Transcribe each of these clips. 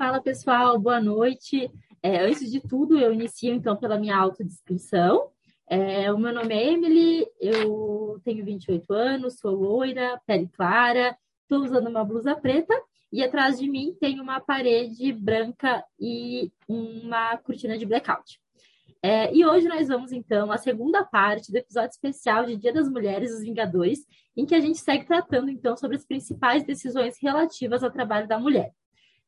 Fala pessoal, boa noite. É, antes de tudo, eu inicio então pela minha autodescrição. É, o meu nome é Emily, eu tenho 28 anos, sou loira, pele clara, estou usando uma blusa preta e atrás de mim tem uma parede branca e uma cortina de blackout. É, e hoje nós vamos, então, à segunda parte do episódio especial de Dia das Mulheres dos Vingadores, em que a gente segue tratando, então, sobre as principais decisões relativas ao trabalho da mulher.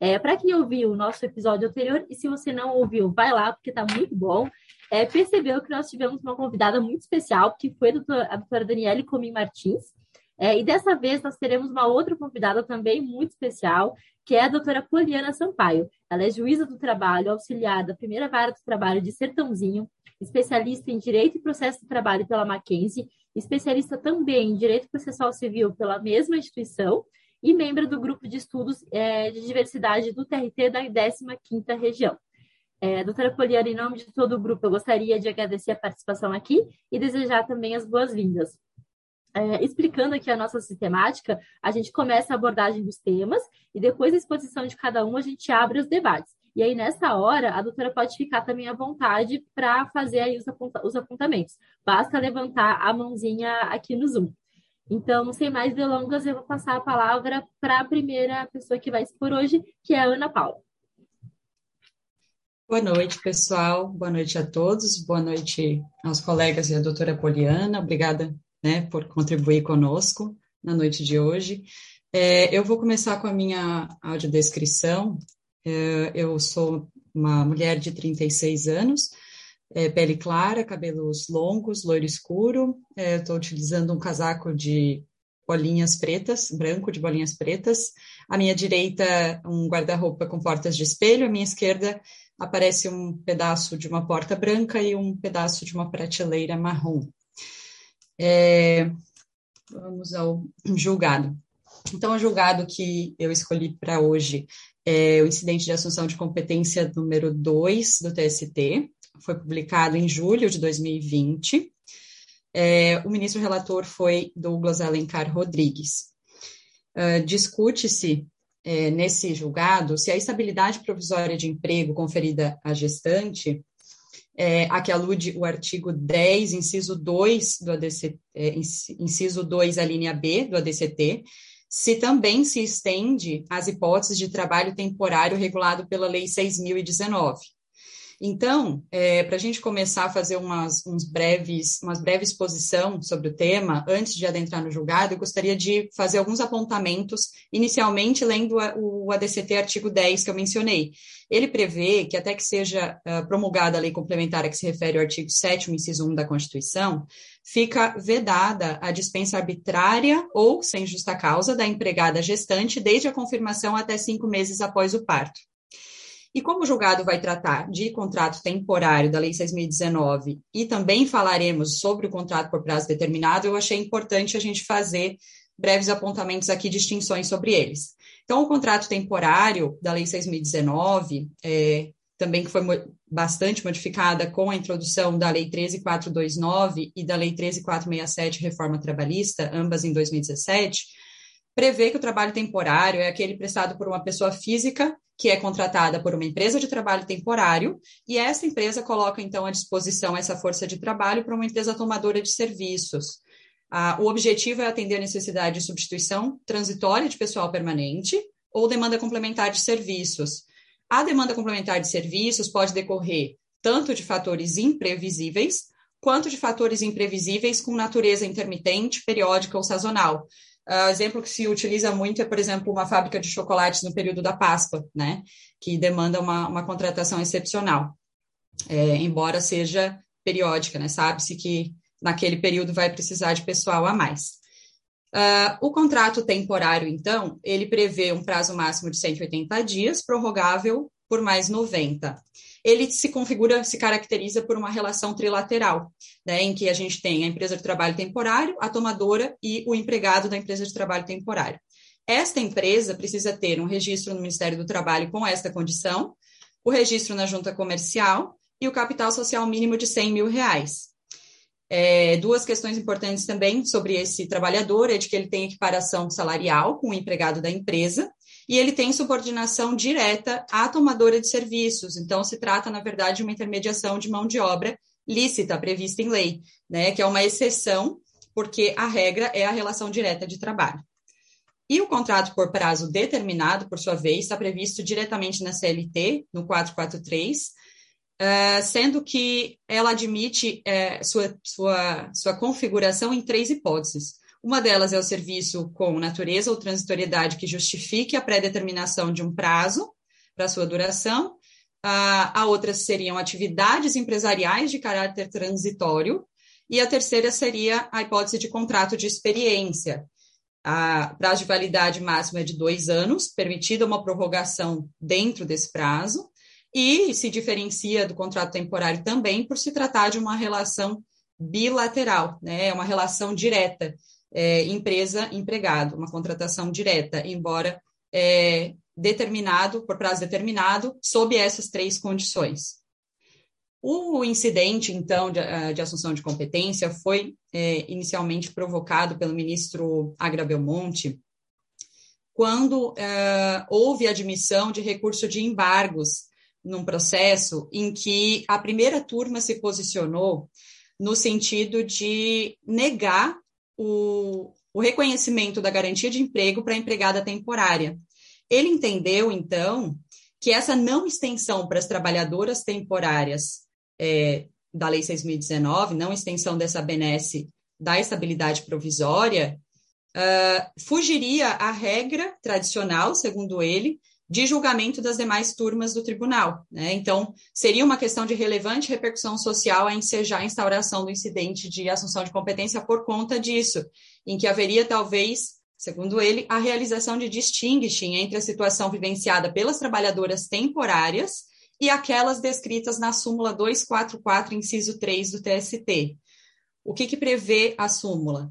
É, Para quem ouviu o nosso episódio anterior, e se você não ouviu, vai lá, porque está muito bom, é, percebeu que nós tivemos uma convidada muito especial, que foi a doutora, a doutora Daniele Comim Martins, é, e dessa vez nós teremos uma outra convidada também muito especial, que é a doutora Poliana Sampaio. Ela é juíza do trabalho, auxiliar da primeira vara do trabalho de Sertãozinho, especialista em Direito e Processo do Trabalho pela Mackenzie, especialista também em Direito Processual Civil pela mesma instituição e membro do Grupo de Estudos é, de Diversidade do TRT da 15ª Região. É, doutora Poliana, em nome de todo o grupo, eu gostaria de agradecer a participação aqui e desejar também as boas-vindas. É, explicando aqui a nossa sistemática, a gente começa a abordagem dos temas e depois da exposição de cada um, a gente abre os debates. E aí, nessa hora, a doutora pode ficar também à vontade para fazer aí os, os apontamentos. Basta levantar a mãozinha aqui no Zoom. Então, sem mais delongas, eu vou passar a palavra para a primeira pessoa que vai expor hoje, que é a Ana Paula. Boa noite, pessoal. Boa noite a todos. Boa noite aos colegas e à doutora Poliana. Obrigada né, por contribuir conosco na noite de hoje. É, eu vou começar com a minha audiodescrição. É, eu sou uma mulher de 36 anos, é, pele clara, cabelos longos, loiro escuro. É, Estou utilizando um casaco de bolinhas pretas, branco de bolinhas pretas. À minha direita, um guarda-roupa com portas de espelho. À minha esquerda, aparece um pedaço de uma porta branca e um pedaço de uma prateleira marrom. É, vamos ao julgado. Então, o julgado que eu escolhi para hoje é o incidente de assunção de competência número 2 do TST, foi publicado em julho de 2020. É, o ministro relator foi Douglas Alencar Rodrigues. Uh, Discute-se é, nesse julgado se a estabilidade provisória de emprego conferida à gestante é, a que alude o artigo 10, inciso 2 do ADC, é, inciso 2, a linha B do ADCT, se também se estende às hipóteses de trabalho temporário regulado pela Lei 6.019. Então, é, para a gente começar a fazer umas, uns breves, umas breve exposição sobre o tema, antes de adentrar no julgado, eu gostaria de fazer alguns apontamentos, inicialmente lendo a, o ADCT artigo 10 que eu mencionei. Ele prevê que até que seja uh, promulgada a lei complementar a que se refere ao artigo 7 inciso 1 da Constituição, fica vedada a dispensa arbitrária ou sem justa causa da empregada gestante desde a confirmação até cinco meses após o parto. E como o julgado vai tratar de contrato temporário da Lei 6.019 e também falaremos sobre o contrato por prazo determinado, eu achei importante a gente fazer breves apontamentos aqui, distinções sobre eles. Então, o contrato temporário da Lei 6.019, é, também que foi bastante modificada com a introdução da Lei 13429 e da Lei 13467, Reforma Trabalhista, ambas em 2017, prevê que o trabalho temporário é aquele prestado por uma pessoa física que é contratada por uma empresa de trabalho temporário, e essa empresa coloca, então, à disposição essa força de trabalho para uma empresa tomadora de serviços. Ah, o objetivo é atender a necessidade de substituição transitória de pessoal permanente ou demanda complementar de serviços. A demanda complementar de serviços pode decorrer tanto de fatores imprevisíveis, quanto de fatores imprevisíveis com natureza intermitente, periódica ou sazonal. Uh, exemplo que se utiliza muito é, por exemplo, uma fábrica de chocolates no período da Páscoa, né? Que demanda uma, uma contratação excepcional, é, embora seja periódica, né? Sabe-se que naquele período vai precisar de pessoal a mais. Uh, o contrato temporário, então, ele prevê um prazo máximo de 180 dias, prorrogável por mais 90 ele se configura, se caracteriza por uma relação trilateral, né, em que a gente tem a empresa de trabalho temporário, a tomadora e o empregado da empresa de trabalho temporário. Esta empresa precisa ter um registro no Ministério do Trabalho com esta condição, o registro na junta comercial e o capital social mínimo de 100 mil reais. É, duas questões importantes também sobre esse trabalhor é de que ele tem equiparação salarial com o empregado da empresa e ele tem subordinação direta à tomadora de serviços. Então, se trata, na verdade, de uma intermediação de mão de obra lícita, prevista em lei, né, que é uma exceção, porque a regra é a relação direta de trabalho. E o contrato por prazo determinado, por sua vez, está previsto diretamente na CLT, no 443, uh, eh, sendo que ela admite uh, sua, sua, sua configuração em três hipóteses. Uma delas é o serviço com natureza ou transitoriedade que justifique a pré-determinação de um prazo para sua duração. A outra seriam atividades empresariais de caráter transitório. E a terceira seria a hipótese de contrato de experiência. A prazo de validade máximo é de dois anos, permitida uma prorrogação dentro desse prazo, e se diferencia do contrato temporário também por se tratar de uma relação bilateral, né? É uma relação direta é, empresa-empregado, uma contratação direta, embora é, determinado, por prazo determinado, sob essas três condições. O incidente, então, de, ah, de assunção de competência foi é, inicialmente provocado pelo ministro Agra Belmonte, quando é, houve admissão de recurso de embargos num processo em que a primeira turma se posicionou no sentido de negar o, o reconhecimento da garantia de emprego para a empregada temporária. Ele entendeu, então, que essa não extensão para as trabalhadoras temporárias é, da Lei 6.019, não extensão dessa benesse da estabilidade provisória, uh, fugiria à regra tradicional, segundo ele, de julgamento das demais turmas do tribunal. Né? Então, seria uma questão de relevante repercussão social a ensejar a instauração do incidente de assunção de competência por conta disso, em que haveria talvez, segundo ele, a realização de distinguishing entre a situação vivenciada pelas trabalhadoras temporárias e aquelas descritas na súmula 244, inciso 3 do TST. O que, que prevê a súmula?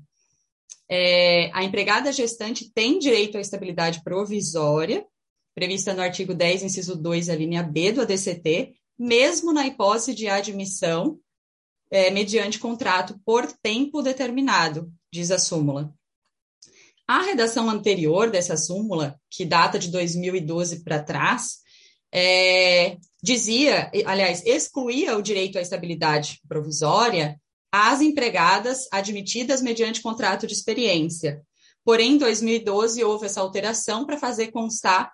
É, a empregada gestante tem direito à estabilidade provisória, prevista no artigo 10, inciso 2, a linha B do ADCT, mesmo na hipótese de admissão é, mediante contrato por tempo determinado, diz a súmula. A redação anterior dessa súmula, que data de 2012 para trás, é, dizia, aliás, excluía o direito à estabilidade provisória às empregadas admitidas mediante contrato de experiência. Porém, em 2012 houve essa alteração para fazer constar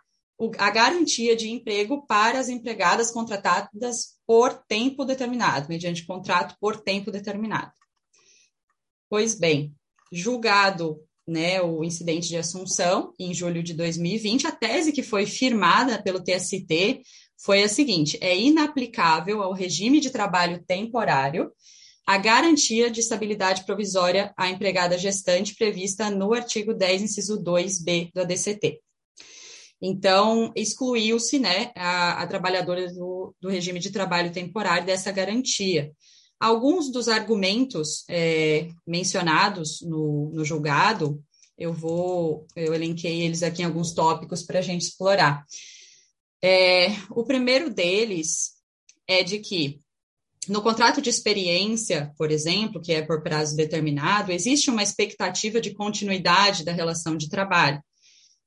a garantia de emprego para as empregadas contratadas por tempo determinado, mediante contrato por tempo determinado. Pois bem, julgado né, o incidente de Assunção, em julho de 2020, a tese que foi firmada pelo TST foi a seguinte: é inaplicável ao regime de trabalho temporário a garantia de estabilidade provisória à empregada gestante prevista no artigo 10, inciso 2b do ADCT. Então, excluiu-se né, a, a trabalhadora do, do, regime de trabalho temporário dessa garantia. Alguns dos argumentos é, mencionados no, no julgado, eu vou, eu elenquei eles aqui em alguns tópicos para a gente explorar. É, o primeiro deles é de que no contrato de experiência, por exemplo, que é por prazo determinado, existe uma expectativa de continuidade da relação de trabalho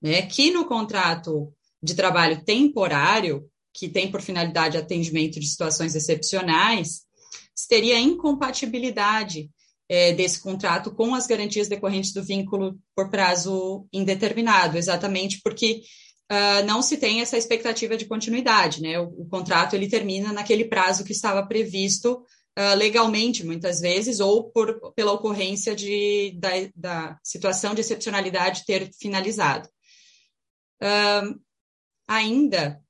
né, que no contrato de trabalho temporário, que tem por finalidade atendimento de situações excepcionais, teria incompatibilidade é, desse contrato com as garantias decorrentes do vínculo por prazo indeterminado, exatamente porque uh, não se tem essa expectativa de continuidade, né? O, o, contrato ele termina naquele prazo que estava previsto uh, legalmente, muitas vezes, ou por, pela ocorrência de, da, da situação de excepcionalidade ter finalizado ainda,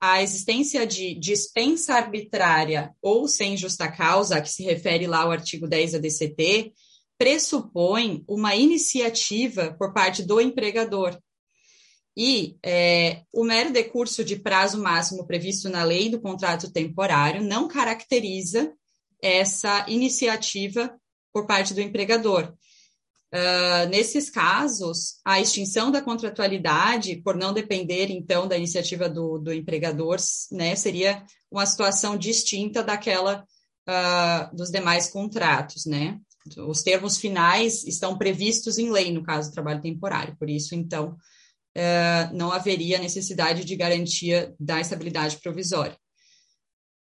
a existência de dispensa arbitrária ou sem justa causa, que se refere lá ao artigo 10 da DCT, pressupõe uma iniciativa por parte do empregador. E é, o mero decurso de prazo máximo previsto na lei do contrato temporário não caracteriza essa iniciativa por parte do empregador. Uh, nesses casos, a extinção da contratualidade, por não depender, então, da iniciativa do, do empregador, né, seria uma situação distinta daquela uh, dos demais contratos, né? Os termos finais estão previstos em lei, no caso do trabalho temporário, por isso, então, uh, não haveria necessidade de garantia da estabilidade provisória.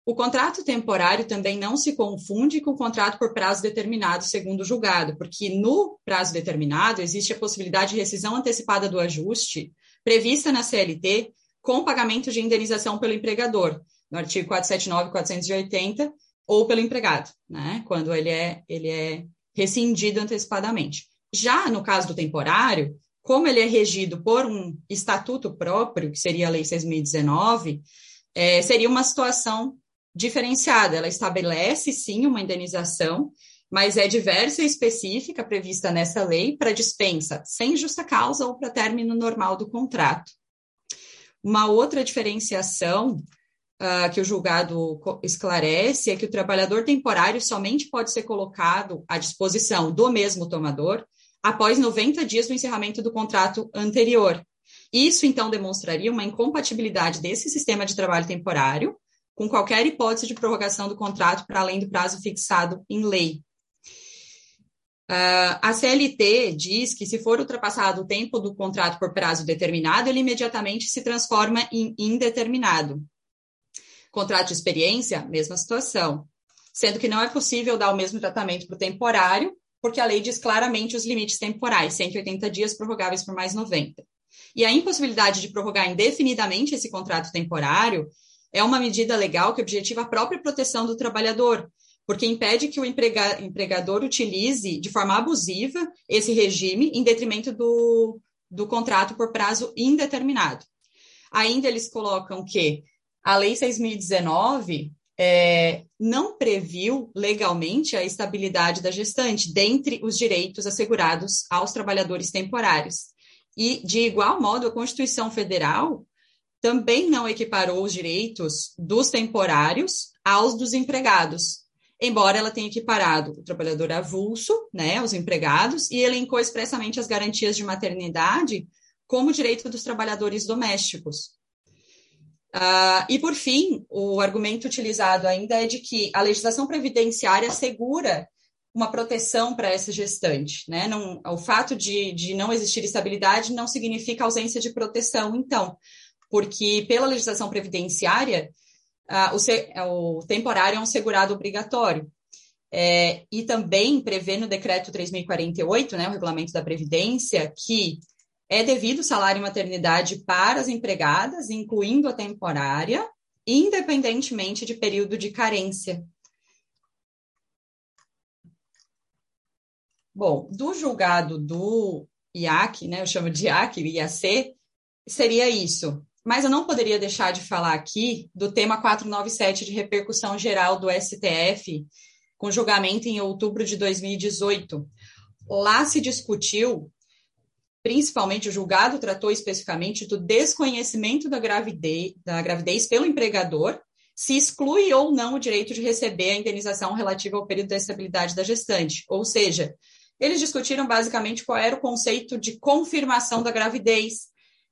O contrato temporário também não se confunde com o contrato por prazo determinado, segundo o julgado, porque no prazo determinado existe a possibilidade de rescisão antecipada do ajuste prevista na CLT com pagamento de indenização pelo empregador, no artigo 479 e 480, ou pelo empregado, né? Quando ele é, ele é rescindido antecipadamente. Já no caso do temporário, como ele é regido por um estatuto próprio, que seria a Lei 6.019, é, seria uma situação diferenciada. Ela estabelece, sim, uma indenização, mas é diversa e específica prevista nessa lei para dispensa sem justa causa ou para término normal do contrato. Uma outra diferenciação uh, que o julgado esclarece é que o trabalhador temporário somente pode ser colocado à disposição do mesmo tomador após 90 dias do encerramento do contrato anterior. Isso, então, demonstraria uma incompatibilidade desse sistema de trabalho temporário com qualquer hipótese de prorrogação do contrato para além do prazo fixado em lei. Uh, a CLT diz que, se for ultrapassado o tempo do contrato por prazo determinado, ele imediatamente se transforma em indeterminado. Contrato de experiência, mesma situação. Sendo que não é possível dar o mesmo tratamento para o temporário, porque a lei diz claramente os limites temporais, 180 dias prorrogáveis por mais 90. E a impossibilidade de prorrogar indefinidamente esse contrato temporário é uma medida legal que objetiva a própria proteção do trabalhador, porque impede que o emprega, empregador utilize de forma abusiva esse regime em detrimento do, do contrato por prazo indeterminado. Ainda eles colocam que a Lei 6.019 é, não previu legalmente a estabilidade da gestante, dentre os direitos assegurados aos trabalhadores temporários. E, de igual modo, a Constituição Federal também não equiparou os direitos dos temporários aos dos empregados, embora ela tenha equiparado o trabalhador avulso, né, os empregados, e elencou expressamente as garantias de maternidade como direito dos trabalhadores domésticos. Uh, e, por fim, o argumento utilizado ainda é de que a legislação previdenciária assegura uma proteção para essa gestante. Né? Não, o fato de, de não existir estabilidade não significa ausência de proteção, então, porque pela legislação previdenciária, o, o, temporário é um segurado obrigatório. É, e também prevê no decreto 3048, né, o regulamento da Previdência, que é devido salário e maternidade para as empregadas, incluindo a temporária, independentemente de período de carência. Bom, do julgado do IAC, né, eu chamo de IAC, IAC, seria isso. Mas eu não poderia deixar de falar aqui do tema 497 de repercussão geral do STF, com julgamento em outubro de 2018. Lá se discutiu, principalmente o julgado tratou especificamente do desconhecimento da gravidez, da gravidez pelo empregador, se exclui ou não o direito de receber a indenização relativa ao período da estabilidade da gestante. Ou seja, eles discutiram basicamente qual era o conceito de confirmação da gravidez,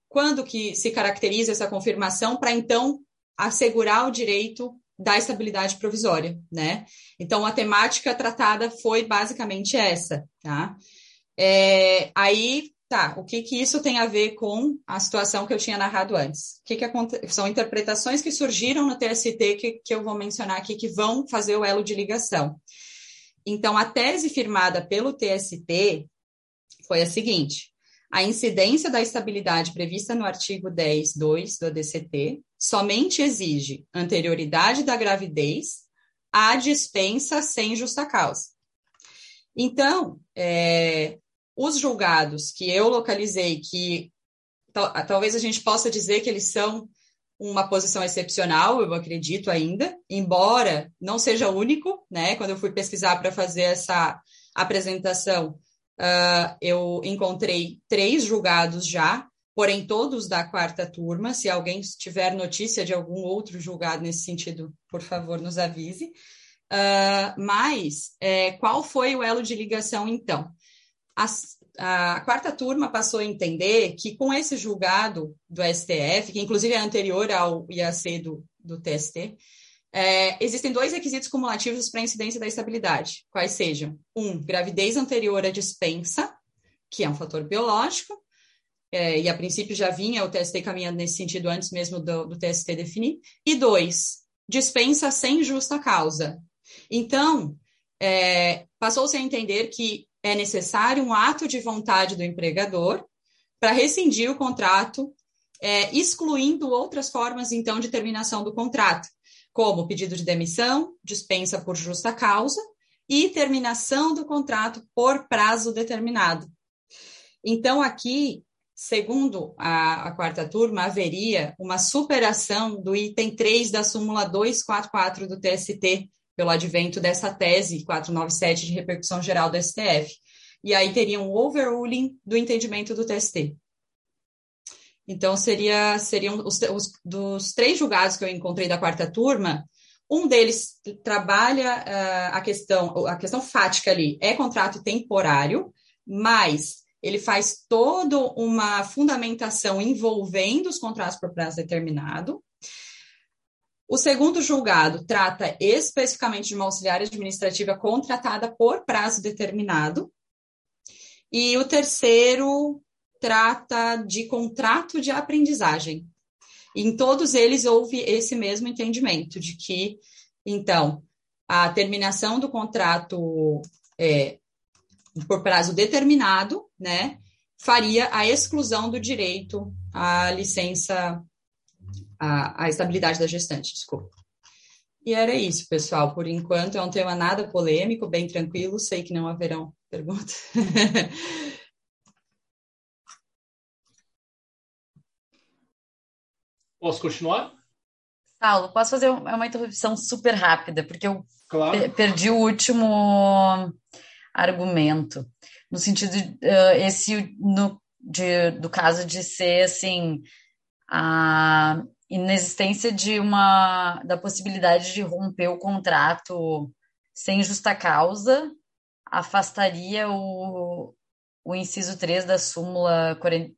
quando que se caracteriza essa confirmação para então assegurar o direito da estabilidade provisória, né? Então a temática tratada foi basicamente essa, tá? É, aí, tá, o que que isso tem a ver com a situação que eu tinha narrado antes? O que que são interpretações que surgiram no TST que, que eu vou mencionar aqui que vão fazer o elo de ligação. Então, a tese firmada pelo TST foi a seguinte: a incidência da estabilidade prevista no artigo 10.2 do ADCT somente exige anterioridade da gravidez à dispensa sem justa causa. Então, é, os julgados que eu localizei, que talvez a gente possa dizer que eles são uma posição excepcional, eu acredito ainda, embora não seja único, né? Quando eu fui pesquisar para fazer essa apresentação, Uh, eu encontrei três julgados já, porém todos da quarta turma. Se alguém tiver notícia de algum outro julgado nesse sentido, por favor, nos avise. Uh, mas, é, qual foi o elo de ligação, então? As, a quarta turma passou a entender que com esse julgado do STF, que inclusive é anterior ao IAC do, do TST, é, existem dois requisitos cumulativos para a incidência da estabilidade, quais sejam, um, gravidez anterior à dispensa, que é um fator biológico, é, e a princípio já vinha o TST caminhando nesse sentido antes mesmo do, do TST definir. E dois, dispensa sem justa causa. Então, é, passou-se a entender que é necessário um ato de vontade do empregador para rescindir o contrato, é, excluindo outras formas, então, de terminação do contrato, como pedido de demissão, dispensa por justa causa e terminação do contrato por prazo determinado. Então, aqui, segundo a, a, quarta turma, haveria uma superação do item 3 da súmula 244 do TST, pelo advento dessa tese 497 de repercussão geral do STF. E aí teria um overruling do entendimento do TST. Então, seria, seriam os, os, dos três julgados que eu encontrei da quarta turma, um deles trabalha uh, a questão, a questão fática ali, é contrato temporário, mas ele faz toda uma fundamentação envolvendo os contratos por prazo determinado. O segundo julgado trata especificamente de uma auxiliar administrativa contratada por prazo determinado. E o terceiro trata de contrato de aprendizagem. Em todos eles houve esse mesmo entendimento de que, então, a terminação do contrato é, por prazo determinado, né, faria a exclusão do direito à licença, à, à estabilidade da gestante, desculpa. E era isso, pessoal. Por enquanto é um tema nada polêmico, bem tranquilo. Sei que não haverão perguntas. Posso continuar? Saulo, posso fazer uma interrupção super rápida, porque eu claro. perdi o último argumento, no sentido uh, esse no, de, do caso de ser assim a inexistência de uma da possibilidade de romper o contrato sem justa causa afastaria o, o inciso 3 da súmula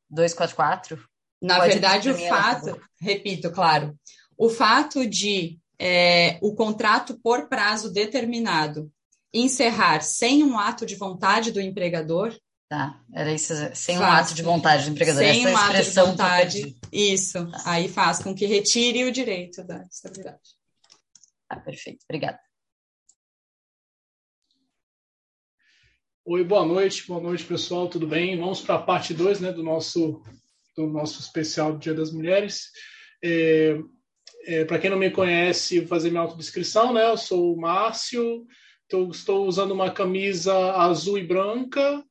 244 na Pode verdade, o fato, repito, claro, o fato de é, o contrato por prazo determinado encerrar sem um ato de vontade do empregador. Tá, era isso, sem faz, um ato de vontade do empregador. Sem Essa um ato de vontade, isso, tá. aí faz com que retire o direito da estabilidade. Ah, perfeito, obrigada. Oi, boa noite, boa noite pessoal, tudo bem? Vamos para a parte 2 né, do nosso do nosso especial do Dia das Mulheres. É, é, Para quem não me conhece, vou fazer minha autodescrição, né? Eu sou o Márcio, tô, estou usando uma camisa azul e branca.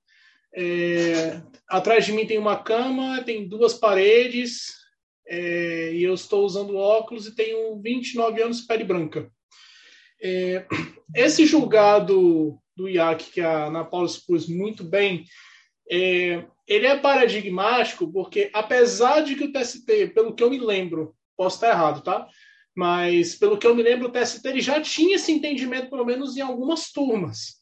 É, atrás de mim tem uma cama, tem duas paredes, é, e eu estou usando óculos e tenho 29 anos, pele branca. É, esse julgado do IAC, que a Ana Paula expôs muito bem, é, ele é paradigmático porque, apesar de que o TST, pelo que eu me lembro, posso estar errado, tá? Mas, pelo que eu me lembro, o TST ele já tinha esse entendimento, pelo menos em algumas turmas.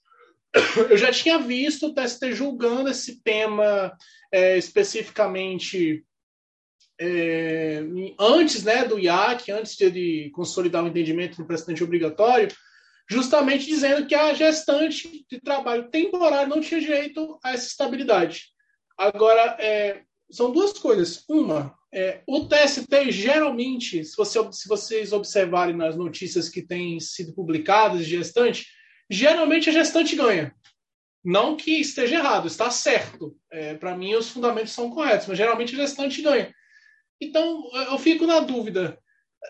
Eu já tinha visto o TST julgando esse tema é, especificamente é, antes né, do IAC, antes de ele consolidar o entendimento do precedente obrigatório, justamente dizendo que a gestante de trabalho temporário não tinha direito a essa estabilidade. Agora, é, são duas coisas. Uma, é, o TST geralmente, se, você, se, vocês observarem nas notícias que têm sido publicadas de gestante, geralmente a gestante ganha. Não que esteja errado, está certo. É, Para mim, os fundamentos são corretos, mas geralmente a gestante ganha. Então, eu fico na dúvida.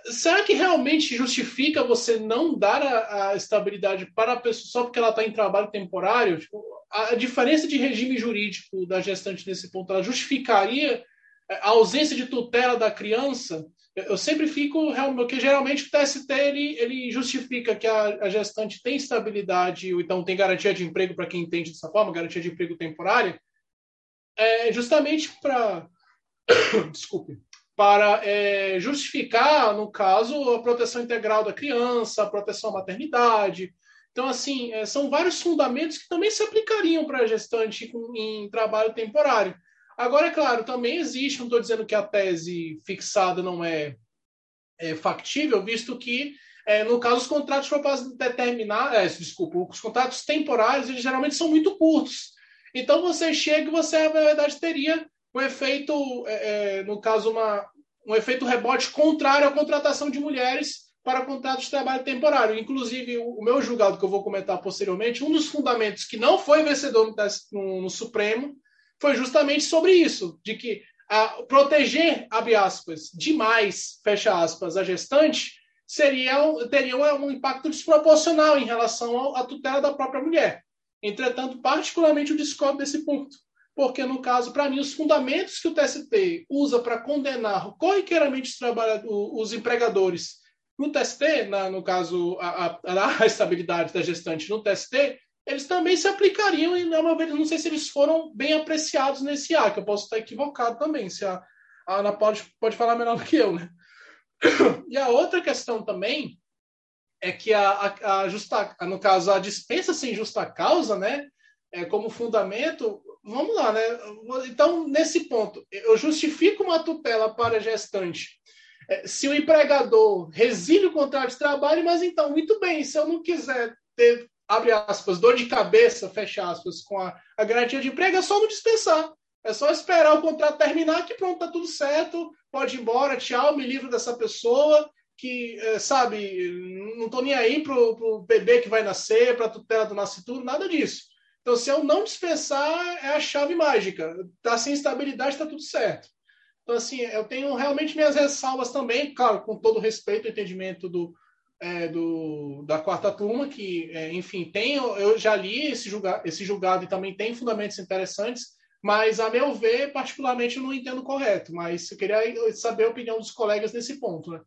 Será que realmente justifica você não dar a, a estabilidade para a pessoa só porque ela está em trabalho temporário? Tipo, a diferença de regime jurídico da gestante nesse ponto, ela justificaria a ausência de tutela da criança? Eu sempre fico, porque geralmente o TST ele, ele justifica que a, a gestante tem estabilidade, ou então tem garantia de emprego para quem entende dessa forma, garantia de emprego temporária, é justamente para. Desculpe. Para é, justificar, no caso, a proteção integral da criança, a proteção à maternidade, então, assim, é, são vários fundamentos que também se aplicariam para a gestante em trabalho temporário. Agora, é claro, também existe, não estou dizendo que a tese fixada não é, é factível, visto que, é, no caso, os contratos por prazo determinado, é, desculpa, os contratos temporários, eles geralmente são muito curtos. Então, você chega e você, na verdade, teria um efeito, é, no caso, uma, um efeito rebote contrário à contratação de mulheres para contratos de trabalho temporário. Inclusive, o, meu julgado, que eu vou comentar posteriormente, um dos fundamentos que não foi vencedor no, no, Supremo foi justamente sobre isso, de que a, proteger, abre aspas, demais, fecha aspas, a gestante, seria, teria um, um impacto desproporcional em relação à tutela da própria mulher. Entretanto, particularmente eu discordo desse ponto, porque, no caso, para mim, os fundamentos que o TST usa para condenar corriqueiramente os, os empregadores no TST, na, no caso, a, a, a, estabilidade da gestante no TST, eles também se aplicariam e, não sei se eles foram bem apreciados nesse ar, que eu posso estar equivocado também, se a, a Ana pode, pode falar melhor do que eu, né? E a outra questão também é que a, a, a justa, no caso, a dispensa sem justa causa, né, é, como fundamento, vamos lá, né? Então, nesse ponto, eu justifico uma tutela para a gestante se o empregador resile o contrato de trabalho, mas então, muito bem, se eu não quiser ter, abre aspas, dor de cabeça, fecha aspas, com a, a garantia de emprego, é só não dispensar. É só esperar o contrato terminar, que pronto, tá tudo certo, pode ir embora, tchau, me livro dessa pessoa, que, é, sabe, não tô nem aí pro, pro bebê que vai nascer, pra tutela do nascituro, nada disso. Então, se eu não dispensar, é a chave mágica. Tá sem estabilidade, tá tudo certo. Então, assim, eu tenho realmente minhas ressalvas também, claro, com todo respeito ao entendimento do, é, do, da quarta turma, que, é, enfim, tem, eu já li esse julgado, esse julgado e também tem fundamentos interessantes, mas, a meu ver, particularmente, eu não entendo correto. Mas eu queria saber a opinião dos colegas nesse ponto, né?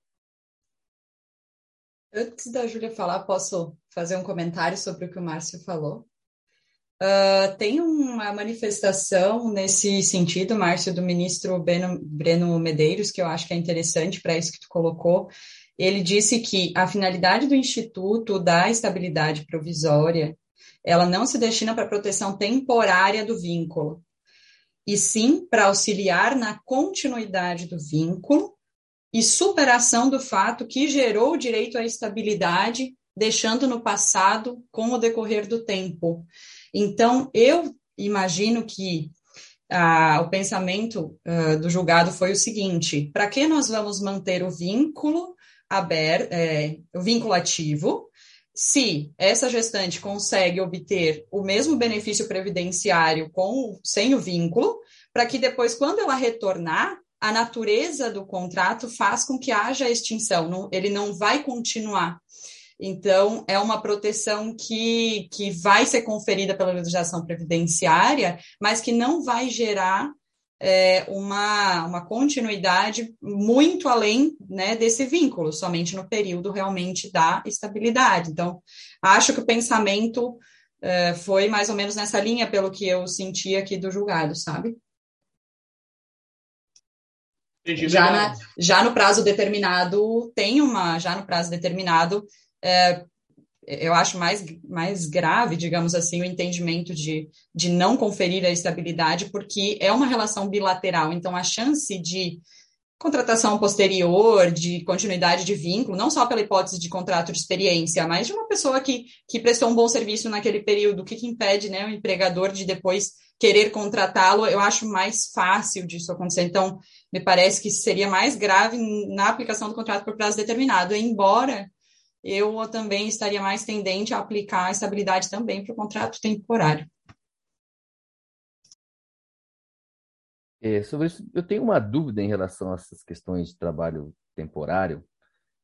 Antes da Júlia falar, posso fazer um comentário sobre o que o Márcio falou? Uh, tem uma manifestação nesse sentido, Márcio, do ministro Breno, Breno Medeiros, que eu acho que é interessante para isso que tu colocou. Ele disse que a finalidade do Instituto da Estabilidade Provisória, ela não se destina para proteção temporária do vínculo, e sim para auxiliar na continuidade do vínculo e superação do fato que gerou o direito à estabilidade, deixando no passado com o decorrer do tempo. Então, eu imagino que ah, o pensamento ah, do julgado foi o seguinte: para que nós vamos manter o vínculo aberto, é, o vínculo ativo, se essa gestante consegue obter o mesmo benefício previdenciário com sem o vínculo, para que depois, quando ela retornar, a natureza do contrato faz com que haja extinção, não, ele não vai continuar. Então, é uma proteção que, que vai ser conferida pela legislação previdenciária, mas que não vai gerar é, uma, uma continuidade muito além né, desse vínculo, somente no período realmente da estabilidade. Então, acho que o pensamento é, foi mais ou menos nessa linha, pelo que eu senti aqui do julgado, sabe? já, na, já no prazo determinado, tem uma, já no prazo determinado, é, eu acho mais, mais grave, digamos assim, o entendimento de, de não conferir a estabilidade, porque é uma relação bilateral. Então, a chance de contratação posterior, de continuidade de vínculo, não só pela hipótese de contrato de experiência, mas de uma pessoa que, que prestou um bom serviço naquele período, o que, que impede né, o empregador de depois querer contratá-lo, eu acho mais fácil disso acontecer. Então, me parece que seria mais grave na aplicação do contrato por prazo determinado, embora eu também estaria mais tendente a aplicar a estabilidade também para o contrato temporário. É, sobre isso, eu tenho uma dúvida em relação a essas questões de trabalho temporário.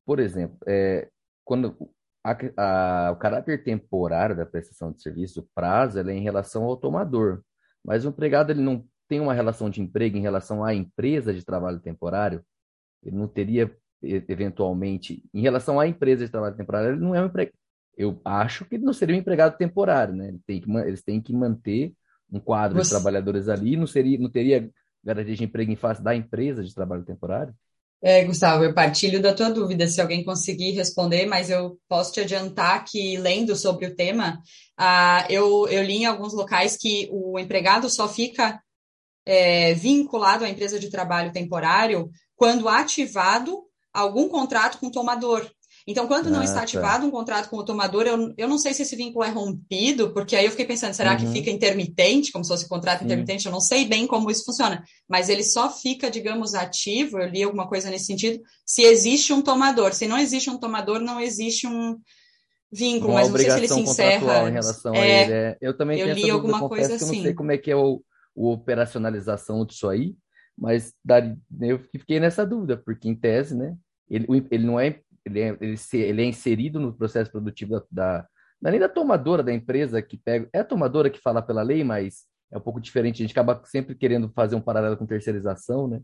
Por exemplo, é, quando a, a, o caráter temporário da prestação de serviço, o prazo, é em relação ao tomador, mas o empregado ele não tem uma relação de emprego em relação à empresa de trabalho temporário, ele não teria eventualmente, em relação à empresa de trabalho temporário, ele não é um empregado. Eu acho que ele não seria um empregado temporário, né? Ele tem que, eles têm que manter um quadro Você... de trabalhadores ali, não, seria, não teria garantia de emprego em face da empresa de trabalho temporário? É, Gustavo, eu partilho da tua dúvida, se alguém conseguir responder, mas eu posso te adiantar que, lendo sobre o tema, ah, eu, eu li em alguns locais que o empregado só fica é, vinculado à empresa de trabalho temporário quando ativado algum contrato com o tomador. Então, quando não ah, está tá. ativado tá. um contrato com o tomador, eu, eu não sei se esse vínculo é rompido, porque aí eu fiquei pensando, será uhum. que fica intermitente, como se fosse contrato intermitente? Eu não sei bem como isso funciona, mas ele só fica, digamos, ativo, eu li alguma coisa nesse sentido, se existe um tomador. Se não existe um tomador, não existe um vínculo, Uma mas não sei se ele se encerra. Em relação é, a ele. É, eu também eu li alguma coisa assim. Eu não sei como é que é o, o operacionalização disso aí, mas eu fiquei nessa dúvida, porque em tese, né, ele, ele não é ele é, ele, se, ele é inserido no processo produtivo da, da não é nem da tomadora da empresa que pega, é a tomadora que fala pela lei, mas é um pouco diferente, a gente acaba sempre querendo fazer um paralelo com terceirização, né?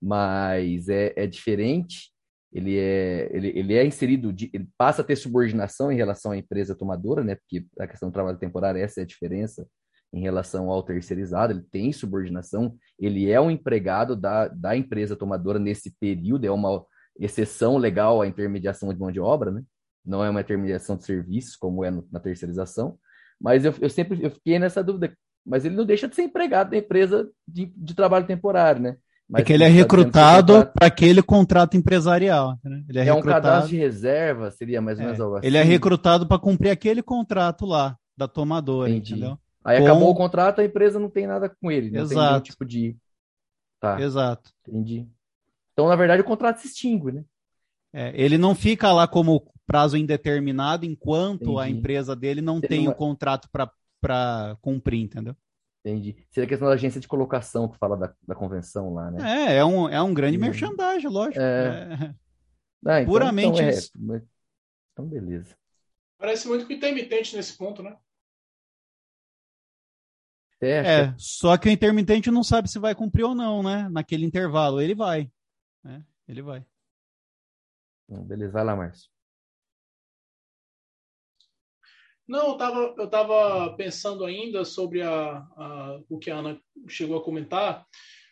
Mas é, é diferente, ele é, ele, ele é inserido, de, ele passa a ter subordinação em relação à empresa tomadora, né? Porque a questão do trabalho temporário, essa é a diferença em relação ao terceirizado, ele tem subordinação, ele é um empregado da, da empresa tomadora nesse período, é uma exceção legal à intermediação de mão de obra, né? Não é uma intermediação de serviços, como é no, na terceirização. Mas eu, eu sempre eu fiquei nessa dúvida. Mas ele não deixa de ser empregado da empresa de, de trabalho temporário, né? Mas é que ele é recrutado para aquele contrato empresarial. Né? Ele é, é recrutado... um cadastro de reserva, seria mais ou menos é. algo assim. Ele é recrutado para cumprir aquele contrato lá, da tomadora, Entendi. entendeu? Aí com... acabou o contrato, a empresa não tem nada com ele, não Exato. tem nenhum tipo de. Tá. Exato. Entendi. Então, na verdade, o contrato se extingue, né? É, ele não fica lá como prazo indeterminado enquanto Entendi. a empresa dele não tem o um contrato para cumprir, entendeu? Entendi. Seria a questão da agência de colocação que fala da, da convenção lá, né? É, é um, é um grande merchandising, lógico. É. é. Ah, então, Puramente então, é, isso. Então, beleza. Parece muito que intermitente nesse ponto, né? É, é, só que o intermitente não sabe se vai cumprir ou não, né? Naquele intervalo. Ele vai. Né? Ele vai. Beleza, vai lá, Márcio. Não, eu estava eu tava pensando ainda sobre a, a, o que a Ana chegou a comentar.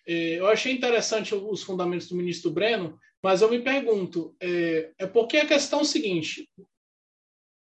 É, eu achei interessante os fundamentos do ministro Breno, mas eu me pergunto, é, é porque a questão é a seguinte,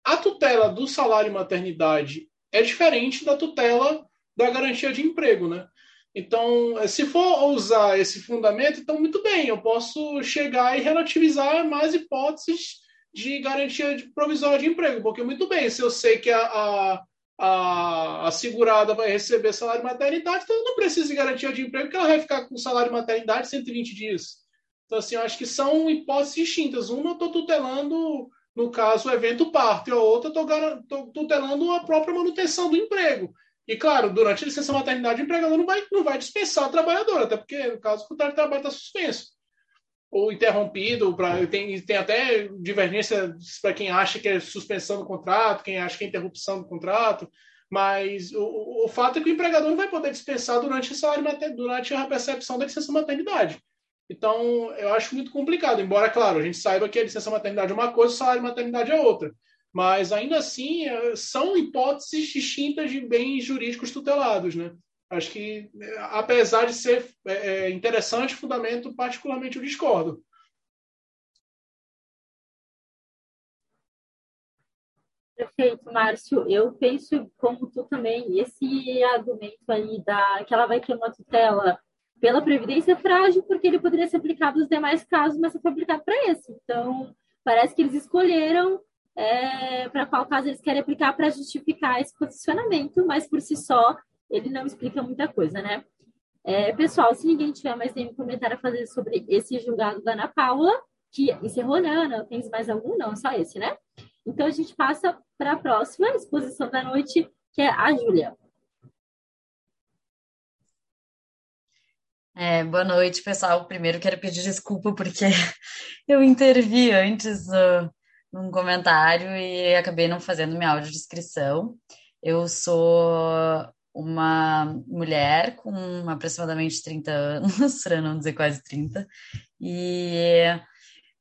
a tutela do salário e maternidade é diferente da tutela da garantia de emprego, né? Então, se for usar esse fundamento, então muito bem, eu posso chegar e relativizar mais hipóteses de garantia de provisória de emprego, porque muito bem, se eu sei que a, a, a, a segurada vai receber salário de maternidade, então eu não preciso de garantia de emprego, porque ela vai ficar com salário de maternidade 120 dias. Então, assim, eu acho que são hipóteses distintas. Uma eu estou tutelando, no caso, o evento parto, e a outra eu estou tutelando a própria manutenção do emprego. E, claro, durante a licença maternidade, o empregador não vai, não vai dispensar o trabalhador, até porque, no caso, o contrato de trabalho está suspenso ou interrompido. Pra, tem, tem até divergência para quem acha que é suspensão do contrato, quem acha que é interrupção do contrato. Mas o, o fato é que o empregador não vai poder dispensar durante, salário, durante a percepção da licença maternidade. Então, eu acho muito complicado. Embora, claro, a gente saiba que a licença maternidade é uma coisa, o salário maternidade é outra mas ainda assim é, são hipóteses distintas de bens jurídicos tutelados, né? Acho que, é, apesar de ser é, interessante, o fundamento particularmente eu discordo. Perfeito, Márcio. Eu penso como tu também, esse argumento aí da que ela vai ter uma tutela pela previdência frágil, porque ele poderia ser aplicado nos demais casos, mas foi aplicado para esse. Então, parece que eles escolheram é, para qual caso eles querem aplicar para justificar esse posicionamento, mas por si só ele não explica muita coisa, né? É, pessoal, se ninguém tiver mais nenhum comentário a fazer sobre esse julgado da Ana Paula, que encerrou, né, Ana? Tem mais algum? Não, só esse, né? Então a gente passa para a próxima exposição da noite, que é a Júlia. É, boa noite, pessoal. Primeiro quero pedir desculpa porque eu intervi antes uh, num comentário e acabei não fazendo minha audiodescrição. Eu sou uma mulher com aproximadamente 30 anos, para não dizer quase 30, e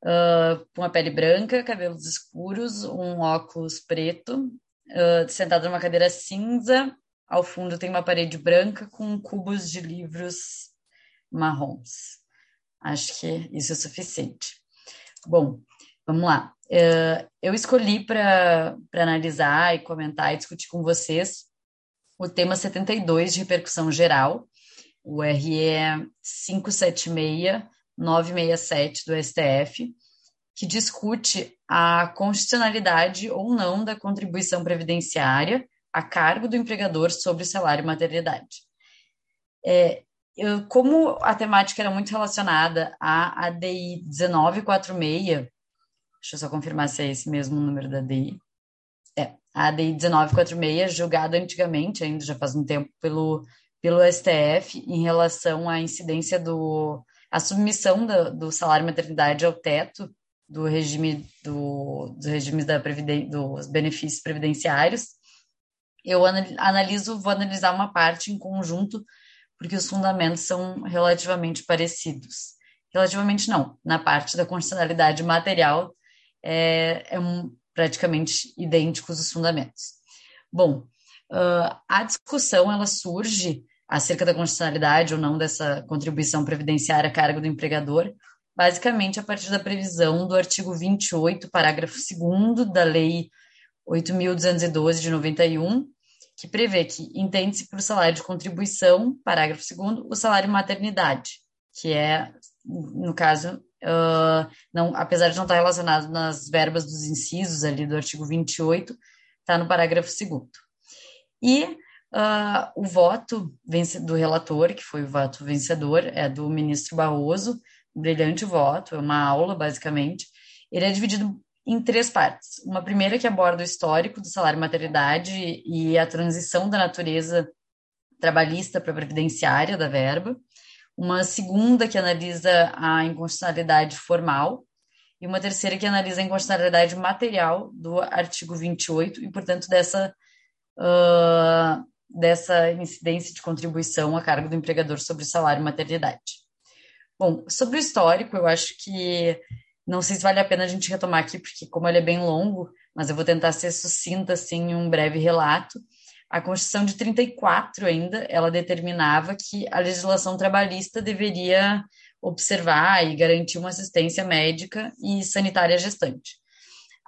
uh, com a pele branca, cabelos escuros, um óculos preto, uh, sentada numa cadeira cinza. Ao fundo tem uma parede branca com cubos de livros marrons. Acho que isso é suficiente. Bom, vamos lá. Uh, eu escolhi para analisar e comentar e discutir com vocês o tema 72 de repercussão geral, o RE 576-967 do STF, que discute a constitucionalidade ou não da contribuição previdenciária a cargo do empregador sobre o salário maternidade. É, eu, como a temática era muito relacionada à ADI 1946, deixa eu só confirmar se é esse mesmo número da ADI. É, a ADI 1946, julgada antigamente, ainda já faz um tempo, pelo, pelo STF, em relação à incidência do. a submissão do, do salário maternidade ao teto do regime do, dos regimes da dos benefícios previdenciários. Eu analiso, vou analisar uma parte em conjunto porque os fundamentos são relativamente parecidos. Relativamente não, na parte da constitucionalidade material é, é um, praticamente idênticos os fundamentos. Bom, uh, a discussão ela surge acerca da constitucionalidade ou não dessa contribuição previdenciária a cargo do empregador, basicamente a partir da previsão do artigo 28, parágrafo 2 da Lei 8.212 de 91, que prevê que entende-se por salário de contribuição, parágrafo 2 o salário maternidade, que é, no caso, uh, não, apesar de não estar relacionado nas verbas dos incisos ali do artigo 28, está no parágrafo 2 E uh, o voto do relator, que foi o voto vencedor, é do ministro Barroso, brilhante voto, é uma aula, basicamente. Ele é dividido em três partes. Uma primeira que aborda o histórico do salário maternidade e a transição da natureza trabalhista para previdenciária da verba. Uma segunda que analisa a inconstitucionalidade formal e uma terceira que analisa a inconstitucionalidade material do artigo 28 e, portanto, dessa, uh, dessa incidência de contribuição a cargo do empregador sobre salário maternidade. Bom, sobre o histórico, eu acho que não sei se vale a pena a gente retomar aqui, porque como ele é bem longo, mas eu vou tentar ser sucinta, assim, em um breve relato. A Constituição de 34 ainda, ela determinava que a legislação trabalhista deveria observar e garantir uma assistência médica e sanitária gestante.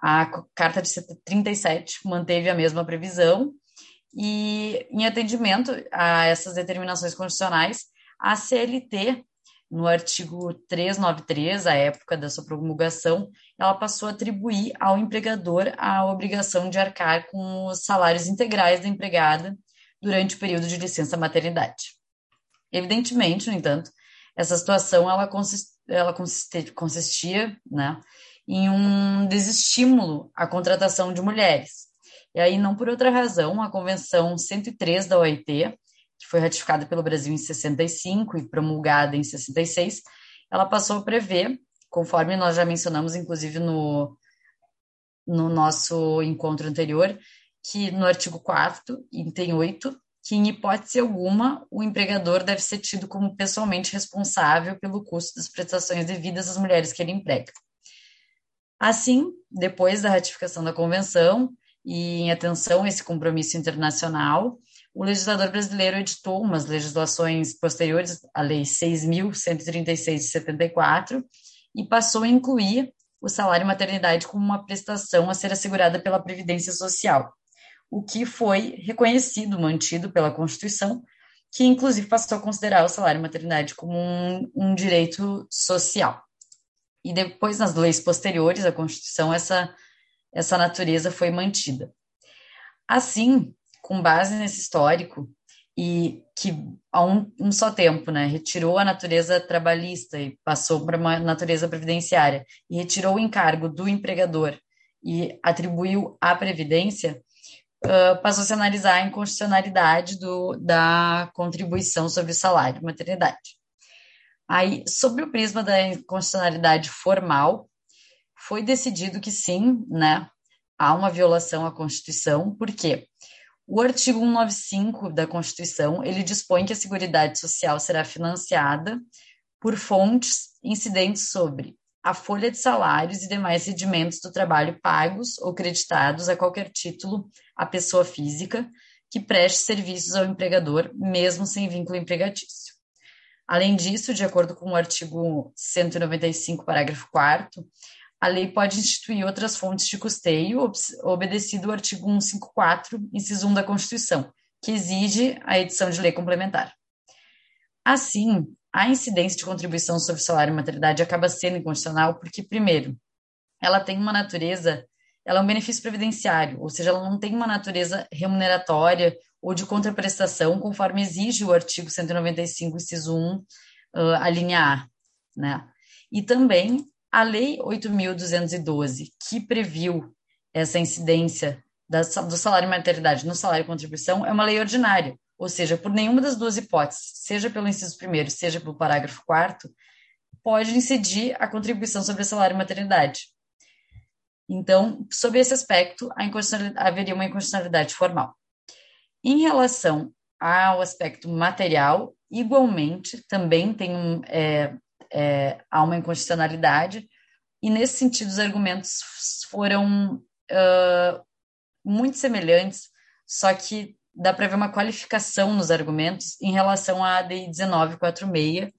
A Carta de 37 manteve a mesma previsão e, em atendimento a essas determinações constitucionais, a CLT no artigo 393, à época da sua promulgação, ela passou a atribuir ao empregador a obrigação de arcar com os salários integrais da empregada durante o período de licença maternidade. Evidentemente, no entanto, essa situação ela, consist, ela consistia, consistia né, em um desestímulo à contratação de mulheres. E aí, não por outra razão, a Convenção 103 da OIT, que foi ratificada pelo Brasil em 65 e promulgada em 66, ela passou a prever, conforme nós já mencionamos, inclusive no, no nosso encontro anterior, que no artigo 4 item 8, que em hipótese alguma o empregador deve ser tido como pessoalmente responsável pelo custo das prestações devidas às mulheres que ele emprega. Assim, depois da ratificação da convenção e em atenção a esse compromisso internacional, o legislador brasileiro editou umas legislações posteriores, a Lei 6.136 de 74, e passou a incluir o salário maternidade como uma prestação a ser assegurada pela Previdência Social, o que foi reconhecido, mantido pela Constituição, que inclusive passou a considerar o salário maternidade como um, um direito social. E depois, nas leis posteriores à Constituição, essa, essa natureza foi mantida. Assim, com base nesse histórico e que a um, um, só tempo, né, retirou a natureza trabalhista e passou para uma natureza previdenciária e retirou o encargo do empregador e atribuiu à previdência, uh, passou -se a se analisar a inconstitucionalidade do, da contribuição sobre o salário maternidade. Aí, sobre o prisma da inconstitucionalidade formal, foi decidido que sim, né, há uma violação à Constituição, por quê? O artigo 195 da Constituição, ele dispõe que a Seguridade Social será financiada por fontes incidentes sobre a folha de salários e demais rendimentos do trabalho pagos ou creditados a qualquer título à pessoa física que preste serviços ao empregador, mesmo sem vínculo empregatício. Além disso, de acordo com o artigo 195, parágrafo 4 a lei pode instituir outras fontes de custeio, obedecido o artigo 154, inciso 1 da Constituição, que exige a edição de lei complementar. Assim, a incidência de contribuição sobre salário e maternidade acaba sendo inconstitucional porque, primeiro, ela tem uma natureza, ela é um benefício previdenciário, ou seja, ela não tem uma natureza remuneratória ou de contraprestação, conforme exige o artigo 195, inciso 1, uh, a linha A, né? E também a Lei 8.212, que previu essa incidência da, do salário maternidade no salário contribuição, é uma lei ordinária, ou seja, por nenhuma das duas hipóteses, seja pelo inciso primeiro, seja pelo parágrafo quarto, pode incidir a contribuição sobre o salário maternidade. Então, sob esse aspecto, haveria uma inconstitucionalidade formal. Em relação ao aspecto material, igualmente, também tem um, é, é, há uma inconstitucionalidade, e nesse sentido os argumentos foram uh, muito semelhantes, só que dá para ver uma qualificação nos argumentos em relação à ADI 1946,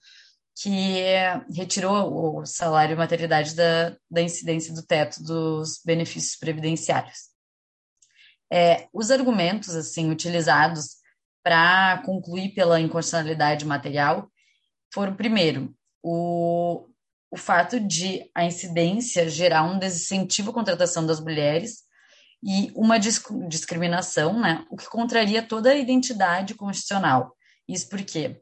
que retirou o salário e maternidade da, da incidência do teto dos benefícios previdenciários. É, os argumentos assim utilizados para concluir pela inconstitucionalidade material foram, primeiro, o, o fato de a incidência gerar um desincentivo à contratação das mulheres e uma discriminação, né, o que contraria toda a identidade constitucional. Isso porque,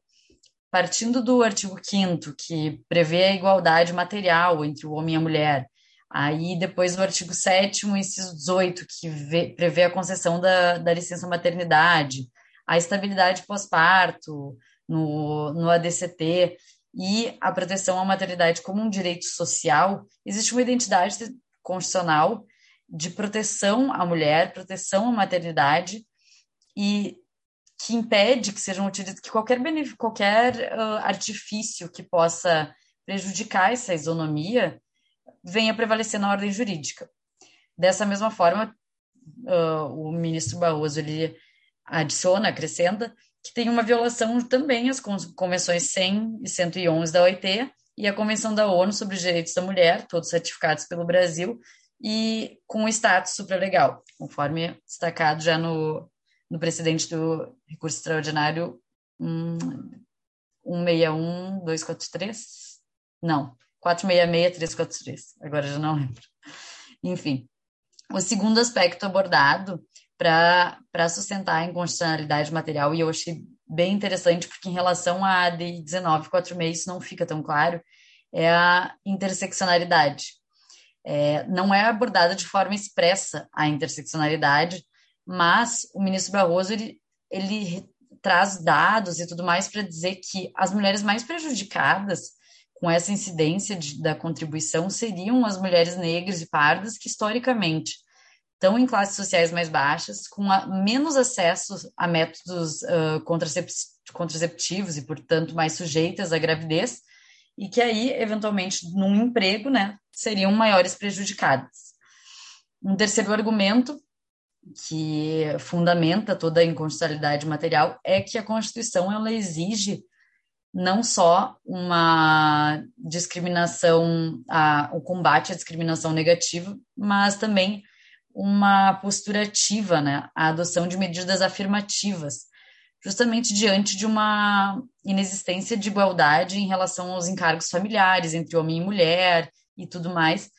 partindo do artigo 5 que prevê a igualdade material entre o homem e a mulher, aí depois do artigo 7 inciso 18, que vê, prevê a concessão da, da licença maternidade, a estabilidade pós-parto no, no ADCT e a proteção à maternidade como um direito social, existe uma identidade constitucional de proteção à mulher, proteção à maternidade e que impede que sejam utilizados que qualquer qualquer uh, artifício que possa prejudicar essa isonomia venha prevalecer na ordem jurídica. Dessa mesma forma, uh, o ministro Barroso ele adiciona, acrescenta que tem uma violação também às convenções 100 e 111 da OIT e a Convenção da ONU sobre os Direitos da Mulher, todos ratificados pelo Brasil, e com status supralegal, conforme destacado já no, no precedente do recurso extraordinário um, 161-243? Não, 466-343, agora já não lembro. Enfim, o segundo aspecto abordado para sustentar a inconstitucionalidade material, e eu achei bem interessante, porque em relação à AD 1946 isso não fica tão claro, é a interseccionalidade. É, não é abordada de forma expressa a interseccionalidade, mas o ministro Barroso ele, ele traz dados e tudo mais para dizer que as mulheres mais prejudicadas com essa incidência de, da contribuição seriam as mulheres negras e pardas que historicamente estão em classes sociais mais baixas, com a, menos acesso a métodos uh, contraceptivos e, portanto, mais sujeitas à gravidez, e que aí, eventualmente, num emprego, né, seriam maiores prejudicadas. Um terceiro argumento que fundamenta toda a inconstitucionalidade material é que a Constituição ela exige não só uma discriminação, a, o combate à discriminação negativa, mas também uma postura ativa, né, a adoção de medidas afirmativas, justamente diante de uma inexistência de igualdade em relação aos encargos familiares entre homem e mulher, e tudo mais,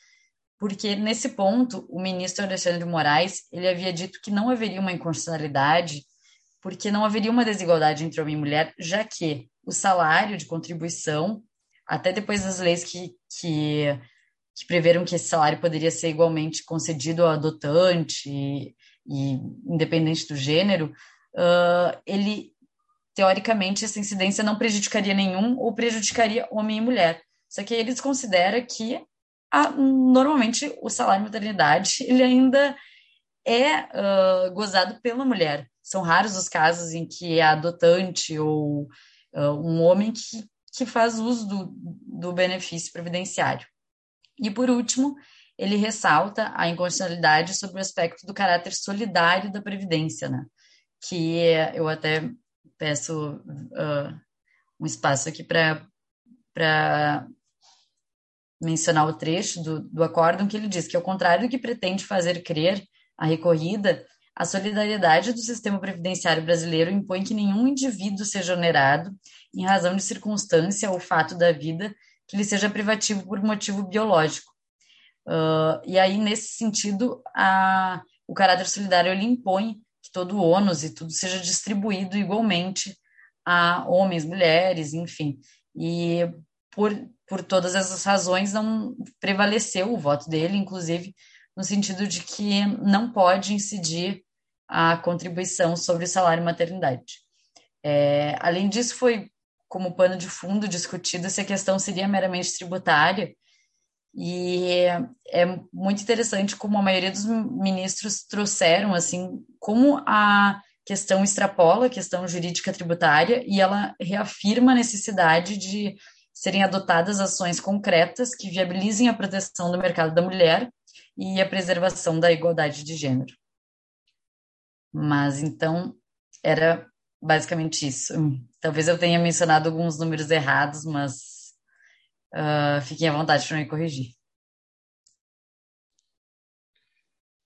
porque nesse ponto o ministro Alexandre Moraes ele havia dito que não haveria uma inconstitucionalidade, porque não haveria uma desigualdade entre homem e mulher, já que o salário de contribuição, até depois das leis que, que, que preveram que esse salário poderia ser igualmente concedido ao adotante e, e independente do gênero, uh, ele teoricamente essa incidência não prejudicaria nenhum ou prejudicaria homem e mulher. Só que eles consideram que a, normalmente o salário de maternidade ele ainda é uh, gozado pela mulher. São raros os casos em que é adotante ou uh, um homem que, que faz uso do, do benefício previdenciário. E por último, ele ressalta a inconstitucionalidade sobre o aspecto do caráter solidário da previdência, né? Que eu até peço uh, um espaço aqui para mencionar o trecho do, do acórdão que ele diz que, ao contrário do que pretende fazer crer a recorrida, a solidariedade do sistema previdenciário brasileiro impõe que nenhum indivíduo seja onerado em razão de circunstância ou fato da vida que lhe seja privativo por motivo biológico. Uh, e aí, nesse sentido, a, o caráter solidário ele impõe que todo o ônus e tudo seja distribuído igualmente a homens, mulheres, enfim. E por, por todas essas razões não prevaleceu o voto dele, inclusive no sentido de que não pode incidir a contribuição sobre o salário maternidade. É, além disso, foi como pano de fundo discutido se a questão seria meramente tributária, e é muito interessante como a maioria dos ministros trouxeram assim como a questão extrapola a questão jurídica tributária e ela reafirma a necessidade de serem adotadas ações concretas que viabilizem a proteção do mercado da mulher e a preservação da igualdade de gênero. Mas então era basicamente isso. Talvez eu tenha mencionado alguns números errados, mas uh, fiquem à vontade para me corrigir.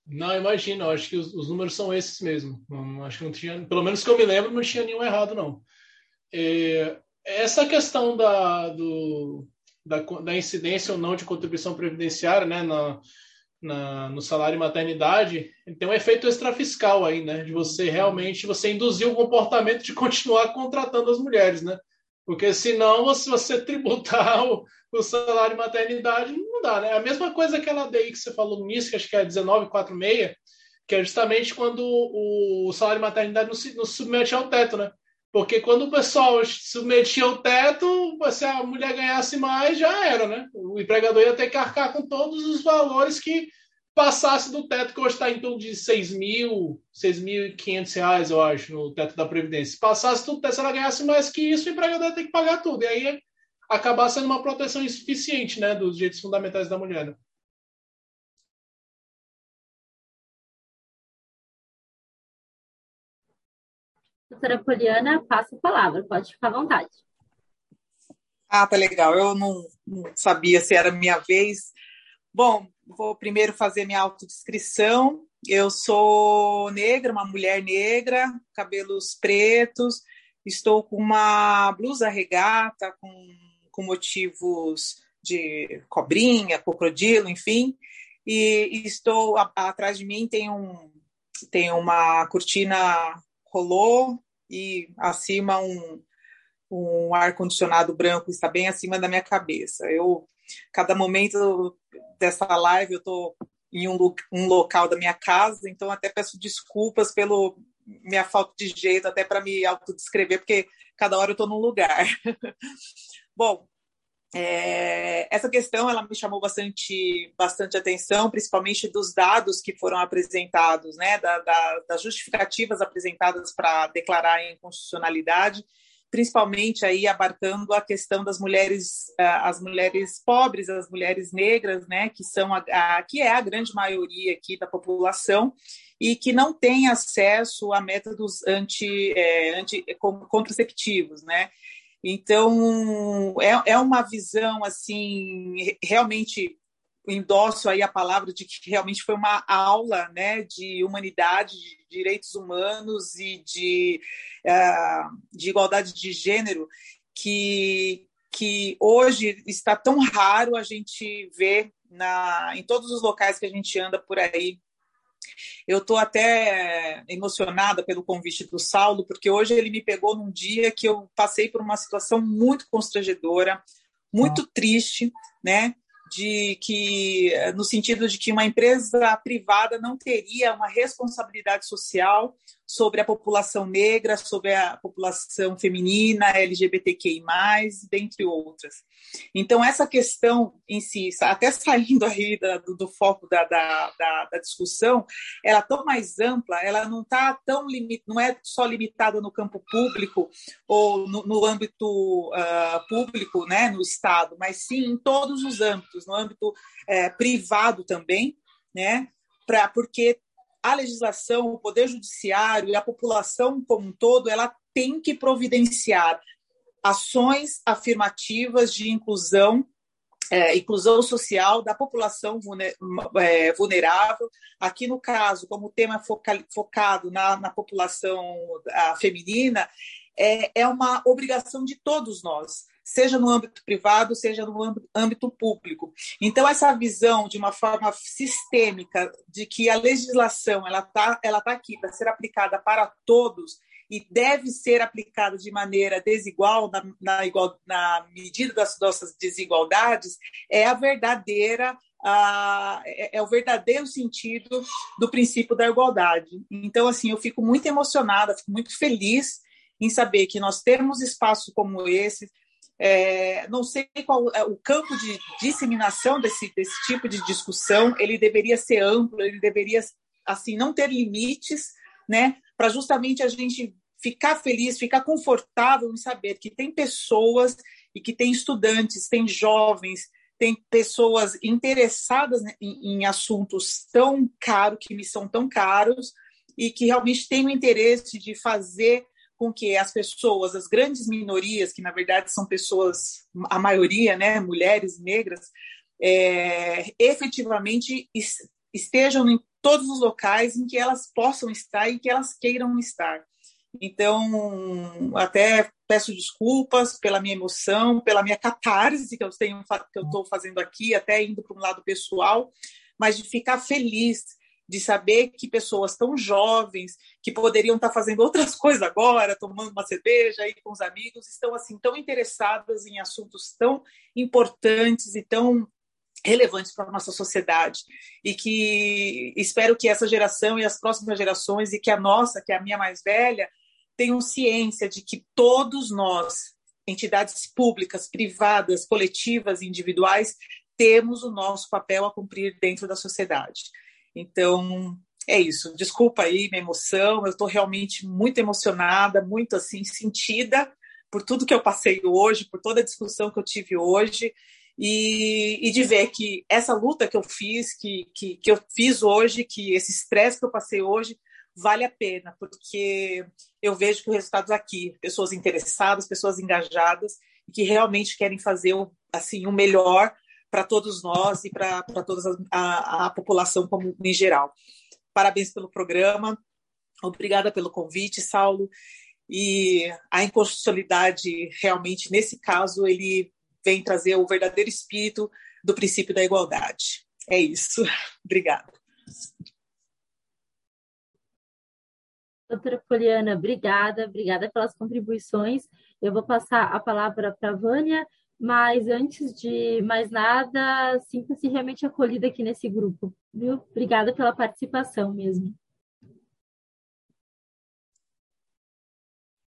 Não, imagino, acho que os, os, números são esses mesmo. Não, acho que não tinha, pelo menos que eu me lembro, não tinha nenhum errado, não. É, essa questão da, do, da, da, incidência ou não de contribuição previdenciária né, na, na, no salário maternidade, tem um efeito extrafiscal aí, né? De você realmente você induzir o comportamento de continuar contratando as mulheres, né? Porque senão, se você tributar o, o salário maternidade, não dá, né? A mesma coisa que ela daí que você falou no início, que acho que é 1946, que é justamente quando o, o salário maternidade não se, não se submete ao teto, né? Porque quando o pessoal submetia o teto, se a mulher ganhasse mais, já era, né? O empregador ia ter que arcar com todos os valores que passasse do teto, que hoje está em torno de 6 mil, 6.500 reais, eu acho, no teto da Previdência. Se passasse do teto, se ela ganhasse mais que isso, o empregador ia ter que pagar tudo. E aí acabar sendo uma proteção insuficiente, né, dos direitos fundamentais da mulher. Né? Doutora Poliana, passa a palavra, pode ficar à vontade. Ah, tá legal. Eu não, não sabia se era minha vez. Bom, vou primeiro fazer minha autodescrição. Eu sou negra, uma mulher negra, cabelos pretos, estou com uma blusa regata com, com motivos de cobrinha, crocodilo, enfim, e, estou a, atrás de mim tem um tem uma cortina rolou e acima um, um ar-condicionado branco está bem acima da minha cabeça. Eu, cada momento dessa live, eu estou em um, um local da minha casa, então até peço desculpas pelo minha falta de jeito, até para me autodescrever, porque cada hora eu estou num lugar. Bom, é, essa questão ela me chamou bastante, bastante atenção, principalmente dos dados que foram apresentados, né, da, da, das justificativas apresentadas para declarar a inconstitucionalidade, principalmente aí abarcando a questão das mulheres, as mulheres pobres, as mulheres negras, né, que são a, a, que é a grande maioria aqui da população e que não tem acesso a métodos anti, é, anti contraceptivos, né? Então, é, é uma visão, assim, realmente endosso aí a palavra de que realmente foi uma aula né, de humanidade, de direitos humanos e de, uh, de igualdade de gênero que, que hoje está tão raro a gente ver na, em todos os locais que a gente anda por aí eu estou até emocionada pelo convite do Saulo, porque hoje ele me pegou num dia que eu passei por uma situação muito constrangedora, muito ah. triste, né? de que no sentido de que uma empresa privada não teria uma responsabilidade social sobre a população negra, sobre a população feminina, LGBTQI+, dentre outras. Então, essa questão em si, até saindo aí do, do, foco da, da, da, da, discussão, ela é tão mais ampla, ela não está tão não é só limitada no campo público ou no, no âmbito uh, público, né, no Estado, mas sim em todos os âmbitos, no âmbito uh, privado também, né, pra, porque a legislação, o poder judiciário e a população como um todo, ela tem que providenciar ações afirmativas de inclusão é, inclusão social da população é, vulnerável. Aqui, no caso, como tema foca, focado na, na população feminina, é, é uma obrigação de todos nós seja no âmbito privado, seja no âmbito público. Então, essa visão de uma forma sistêmica de que a legislação ela está ela tá aqui para ser aplicada para todos e deve ser aplicada de maneira desigual, na, na, igual, na medida das nossas desigualdades, é a verdadeira é, é, o verdadeiro sentido do princípio da igualdade. Então, assim, eu fico muito emocionada, fico muito feliz em saber que nós temos espaços como esse. É, não sei qual é o campo de disseminação desse, desse tipo de discussão, ele deveria ser amplo, ele deveria assim não ter limites, né? Para justamente a gente ficar feliz, ficar confortável em saber que tem pessoas e que tem estudantes, tem jovens, tem pessoas interessadas em, em assuntos tão caros, que me são tão caros, e que realmente têm o interesse de fazer com que as pessoas, as grandes minorias, que na verdade são pessoas, a maioria, né, mulheres negras, é, efetivamente estejam em todos os locais em que elas possam estar e que elas queiram estar. Então, até peço desculpas pela minha emoção, pela minha catarse que eu tenho que eu estou fazendo aqui, até indo para um lado pessoal, mas de ficar feliz de saber que pessoas tão jovens, que poderiam estar fazendo outras coisas agora, tomando uma cerveja aí com os amigos, estão assim tão interessadas em assuntos tão importantes e tão relevantes para a nossa sociedade e que espero que essa geração e as próximas gerações e que a nossa, que é a minha mais velha, tenham ciência de que todos nós, entidades públicas, privadas, coletivas, individuais, temos o nosso papel a cumprir dentro da sociedade. Então, é isso. Desculpa aí minha emoção, eu estou realmente muito emocionada, muito assim sentida por tudo que eu passei hoje, por toda a discussão que eu tive hoje. E, e de ver que essa luta que eu fiz, que, que, que eu fiz hoje, que esse estresse que eu passei hoje, vale a pena, porque eu vejo que o resultado aqui, pessoas interessadas, pessoas engajadas, que realmente querem fazer assim o melhor para todos nós e para toda a, a população como em geral. Parabéns pelo programa, obrigada pelo convite, Saulo. E a inconstitucionalidade, realmente, nesse caso, ele vem trazer o verdadeiro espírito do princípio da igualdade. É isso. Obrigada. Doutora Poliana, obrigada, obrigada pelas contribuições. Eu vou passar a palavra para a Vânia, mas antes de mais nada, sinta-se realmente acolhida aqui nesse grupo, viu? Obrigada pela participação mesmo.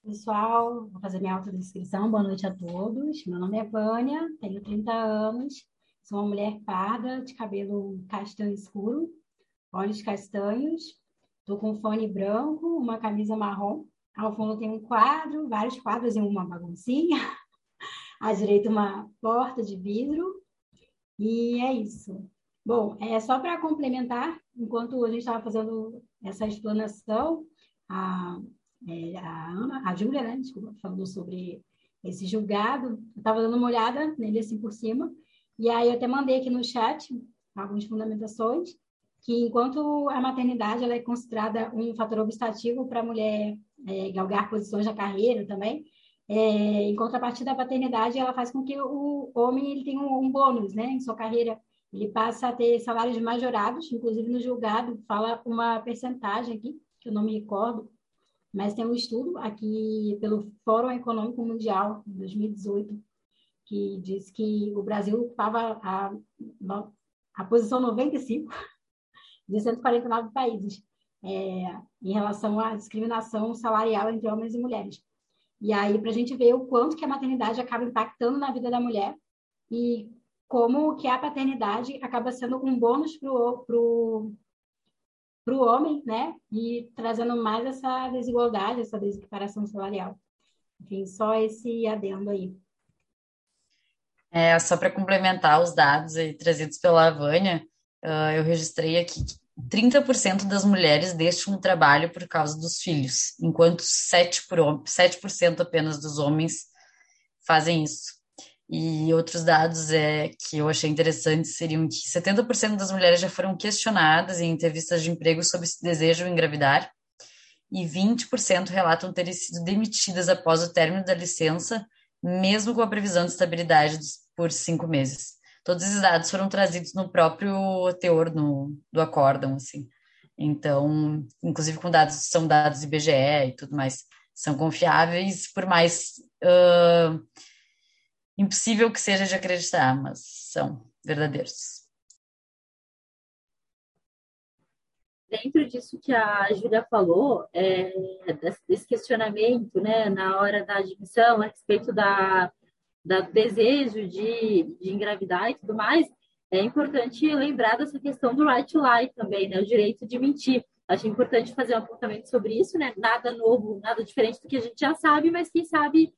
Pessoal, vou fazer minha autodescrição. Boa noite a todos. Meu nome é Vânia, tenho 30 anos, sou uma mulher parda, de cabelo castanho escuro, olhos castanhos, Estou com fone branco, uma camisa marrom. Ao fundo tem um quadro, vários quadros e uma baguncinha. À direita, uma porta de vidro. E é isso. Bom, é só para complementar, enquanto a gente estava fazendo essa explanação, a, é, a Ana, a Júlia, né, desculpa, falando sobre esse julgado, eu estava dando uma olhada nele assim por cima, e aí eu até mandei aqui no chat algumas fundamentações, que enquanto a maternidade ela é considerada um fator obstativo para a mulher é, galgar posições na carreira também, é, em contrapartida a paternidade ela faz com que o homem ele tenha um, um bônus, né, em sua carreira, ele passa a ter salários majorados, inclusive no julgado fala uma percentagem aqui que eu não me recordo, mas tem um estudo aqui pelo Fórum Econômico Mundial, 2018, que diz que o Brasil ocupava a, a posição 95 de 149 países é, em relação à discriminação salarial entre homens e mulheres. E aí, para a gente ver o quanto que a maternidade acaba impactando na vida da mulher e como que a paternidade acaba sendo um bônus para o pro homem, né? E trazendo mais essa desigualdade, essa desequiparação salarial. Enfim, só esse adendo aí. É, só para complementar os dados aí trazidos pela Vânia, uh, eu registrei aqui que 30% das mulheres deixam o trabalho por causa dos filhos, enquanto 7%, por, 7 apenas dos homens fazem isso. E outros dados é que eu achei interessantes seriam que 70% das mulheres já foram questionadas em entrevistas de emprego sobre se desejam engravidar, e 20% relatam terem sido demitidas após o término da licença, mesmo com a previsão de estabilidade por cinco meses. Todos esses dados foram trazidos no próprio teor no, do acórdão, assim. Então, inclusive com dados, são dados IBGE e tudo mais, são confiáveis, por mais uh, impossível que seja de acreditar, mas são verdadeiros. Dentro disso que a Júlia falou, é, desse questionamento né, na hora da admissão a respeito da, da desejo de, de engravidar e tudo mais, é importante lembrar dessa questão do right to lie também, né, o direito de mentir. Acho importante fazer um apontamento sobre isso, né? Nada novo, nada diferente do que a gente já sabe, mas quem sabe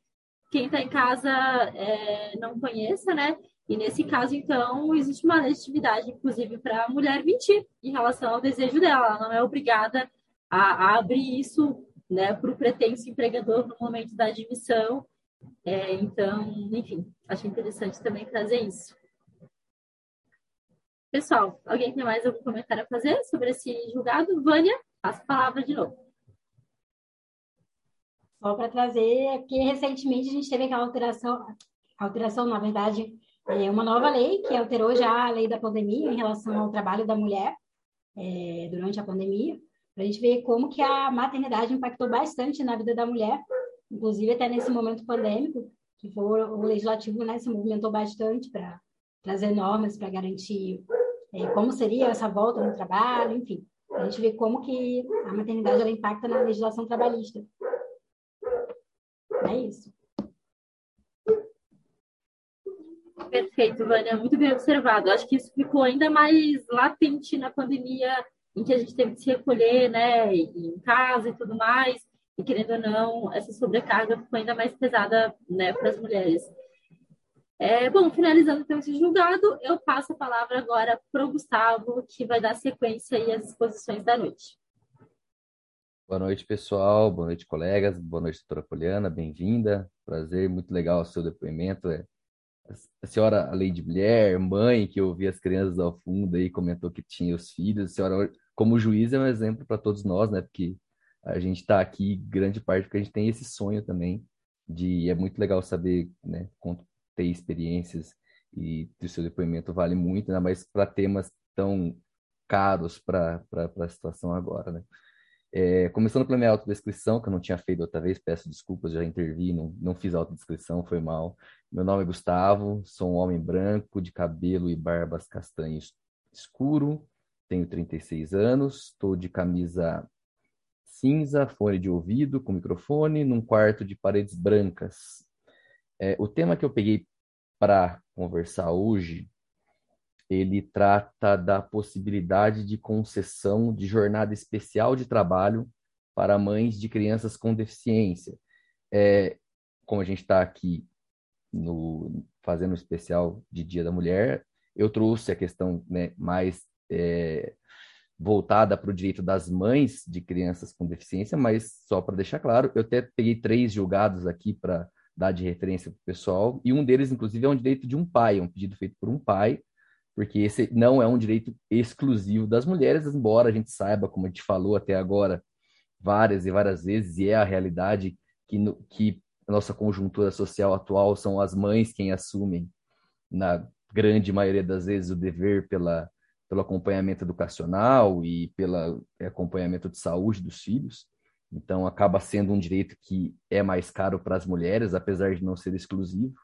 quem está em casa é, não conheça, né? E nesse caso, então, existe uma legitimidade, inclusive, para a mulher mentir em relação ao desejo dela. Ela não é obrigada a, a abrir isso né, para o pretenso empregador no momento da admissão. É, então, enfim, acho interessante também trazer isso. Pessoal, alguém tem mais algum comentário a fazer sobre esse julgado? Vânia, passo a palavra de novo. Só para trazer, porque recentemente a gente teve aquela alteração, alteração, na verdade, é uma nova lei que alterou já a lei da pandemia em relação ao trabalho da mulher é, durante a pandemia, para a gente ver como que a maternidade impactou bastante na vida da mulher, inclusive até nesse momento pandêmico, que o legislativo né, se movimentou bastante para trazer normas para garantir é, como seria essa volta no trabalho, enfim. A gente vê como que a maternidade ela impacta na legislação trabalhista. É isso. Perfeito, Vânia, muito bem observado. Acho que isso ficou ainda mais latente na pandemia, em que a gente teve que se recolher, né, em casa e tudo mais, e querendo ou não, essa sobrecarga ficou ainda mais pesada, né, para as mulheres. É, bom, finalizando então esse julgado, eu passo a palavra agora para o Gustavo, que vai dar sequência aí às exposições da noite. Boa noite, pessoal. Boa noite, colegas. Boa noite, doutora Poliana. Bem-vinda. Prazer, muito legal o seu depoimento. É a senhora, além de mulher, mãe, que ouvia as crianças ao fundo aí, comentou que tinha os filhos. A senhora, como juiz, é um exemplo para todos nós, né? Porque a gente está aqui, grande parte, porque a gente tem esse sonho também de. É muito legal saber, né? Ter experiências e o seu depoimento vale muito, né? Mas para temas tão caros para a situação agora, né? É, começando pela minha autodescrição, que eu não tinha feito outra vez, peço desculpas, já intervi, não, não fiz autodescrição, foi mal. Meu nome é Gustavo, sou um homem branco, de cabelo e barbas castanhos escuro, tenho 36 anos, estou de camisa cinza, fone de ouvido com microfone, num quarto de paredes brancas. É, o tema que eu peguei para conversar hoje ele trata da possibilidade de concessão de jornada especial de trabalho para mães de crianças com deficiência. É, como a gente está aqui no, fazendo um especial de Dia da Mulher, eu trouxe a questão né, mais é, voltada para o direito das mães de crianças com deficiência, mas só para deixar claro, eu até peguei três julgados aqui para dar de referência para o pessoal, e um deles, inclusive, é um direito de um pai, é um pedido feito por um pai, porque esse não é um direito exclusivo das mulheres, embora a gente saiba, como a gente falou até agora, várias e várias vezes, e é a realidade que, no, que a nossa conjuntura social atual são as mães quem assumem, na grande maioria das vezes, o dever pela, pelo acompanhamento educacional e pelo acompanhamento de saúde dos filhos. Então, acaba sendo um direito que é mais caro para as mulheres, apesar de não ser exclusivo.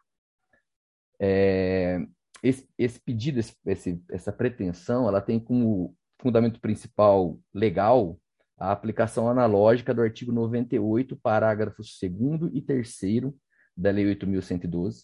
É, esse, esse pedido, esse, essa pretensão, ela tem como fundamento principal legal a aplicação analógica do artigo 98, parágrafos 2 e 3 da Lei 8.112,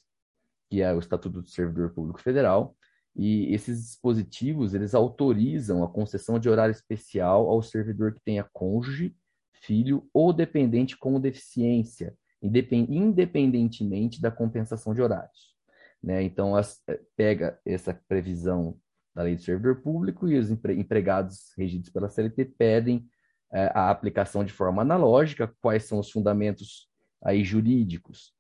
que é o Estatuto do Servidor Público Federal, e esses dispositivos, eles autorizam a concessão de horário especial ao servidor que tenha cônjuge, filho ou dependente com deficiência, independentemente da compensação de horários. Né? Então, as, eh, pega essa previsão da lei do servidor público e os empregados regidos pela CLT pedem é, a aplicação de forma analógica, quais são os fundamentos aí jurídicos.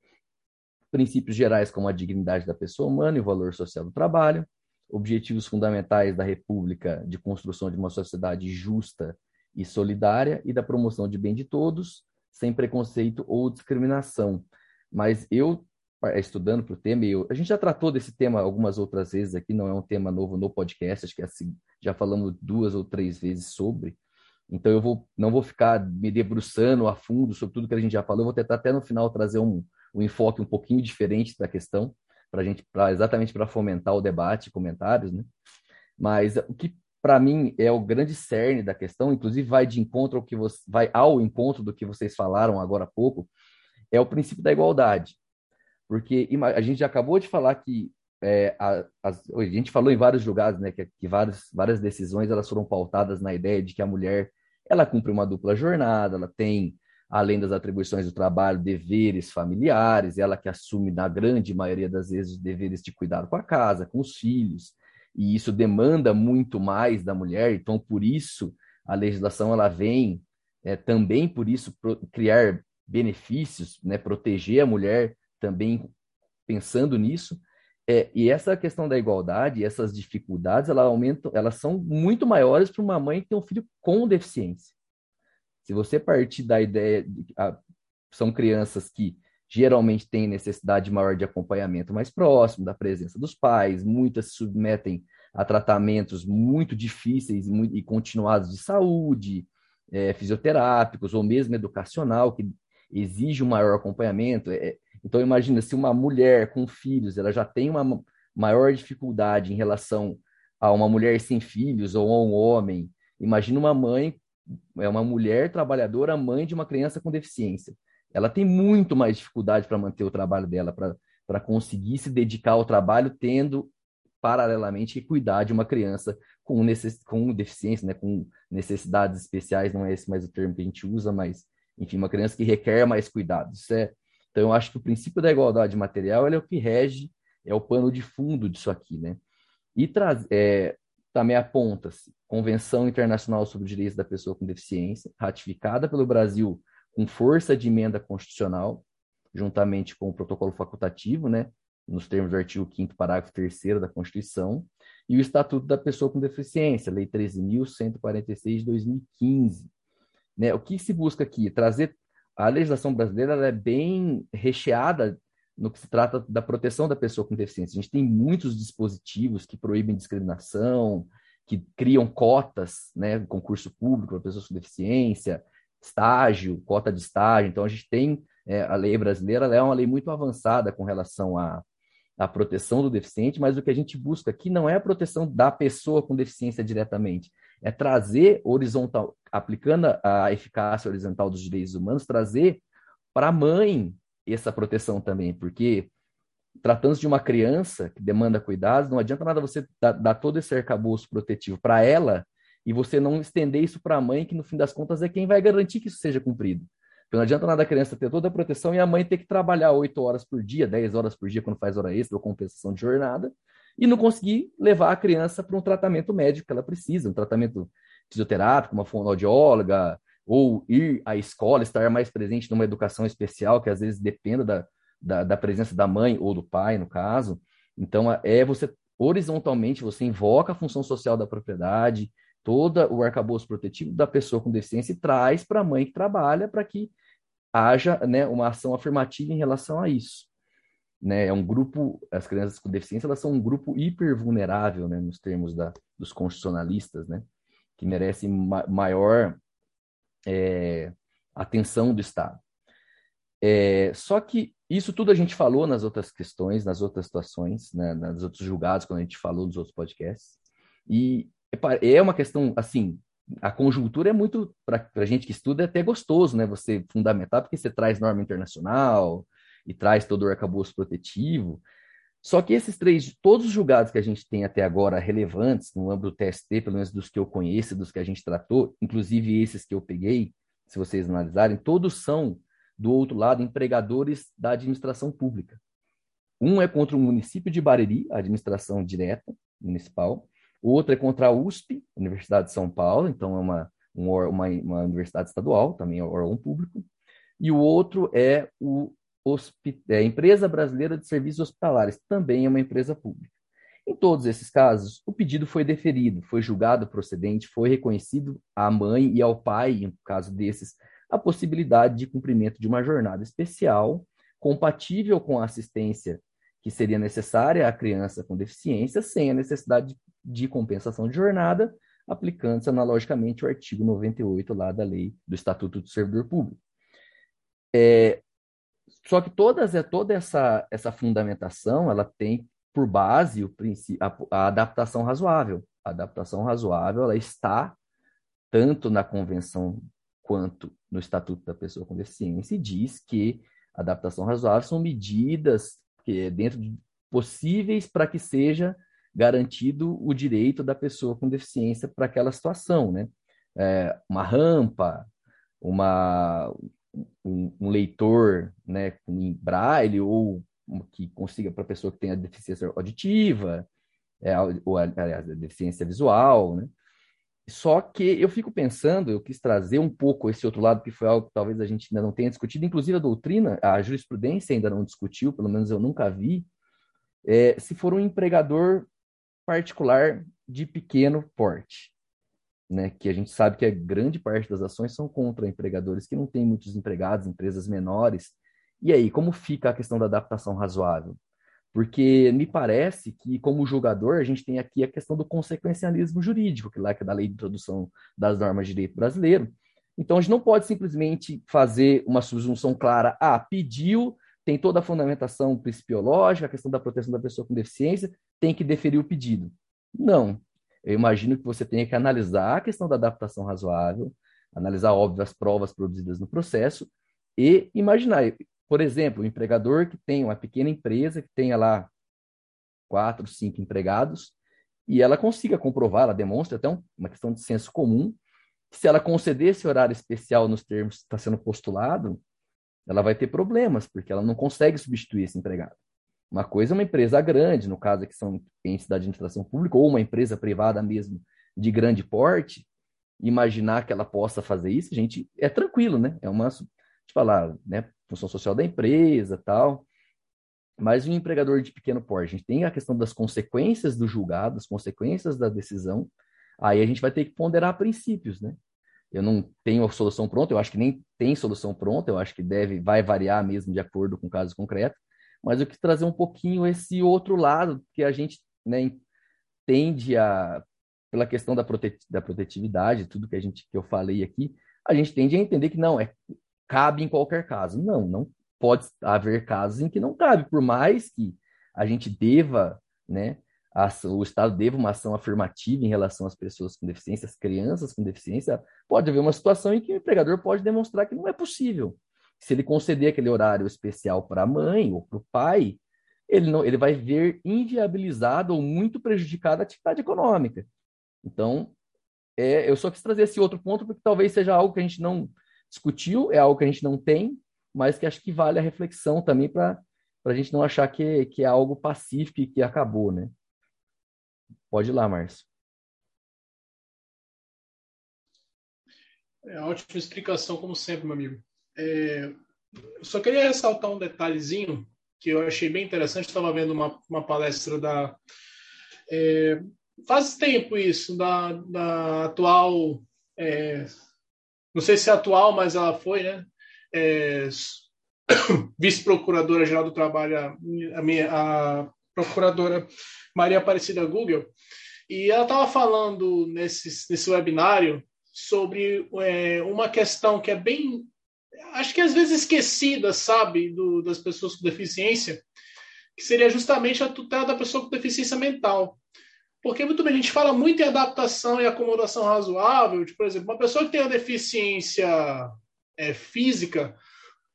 Princípios gerais como a dignidade da pessoa humana e o valor social do trabalho, objetivos fundamentais da República de construção de uma sociedade justa e solidária e da promoção de bem de todos, sem preconceito ou discriminação. Mas eu estudando para o tema, eu, a gente já tratou desse tema algumas outras vezes aqui, não é um tema novo no podcast, acho que é assim, já falamos duas ou três vezes sobre. Então eu vou, não vou ficar me debruçando a fundo sobre tudo que a gente já falou, eu vou tentar até no final trazer um, um enfoque um pouquinho diferente da questão, para gente, pra, exatamente para fomentar o debate, comentários, né? Mas o que para mim é o grande cerne da questão, inclusive vai de encontro ao que você, vai ao encontro do que vocês falaram agora há pouco, é o princípio da igualdade. Porque a gente já acabou de falar que é, a, a, a, gente falou em vários lugares, né, que, que várias, várias decisões elas foram pautadas na ideia de que a mulher ela cumpre uma dupla jornada, ela tem, além das atribuições do trabalho, deveres familiares, ela que assume, na grande maioria das vezes, os deveres de cuidar com a casa, com os filhos, e isso demanda muito mais da mulher, então, por isso, a legislação ela vem é, também, por isso, criar benefícios, né, proteger a mulher também pensando nisso, é, e essa questão da igualdade, essas dificuldades, elas aumentam, elas são muito maiores para uma mãe que tem um filho com deficiência. Se você partir da ideia de que ah, são crianças que geralmente têm necessidade maior de acompanhamento mais próximo, da presença dos pais, muitas se submetem a tratamentos muito difíceis e, continuados de saúde, é, fisioterápicos ou mesmo educacional, que exige um maior acompanhamento. É, então, imagina se uma mulher com filhos, ela já tem uma maior dificuldade em relação a uma mulher sem filhos ou a um homem. Imagina uma mãe, é uma mulher trabalhadora, mãe de uma criança com deficiência. Ela tem muito mais dificuldade para manter o trabalho dela, para conseguir se dedicar ao trabalho, tendo paralelamente que cuidar de uma criança com, necess, com deficiência, né, com necessidades especiais, não é esse mais o termo que a gente usa, mas, enfim, uma criança que requer mais cuidados. É, então, eu acho que o princípio da igualdade material é o que rege, é o pano de fundo disso aqui, né? E traz, é, também aponta-se Convenção Internacional sobre os Direitos da Pessoa com Deficiência, ratificada pelo Brasil com força de emenda constitucional, juntamente com o protocolo facultativo, né, nos termos do artigo 5 parágrafo 3 da Constituição, e o Estatuto da Pessoa com Deficiência, Lei 13.146 de 2015. Né, o que se busca aqui? Trazer a legislação brasileira é bem recheada no que se trata da proteção da pessoa com deficiência. A gente tem muitos dispositivos que proíbem discriminação, que criam cotas, né, concurso público para pessoas com deficiência, estágio, cota de estágio. Então a gente tem é, a lei brasileira, é uma lei muito avançada com relação à, à proteção do deficiente, mas o que a gente busca aqui não é a proteção da pessoa com deficiência diretamente, é trazer horizontal, aplicando a eficácia horizontal dos direitos humanos, trazer para a mãe essa proteção também, porque tratando-se de uma criança que demanda cuidados, não adianta nada você dar, dar todo esse arcabouço protetivo para ela e você não estender isso para a mãe, que no fim das contas é quem vai garantir que isso seja cumprido. Porque não adianta nada a criança ter toda a proteção e a mãe ter que trabalhar oito horas por dia, dez horas por dia quando faz hora extra ou compensação de jornada, e não conseguir levar a criança para um tratamento médico que ela precisa, um tratamento fisioterápico, uma fonoaudióloga, ou ir à escola, estar mais presente numa educação especial, que às vezes dependa da, da, da presença da mãe ou do pai, no caso. Então, é você, horizontalmente, você invoca a função social da propriedade, todo o arcabouço protetivo da pessoa com deficiência e traz para a mãe que trabalha para que haja né, uma ação afirmativa em relação a isso né, é um grupo, as crianças com deficiência, elas são um grupo hipervulnerável, né, nos termos da, dos constitucionalistas, né, que merecem ma maior é, atenção do Estado. É, só que isso tudo a gente falou nas outras questões, nas outras situações, né, nos outros julgados, quando a gente falou nos outros podcasts, e é, uma questão, assim, a conjuntura é muito, para a gente que estuda, é até gostoso, né, você fundamentar, porque você traz norma internacional, e traz todo o arcabouço protetivo. Só que esses três, todos os julgados que a gente tem até agora relevantes no âmbito do TST, pelo menos dos que eu conheço, dos que a gente tratou, inclusive esses que eu peguei, se vocês analisarem, todos são, do outro lado, empregadores da administração pública. Um é contra o município de Bariri, a administração direta municipal. O outro é contra a USP, Universidade de São Paulo, então é uma, uma, uma universidade estadual, também é órgão público. E o outro é o é, Empresa Brasileira de Serviços Hospitalares, também é uma empresa pública. Em todos esses casos, o pedido foi deferido, foi julgado procedente, foi reconhecido à mãe e ao pai, no caso desses, a possibilidade de cumprimento de uma jornada especial compatível com a assistência que seria necessária à criança com deficiência, sem a necessidade de compensação de jornada, aplicando-se analogicamente o artigo 98 lá da lei do Estatuto do Servidor Público. É, só que todas, é, toda essa, essa fundamentação ela tem por base o a, a adaptação razoável. A adaptação razoável ela está tanto na Convenção quanto no Estatuto da Pessoa com Deficiência diz que adaptação razoável são medidas que é dentro de possíveis para que seja garantido o direito da pessoa com deficiência para aquela situação, né? É, uma rampa, uma, um, um, leitor né, em braille ou que consiga para a pessoa que tem a deficiência auditiva, é, ou a, a, deficiência visual, né? Só que eu fico pensando, eu quis trazer um pouco esse outro lado, que foi algo que talvez a gente ainda não tenha discutido, inclusive a doutrina, a jurisprudência ainda não discutiu, pelo menos eu nunca vi, é, se for um empregador particular de pequeno porte, né, que a gente sabe que a grande parte das ações são contra empregadores que não têm muitos empregados, empresas menores. E aí, como fica a questão da adaptação razoável? Porque me parece que, como julgador, a gente tem aqui a questão do consequencialismo jurídico, que lá que é da lei de introdução das normas de direito brasileiro. Então, a gente não pode simplesmente fazer uma subsunção clara, ah, pediu, tem toda a fundamentação principiológica, a questão da proteção da pessoa com deficiência, tem que deferir o pedido. Não. Eu imagino que você tenha que analisar a questão da adaptação razoável, analisar, óbvio, as provas produzidas no processo e imaginar, por exemplo, o empregador que tem uma pequena empresa, que tenha lá quatro, cinco empregados, e ela consiga comprovar, ela demonstra até uma questão de senso comum, que se ela conceder esse horário especial nos termos que está sendo postulado, ela vai ter problemas, porque ela não consegue substituir esse empregado. Uma coisa é uma empresa grande, no caso aqui são entes da administração pública, ou uma empresa privada mesmo de grande porte, imaginar que ela possa fazer isso, gente, é tranquilo, né? É uma, de falar, né, função social da empresa, tal. Mas um empregador de pequeno porte, a gente tem a questão das consequências do julgado, as consequências da decisão. Aí a gente vai ter que ponderar princípios, né? Eu não tenho a solução pronta, eu acho que nem tem solução pronta, eu acho que deve, vai variar mesmo de acordo com o caso concreto, mas eu quis trazer um pouquinho esse outro lado, que a gente né, tende a, pela questão da, prote, da protetividade, tudo que a gente que eu falei aqui, a gente tende a entender que não, é cabe em qualquer caso. Não, não pode haver casos em que não cabe, por mais que a gente deva, né, o Estado deva uma ação afirmativa em relação às pessoas com deficiência, às crianças com deficiência, pode haver uma situação em que o empregador pode demonstrar que não é possível. Se ele conceder aquele horário especial para a mãe ou para o pai, ele, não, ele vai ver inviabilizado ou muito prejudicada a atividade econômica. Então, é, eu só quis trazer esse outro ponto porque talvez seja algo que a gente não discutiu, é algo que a gente não tem, mas que acho que vale a reflexão também para a gente não achar que, que é algo pacífico e que acabou, né? Pode ir lá, Márcio. É ótima explicação, como sempre, meu amigo. É, eu só queria ressaltar um detalhezinho que eu achei bem interessante. Estava vendo uma, uma palestra da. É, faz tempo isso, da, da atual. É, não sei se é atual, mas ela foi, né? É, Vice-procuradora-geral do Trabalho, a, minha, a procuradora Maria Aparecida Google, e ela estava falando nesse, nesse webinário sobre é, uma questão que é bem, acho que às vezes esquecida, sabe, do, das pessoas com deficiência, que seria justamente a tutela da pessoa com deficiência mental. Porque, muito bem, a gente fala muito em adaptação e acomodação razoável, de, por exemplo, uma pessoa que tem uma deficiência é, física,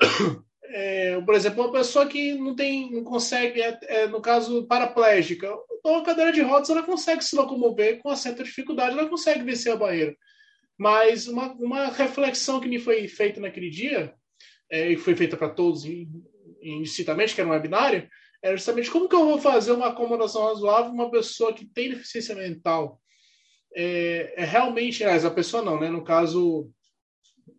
é, por exemplo, uma pessoa que não tem, não consegue, é, é, no caso, paraplégica, ou a cadeira de rodas, ela consegue se locomover com uma certa dificuldade, ela consegue vencer a barreira. Mas uma, uma reflexão que me foi feita naquele dia, é, e foi feita para todos indistintamente, que era um webinário, era justamente como que eu vou fazer uma acomodação razoável uma pessoa que tem deficiência mental. É, é realmente, a pessoa não, né? No caso,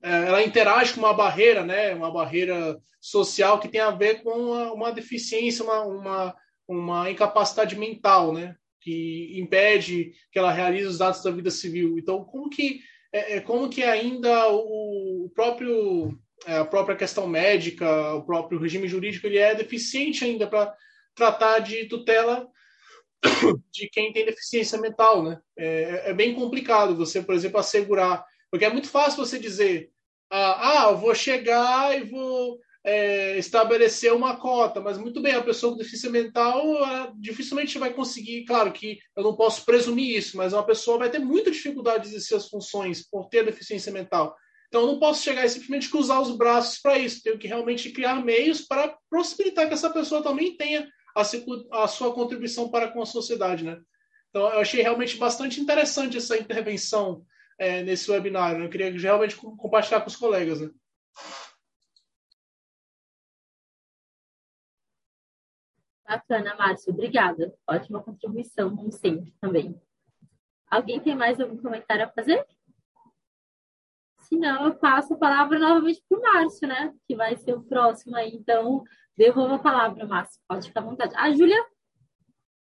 é, ela interage com uma barreira, né? Uma barreira social que tem a ver com uma, uma deficiência, uma, uma, uma incapacidade mental, né? Que impede que ela realize os atos da vida civil. Então, como que é, é como que ainda o próprio é, a própria questão médica, o próprio regime jurídico, ele é deficiente ainda para tratar de tutela de quem tem deficiência mental, né? É, é, bem complicado você, por exemplo, assegurar, porque é muito fácil você dizer, ah, ah vou chegar e vou é, estabelecer uma cota, mas muito bem, a pessoa com deficiência mental dificilmente vai conseguir, claro que eu não posso presumir isso, mas uma pessoa vai ter muita dificuldade de exercer as funções por ter deficiência mental. Então, eu não posso chegar e simplesmente cruzar os braços para isso. Tenho que realmente criar meios para possibilitar que essa pessoa também tenha a, a sua contribuição para com a sociedade, né? Então, eu achei realmente bastante interessante essa intervenção é, nesse webinar. Né? Eu queria realmente compartilhar com os colegas, né? Bacana, Márcio. Obrigada. Ótima contribuição, como sempre, também. Alguém tem mais algum comentário a fazer? Se não, eu passo a palavra novamente para o Márcio, né? Que vai ser o próximo aí. Então, devolvo a palavra, Márcio. Pode ficar à vontade. Ah, Júlia?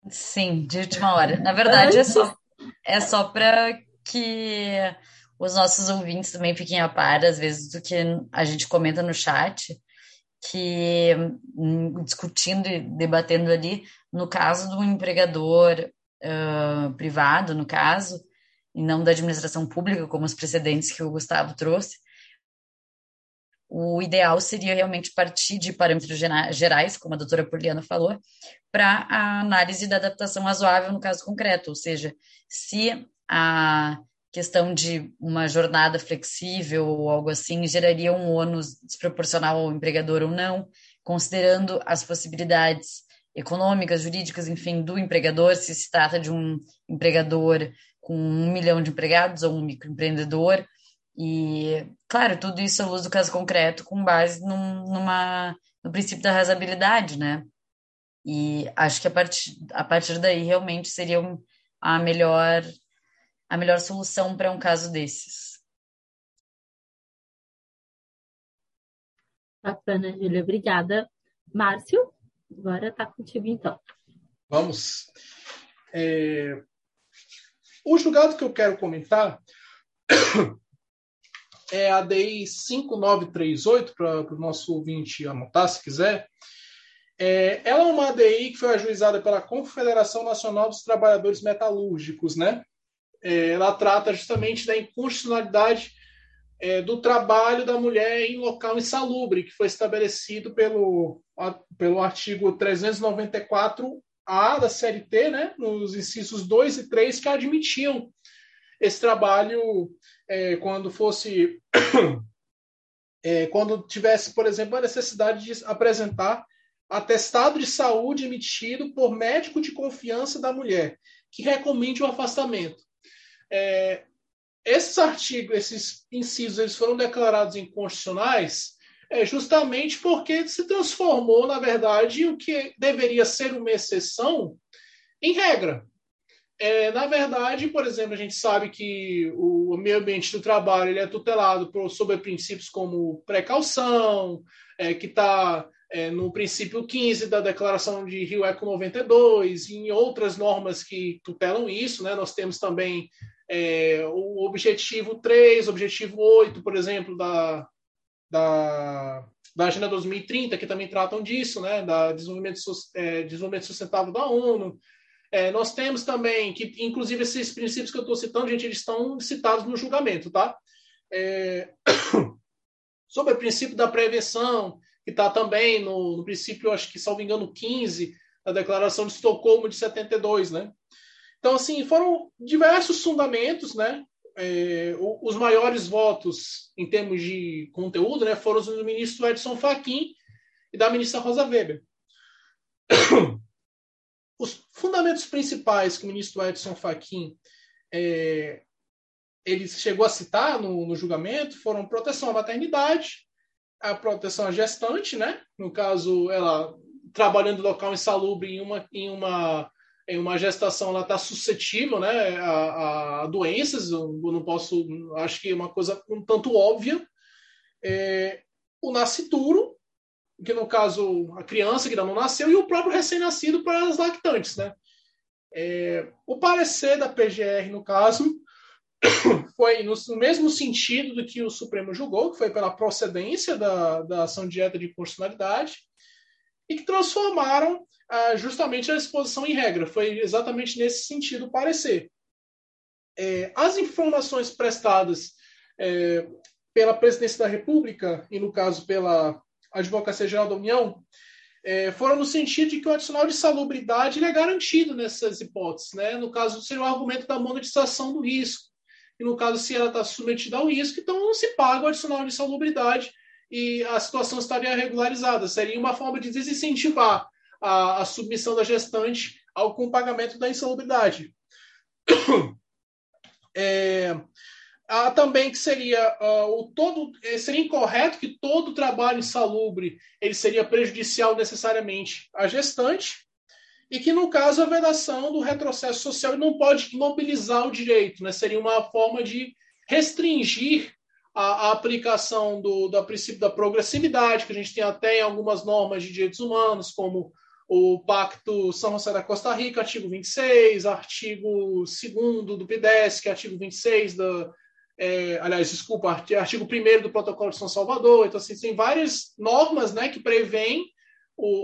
Sim, de última hora. Na verdade, é só, é só para que os nossos ouvintes também fiquem a par, às vezes, do que a gente comenta no chat, que hum, discutindo e debatendo ali, no caso do empregador uh, privado, no caso, e não da administração pública, como os precedentes que o Gustavo trouxe, o ideal seria realmente partir de parâmetros gerais, como a doutora Poliana falou, para a análise da adaptação razoável no caso concreto, ou seja, se a questão de uma jornada flexível ou algo assim geraria um ônus desproporcional ao empregador ou não, considerando as possibilidades econômicas, jurídicas, enfim, do empregador, se se trata de um empregador com um milhão de empregados ou um microempreendedor. E, claro, tudo isso à luz do caso concreto, com base num, numa, no princípio da razoabilidade, né? E acho que a partir, a partir daí realmente seria a melhor, a melhor solução para um caso desses. Bacana, Júlia. Obrigada. Márcio, agora está contigo então. Vamos. É, o julgado que eu quero comentar é a DI 5938, para o nosso ouvinte anotar, se quiser. É, ela é uma ADI que foi ajuizada pela Confederação Nacional dos Trabalhadores Metalúrgicos, né? É, ela trata justamente da inconstitucionalidade é, do trabalho da mulher em local insalubre, que foi estabelecido pelo, a, pelo artigo 394 a da CLT, né, nos incisos 2 e 3, que admitiam esse trabalho é, quando fosse. É, quando tivesse, por exemplo, a necessidade de apresentar atestado de saúde emitido por médico de confiança da mulher, que recomende o afastamento. É, esses artigos, esses incisos, eles foram declarados inconstitucionais é justamente porque se transformou, na verdade, o que deveria ser uma exceção em regra. É, na verdade, por exemplo, a gente sabe que o meio ambiente do trabalho ele é tutelado por, sobre princípios como precaução, é, que está é, no princípio 15 da Declaração de Rio Eco 92, e em outras normas que tutelam isso. Né? Nós temos também é, o objetivo 3, objetivo 8, por exemplo, da, da, da Agenda 2030, que também tratam disso, né, da desenvolvimento, é, desenvolvimento sustentável da ONU. É, nós temos também, que inclusive esses princípios que eu estou citando, gente, eles estão citados no julgamento, tá? É, sobre o princípio da prevenção, que está também no, no, princípio, acho que, salvo engano, 15 da Declaração de Estocolmo de 72, né? Então, assim, foram diversos fundamentos, né, é, os maiores votos em termos de conteúdo né, foram os do ministro Edson Fachin e da ministra Rosa Weber. Os fundamentos principais que o ministro Edson Fachin é, ele chegou a citar no, no, julgamento foram proteção à maternidade, a proteção à gestante, né? no caso, ela trabalhando local insalubre em uma, em uma em uma gestação ela está suscetível né, a, a, doenças, eu não posso, acho que é uma coisa um tanto óbvia. É, o nascituro, que no caso a criança que ainda não nasceu, e o próprio recém-nascido para as lactantes. Né? É, o parecer da PGR, no caso, foi no, mesmo sentido do que o Supremo julgou, que foi pela procedência da, da ação direta de constitucionalidade, e que transformaram justamente a exposição em regra. Foi exatamente nesse sentido o parecer. É, as informações prestadas é, pela Presidência da República, e no caso pela Advocacia Geral da União, é, foram no sentido de que o adicional de salubridade é garantido nessas hipóteses. Né? No caso, seria o argumento da monetização do risco. E no caso, se ela está submetida ao risco, então não se paga o adicional de salubridade e a situação estaria regularizada. Seria uma forma de desincentivar a, a submissão da gestante ao com pagamento da insalubridade. É, há também que seria uh, o todo é, seria incorreto que todo trabalho insalubre ele seria prejudicial necessariamente à gestante e que no caso a vedação do retrocesso social não pode imobilizar o direito, né? Seria uma forma de restringir a, a aplicação do, do princípio da progressividade, que a gente tem até em algumas normas de direitos humanos, como o Pacto São José da Costa Rica, artigo 26, artigo 2 do é artigo 26 da. É, aliás, desculpa, artigo 1 do Protocolo de São Salvador. Então, assim, tem várias normas né, que prevêem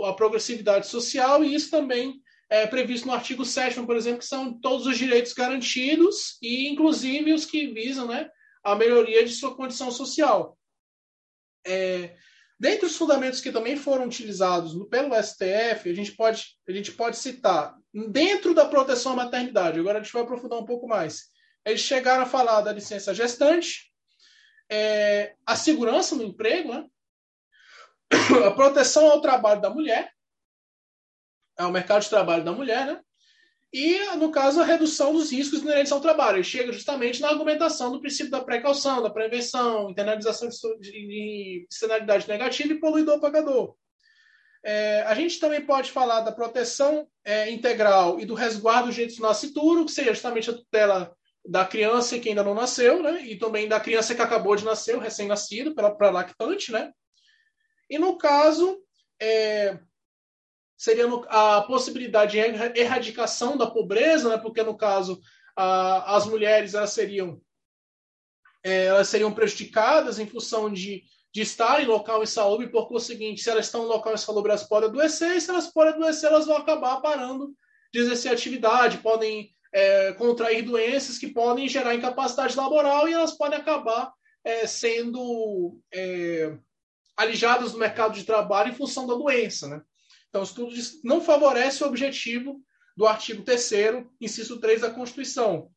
a progressividade social, e isso também é previsto no artigo 7, por exemplo, que são todos os direitos garantidos, e inclusive os que visam né, a melhoria de sua condição social. É, dentre os fundamentos que também foram utilizados pelo STF, a gente pode, a gente pode citar, dentro da proteção à maternidade, agora a gente vai aprofundar um pouco mais. Eles chegaram a falar da licença gestante, é, a segurança no emprego, né? a proteção ao trabalho da mulher, ao mercado de trabalho da mulher, né? E, no caso, a redução dos riscos inerentes ao trabalho. Ele chega justamente na argumentação do princípio da precaução, da prevenção, internalização de, de externalidade negativa e poluidor-pagador. É, a gente também pode falar da proteção é, integral e do resguardo do jeito nascituro, que seria justamente a tutela da criança que ainda não nasceu, né? E também da criança que acabou de nascer, recém-nascido, para lactante, né? E no caso, é, seria a possibilidade de erradicação da pobreza, né? porque no caso a, as mulheres elas seriam é, elas seriam prejudicadas em função de, de estar em local insalubre, por conseguinte, se elas estão em local insalubre, elas podem adoecer, e se elas podem adoecer, elas vão acabar parando de exercer atividade, podem é, contrair doenças que podem gerar incapacidade laboral e elas podem acabar é, sendo é, alijadas do mercado de trabalho em função da doença, né? Então, o estudo não favorece o objetivo do artigo 3 inciso 3 da Constituição.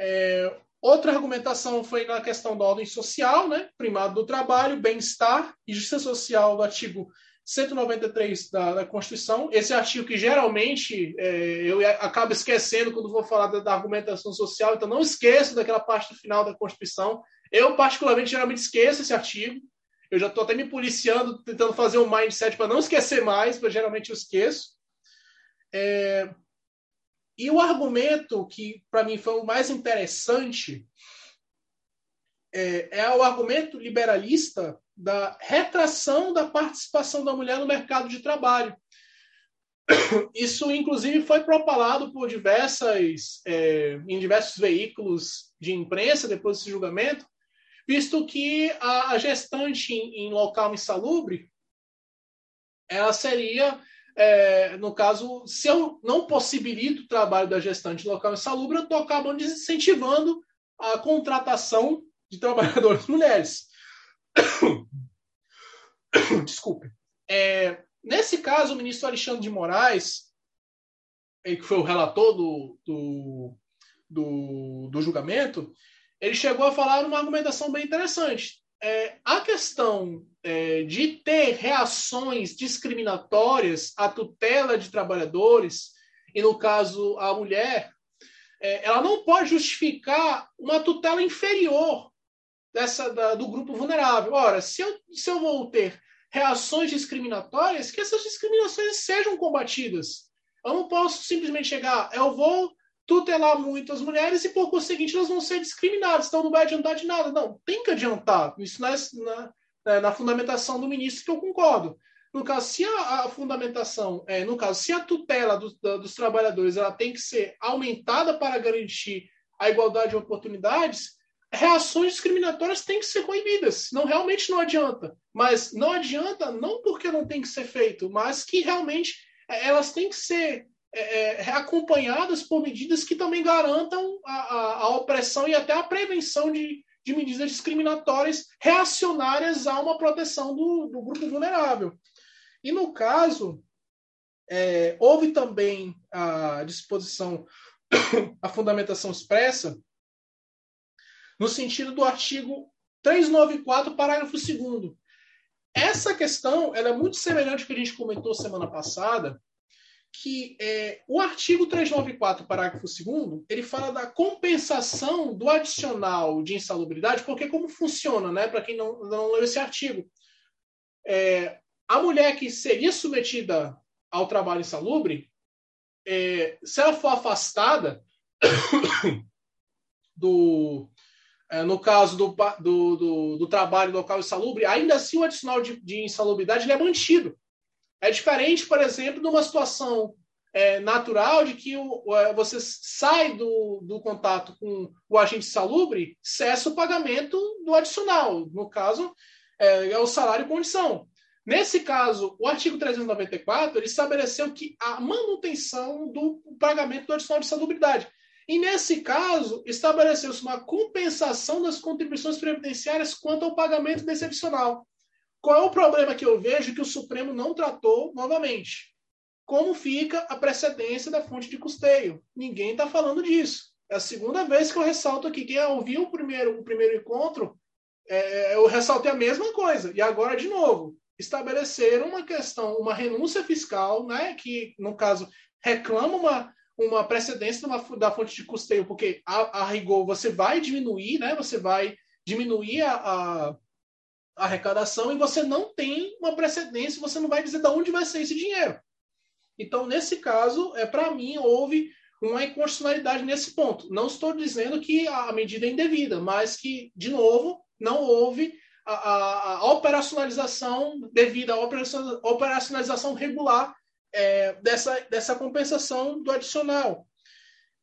É, outra argumentação foi na questão da ordem social, né? primado do trabalho, bem-estar e justiça social do artigo 193 da, da, Constituição. Esse artigo que geralmente é, eu acabo esquecendo quando vou falar da, da, argumentação social, então não esqueço daquela parte final da Constituição. Eu, particularmente, geralmente esqueço esse artigo. Eu já estou até me policiando, tentando fazer um mindset para não esquecer mais, porque geralmente eu esqueço. É... E o argumento que, para mim, foi o mais interessante é, é o argumento liberalista da retração da participação da mulher no mercado de trabalho. Isso, inclusive, foi propalado por diversas, é, em diversos veículos de imprensa depois desse julgamento, visto que a, gestante em, em local insalubre, ela seria, é, no caso, se eu não possibilito o trabalho da gestante em local insalubre, eu estou acabando desincentivando a contratação de trabalhadoras mulheres. Desculpe. É, nesse caso, o ministro Alexandre de Moraes, que foi o relator do, do, do, do julgamento, ele chegou a falar uma argumentação bem interessante. É, a questão é, de ter reações discriminatórias à tutela de trabalhadores, e no caso a mulher, é, ela não pode justificar uma tutela inferior dessa da, do grupo vulnerável. Ora, se eu, se eu vou ter reações discriminatórias, que essas discriminações sejam combatidas. Eu não posso simplesmente chegar, eu vou tutelar muito as mulheres e, por conseguinte, elas vão ser discriminadas, então não vai adiantar de nada. Não, tem que adiantar. Isso na, na, é, na fundamentação do ministro que eu concordo. No caso, se a, a fundamentação, é, no caso, se a tutela do, da, dos trabalhadores ela tem que ser aumentada para garantir a igualdade de oportunidades, reações discriminatórias têm que ser coibidas. Não realmente não adianta. Mas não adianta não porque não tem que ser feito, mas que realmente é, elas têm que ser é, é, acompanhadas por medidas que também garantam a, a, a opressão e até a prevenção de, de, medidas discriminatórias reacionárias a uma proteção do, do grupo vulnerável. E no caso, é, houve também a disposição, a fundamentação expressa, no sentido do artigo 394, parágrafo 2. Essa questão ela é muito semelhante ao que a gente comentou semana passada, que é, o artigo 394, parágrafo 2 ele fala da compensação do adicional de insalubridade, porque como funciona, né, para quem não, não leu esse artigo, é, a mulher que seria submetida ao trabalho insalubre, é, se ela for afastada do, é, no caso do, do, do, do, trabalho local insalubre, ainda assim o adicional de, de insalubridade é mantido. É diferente, por exemplo, de uma situação é, natural de que o, é, você sai do, do contato com o agente salubre, cessa o pagamento do adicional. No caso, é, é o salário condição. Nesse caso, o artigo 394 ele estabeleceu que a manutenção do pagamento do adicional de salubridade. E nesse caso, estabeleceu-se uma compensação das contribuições previdenciárias quanto ao pagamento desse adicional. Qual é o problema que eu vejo que o Supremo não tratou novamente? Como fica a precedência da fonte de custeio? Ninguém está falando disso. É a segunda vez que eu ressalto aqui. Quem ouviu o primeiro, o primeiro encontro, é, eu ressaltei a mesma coisa. E agora, de novo, estabeleceram uma questão, uma renúncia fiscal, né, que, no caso, reclama uma, uma precedência da fonte de custeio, porque a, a rigor você vai diminuir, né, você vai diminuir a, a a arrecadação e você não tem uma precedência, você não vai dizer de onde vai sair esse dinheiro. Então, nesse caso, é para mim houve uma inconstitucionalidade nesse ponto. Não estou dizendo que a medida é indevida, mas que, de novo, não houve a, a, a operacionalização devida à operacionalização regular é, dessa, dessa compensação do adicional.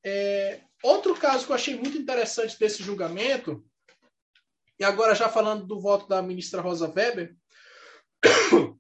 É, outro caso que eu achei muito interessante desse julgamento e agora já falando do voto da ministra Rosa Weber,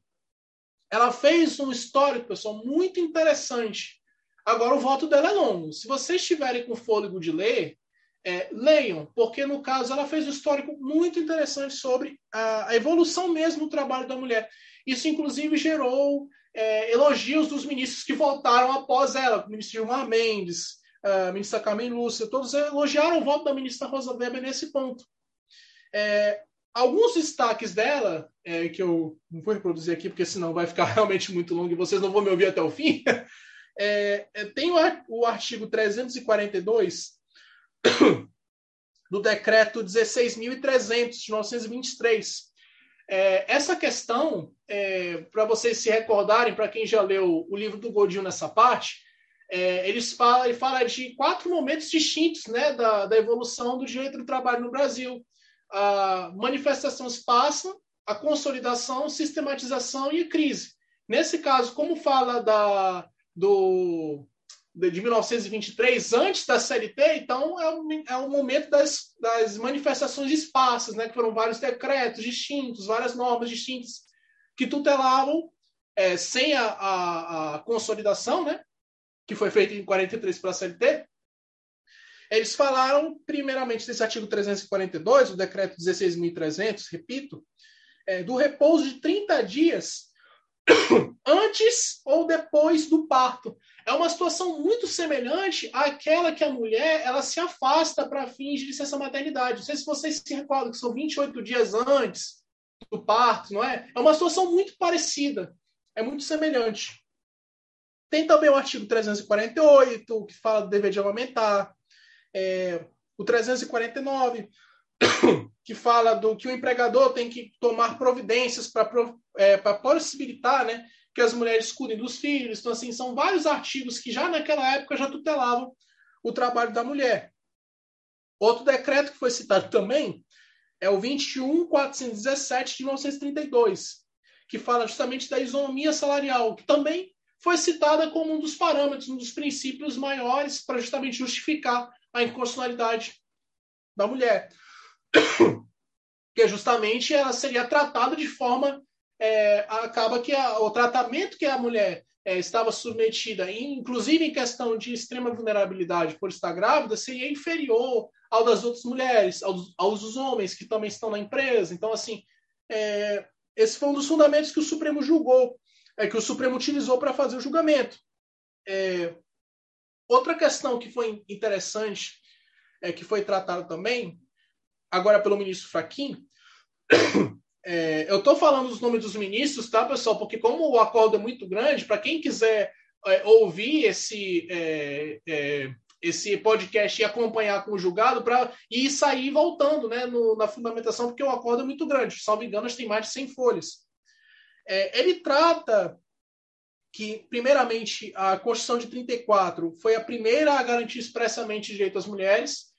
ela fez um histórico, pessoal, muito interessante. Agora o voto dela é longo. Se vocês estiverem com fôlego de ler, é, leiam, porque no caso ela fez um histórico muito interessante sobre a, a evolução mesmo do trabalho da mulher. Isso, inclusive, gerou é, elogios dos ministros que votaram após ela, o ministro Gilmar Mendes, a ministra Carmen Lúcia, todos elogiaram o voto da ministra Rosa Weber nesse ponto. É, alguns destaques dela, é, que eu não vou reproduzir aqui, porque senão vai ficar realmente muito longo e vocês não vão me ouvir até o fim. É, é tem o, o artigo 342 do decreto 16.300 de 1923. É, essa questão, é, para vocês se recordarem, para quem já leu o livro do Godinho nessa parte, é, eles fala, ele fala de quatro momentos distintos né, da, da evolução do direito do trabalho no Brasil a manifestação espaço, a consolidação, sistematização e a crise. Nesse caso, como fala da, do, de 1923, antes da CLT, então é o, é momento das, das manifestações espaços, né, que foram vários decretos distintos, várias normas distintas que tutelavam, é, sem a, a, a, consolidação, né, que foi feita em 43 para a CLT, eles falaram, primeiramente, desse artigo 342, o decreto 16.300, repito, é, do repouso de 30 dias antes ou depois do parto. É uma situação muito semelhante àquela que a mulher ela se afasta para fins de licença maternidade. Não sei se vocês se recordam que são 28 dias antes do parto, não é? É uma situação muito parecida, é muito semelhante. Tem também o artigo 348, que fala do dever de amamentar é, o 349, que fala do que o empregador tem que tomar providências para é, possibilitar né, que as mulheres cuidem dos filhos. Então, assim, são vários artigos que já naquela época já tutelavam o trabalho da mulher. Outro decreto que foi citado também é o 21417 de 1932, que fala justamente da isonomia salarial, que também foi citada como um dos parâmetros, um dos princípios maiores para justamente justificar a inconstitucionalidade da mulher. que justamente ela seria tratada de forma. É, acaba que a, o tratamento que a mulher é, estava submetida, inclusive em questão de extrema vulnerabilidade por estar grávida, seria inferior ao das outras mulheres, aos, aos homens que também estão na empresa. Então, assim, é, esse foi um dos fundamentos que o Supremo julgou, é, que o Supremo utilizou para fazer o julgamento. É, outra questão que foi interessante, é, que foi tratada também, agora pelo ministro Faquim, é, eu estou falando os nomes dos ministros, tá, pessoal? Porque como o acordo é muito grande, para quem quiser é, ouvir esse, é, é, esse podcast e acompanhar com o julgado, para ir sair voltando né, no, na fundamentação, porque o acordo é muito grande. Salvo engano, tem mais de 100 folhas. É, ele trata que, primeiramente, a Constituição de 34 foi a primeira a garantir expressamente direito às mulheres,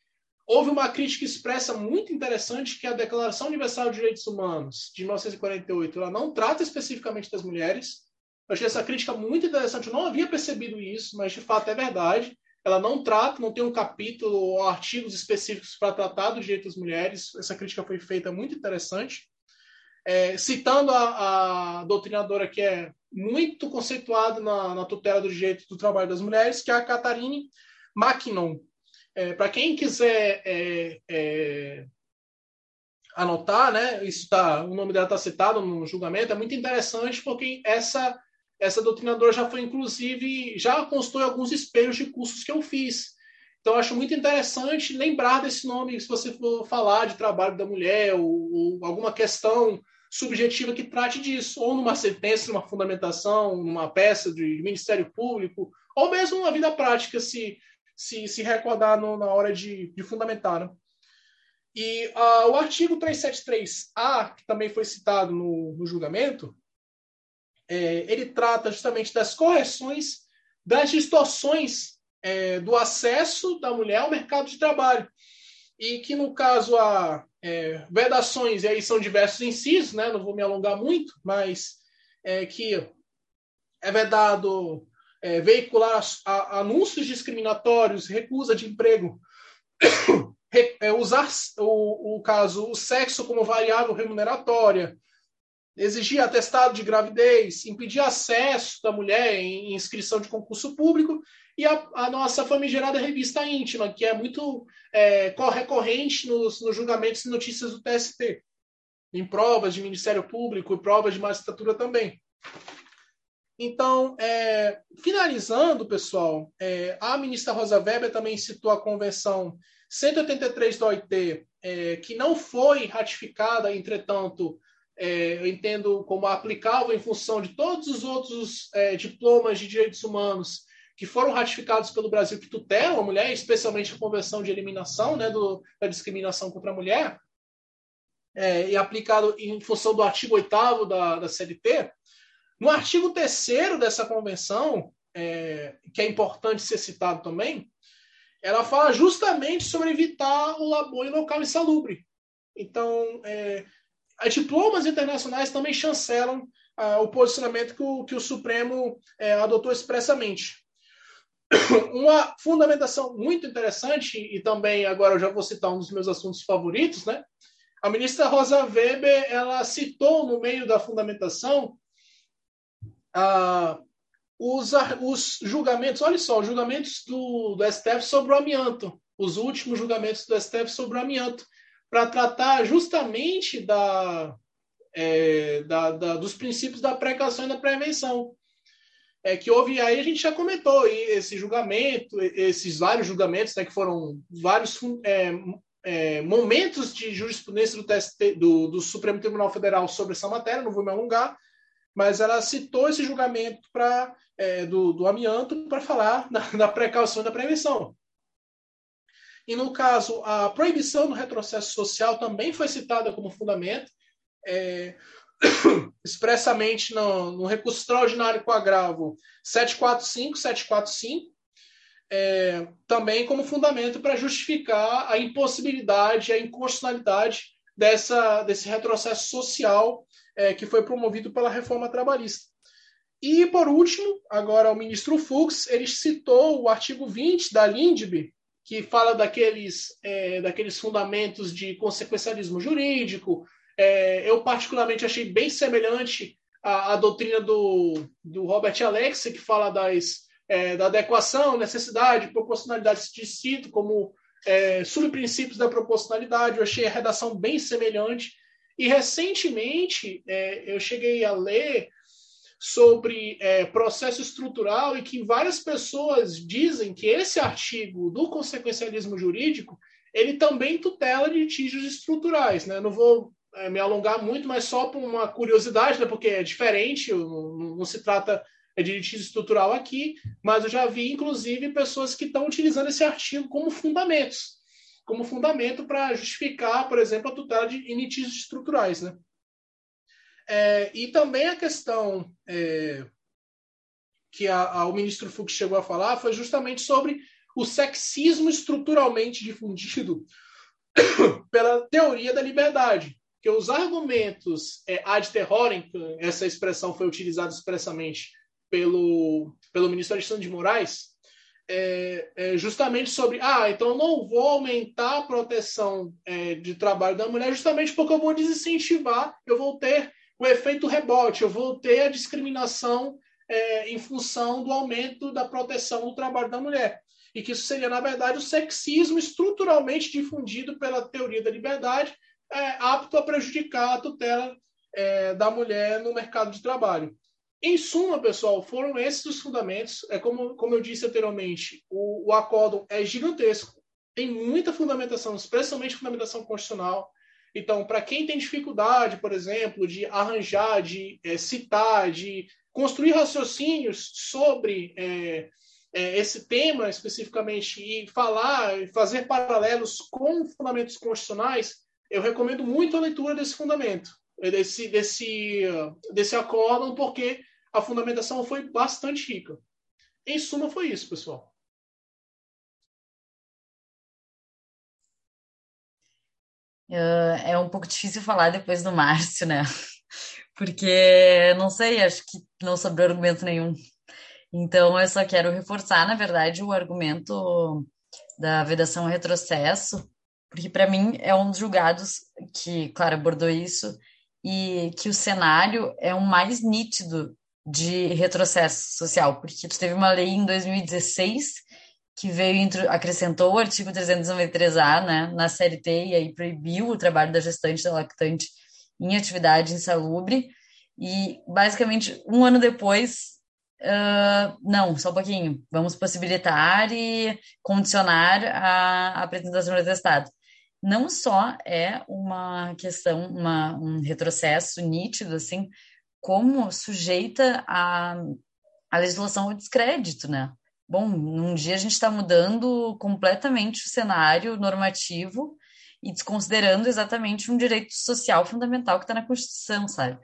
Houve uma crítica expressa muito interessante que a Declaração Universal de Direitos Humanos de 1948 ela não trata especificamente das mulheres. Eu achei essa crítica muito interessante. Eu não havia percebido isso, mas de fato é verdade. Ela não trata, não tem um capítulo ou artigos específicos para tratar dos direitos das mulheres. Essa crítica foi feita muito interessante. É, citando a, a, doutrinadora que é muito conceituada na, na tutela do direito do trabalho das mulheres, que é a Catarine Mackinon. É, Para quem quiser é, é, anotar, né, isso tá, o nome dela está citado no julgamento, é muito interessante porque essa essa doutrinadora já foi, inclusive, já constou alguns espelhos de cursos que eu fiz. Então, acho muito interessante lembrar desse nome se você for falar de trabalho da mulher ou, ou alguma questão subjetiva que trate disso, ou numa sentença, numa fundamentação, numa peça de Ministério Público, ou mesmo numa vida prática, se se, se recordar no, na hora de, de fundamentar. Né? E uh, o artigo 373A, que também foi citado no, no julgamento, é, ele trata justamente das correções das distorções é, do acesso da mulher ao mercado de trabalho. E que, no caso, há é, vedações, e aí são diversos incisos, né? não vou me alongar muito, mas é, que é vedado é, veicular anúncios discriminatórios, recusa de emprego, é, usar o, o caso o sexo como variável remuneratória, exigir atestado de gravidez, impedir acesso da mulher em inscrição de concurso público e a, a nossa famigerada revista íntima, que é muito é, recorrente nos, nos julgamentos e notícias do TST, em provas de Ministério Público e provas de magistratura também. Então, é, finalizando, pessoal, é, a ministra Rosa Weber também citou a Convenção 183 da OIT, é, que não foi ratificada, entretanto, é, eu entendo como aplicável em função de todos os outros é, diplomas de direitos humanos que foram ratificados pelo Brasil que tutelam a mulher, especialmente a Convenção de Eliminação né, do, da Discriminação contra a Mulher, é, e aplicado em função do artigo 8 da, da CLT, no artigo 3 dessa convenção, é, que é importante ser citado também, ela fala justamente sobre evitar o labor em local insalubre. Então, é, as diplomas internacionais também chancelam ah, o posicionamento que o, que o Supremo é, adotou expressamente. Uma fundamentação muito interessante, e também agora eu já vou citar um dos meus assuntos favoritos, né? A ministra Rosa Weber, ela citou no meio da fundamentação ah, os, os, julgamentos, olha só, os julgamentos do, do STF sobre o amianto, os últimos julgamentos do STF sobre o amianto, para tratar justamente da, é, da, da, dos princípios da precaução e da prevenção. É que houve, aí a gente já comentou esse julgamento, esses vários julgamentos, né, que foram vários é, é, momentos de jurisprudência do, TST, do, do Supremo Tribunal Federal sobre essa matéria, não vou me alongar, mas ela citou esse julgamento pra, é, do, do amianto para falar da precaução e da prevenção. E no caso, a proibição do retrocesso social também foi citada como fundamento, é, expressamente no, no, recurso extraordinário com agravo 745, 745, é, também como fundamento para justificar a impossibilidade, a inconstitucionalidade dessa, desse retrocesso social é, que foi promovido pela reforma trabalhista. E, por último, agora o ministro Fux, ele citou o artigo 20 da LINDB, que fala daqueles, é, daqueles fundamentos de consequencialismo jurídico. É, eu, particularmente, achei bem semelhante à, à doutrina do, do Robert Alexia, que fala das, é, da adequação, necessidade, proporcionalidade de cito como é, subprincípios da proporcionalidade. Eu achei a redação bem semelhante. E, recentemente, é, eu cheguei a ler sobre é, processo estrutural e que várias pessoas dizem que esse artigo do consequencialismo jurídico ele também tutela litígios estruturais. Né? Não vou me alongar muito, mas só por uma curiosidade, né? porque é diferente, não, não se trata de litígio estrutural aqui, mas eu já vi, inclusive, pessoas que estão utilizando esse artigo como fundamentos, como fundamento para justificar, por exemplo, a tutela de litígios estruturais. Né? É, e também a questão é, que a, a, o ministro Fux chegou a falar foi justamente sobre o sexismo estruturalmente difundido pela teoria da liberdade. Que os argumentos é, ad terrorem, essa expressão foi utilizada expressamente pelo, pelo ministro Alexandre de Moraes, é, é, justamente sobre, ah, então não vou aumentar a proteção é, de trabalho da mulher justamente porque eu vou desincentivar, eu vou ter o efeito rebote, eu vou ter a discriminação é, em função do aumento da proteção do trabalho da mulher. E que isso seria, na verdade, o sexismo estruturalmente difundido pela teoria da liberdade, é, apto a prejudicar a tutela é, da mulher no mercado de trabalho. Em suma, pessoal, foram esses os fundamentos. É como, como eu disse anteriormente, o, o acórdão é gigantesco, tem muita fundamentação, especialmente fundamentação constitucional. Então, para quem tem dificuldade, por exemplo, de arranjar, de é, citar, de construir raciocínios sobre é, é, esse tema especificamente e falar, fazer paralelos com fundamentos constitucionais, eu recomendo muito a leitura desse fundamento, desse, desse, desse acórdão, porque a fundamentação foi bastante rica. Em suma, foi isso, pessoal. É um pouco difícil falar depois do Márcio, né? Porque, não sei, acho que não sobrou argumento nenhum. Então, eu só quero reforçar, na verdade, o argumento da vedação retrocesso, porque, para mim, é um dos julgados que, claro, abordou isso, e que o cenário é o mais nítido de retrocesso social, porque tu teve uma lei em 2016 que veio acrescentou o artigo 393A né, na CLT e aí proibiu o trabalho da gestante da lactante em atividade insalubre. E basicamente um ano depois, uh, não, só um pouquinho, vamos possibilitar e condicionar a, apresentação do atestado. Não só é uma questão, uma, um retrocesso nítido, assim, como sujeita a, a legislação ao descrédito, né? bom, num dia a gente está mudando completamente o cenário normativo e desconsiderando exatamente um direito social fundamental que está na Constituição, sabe?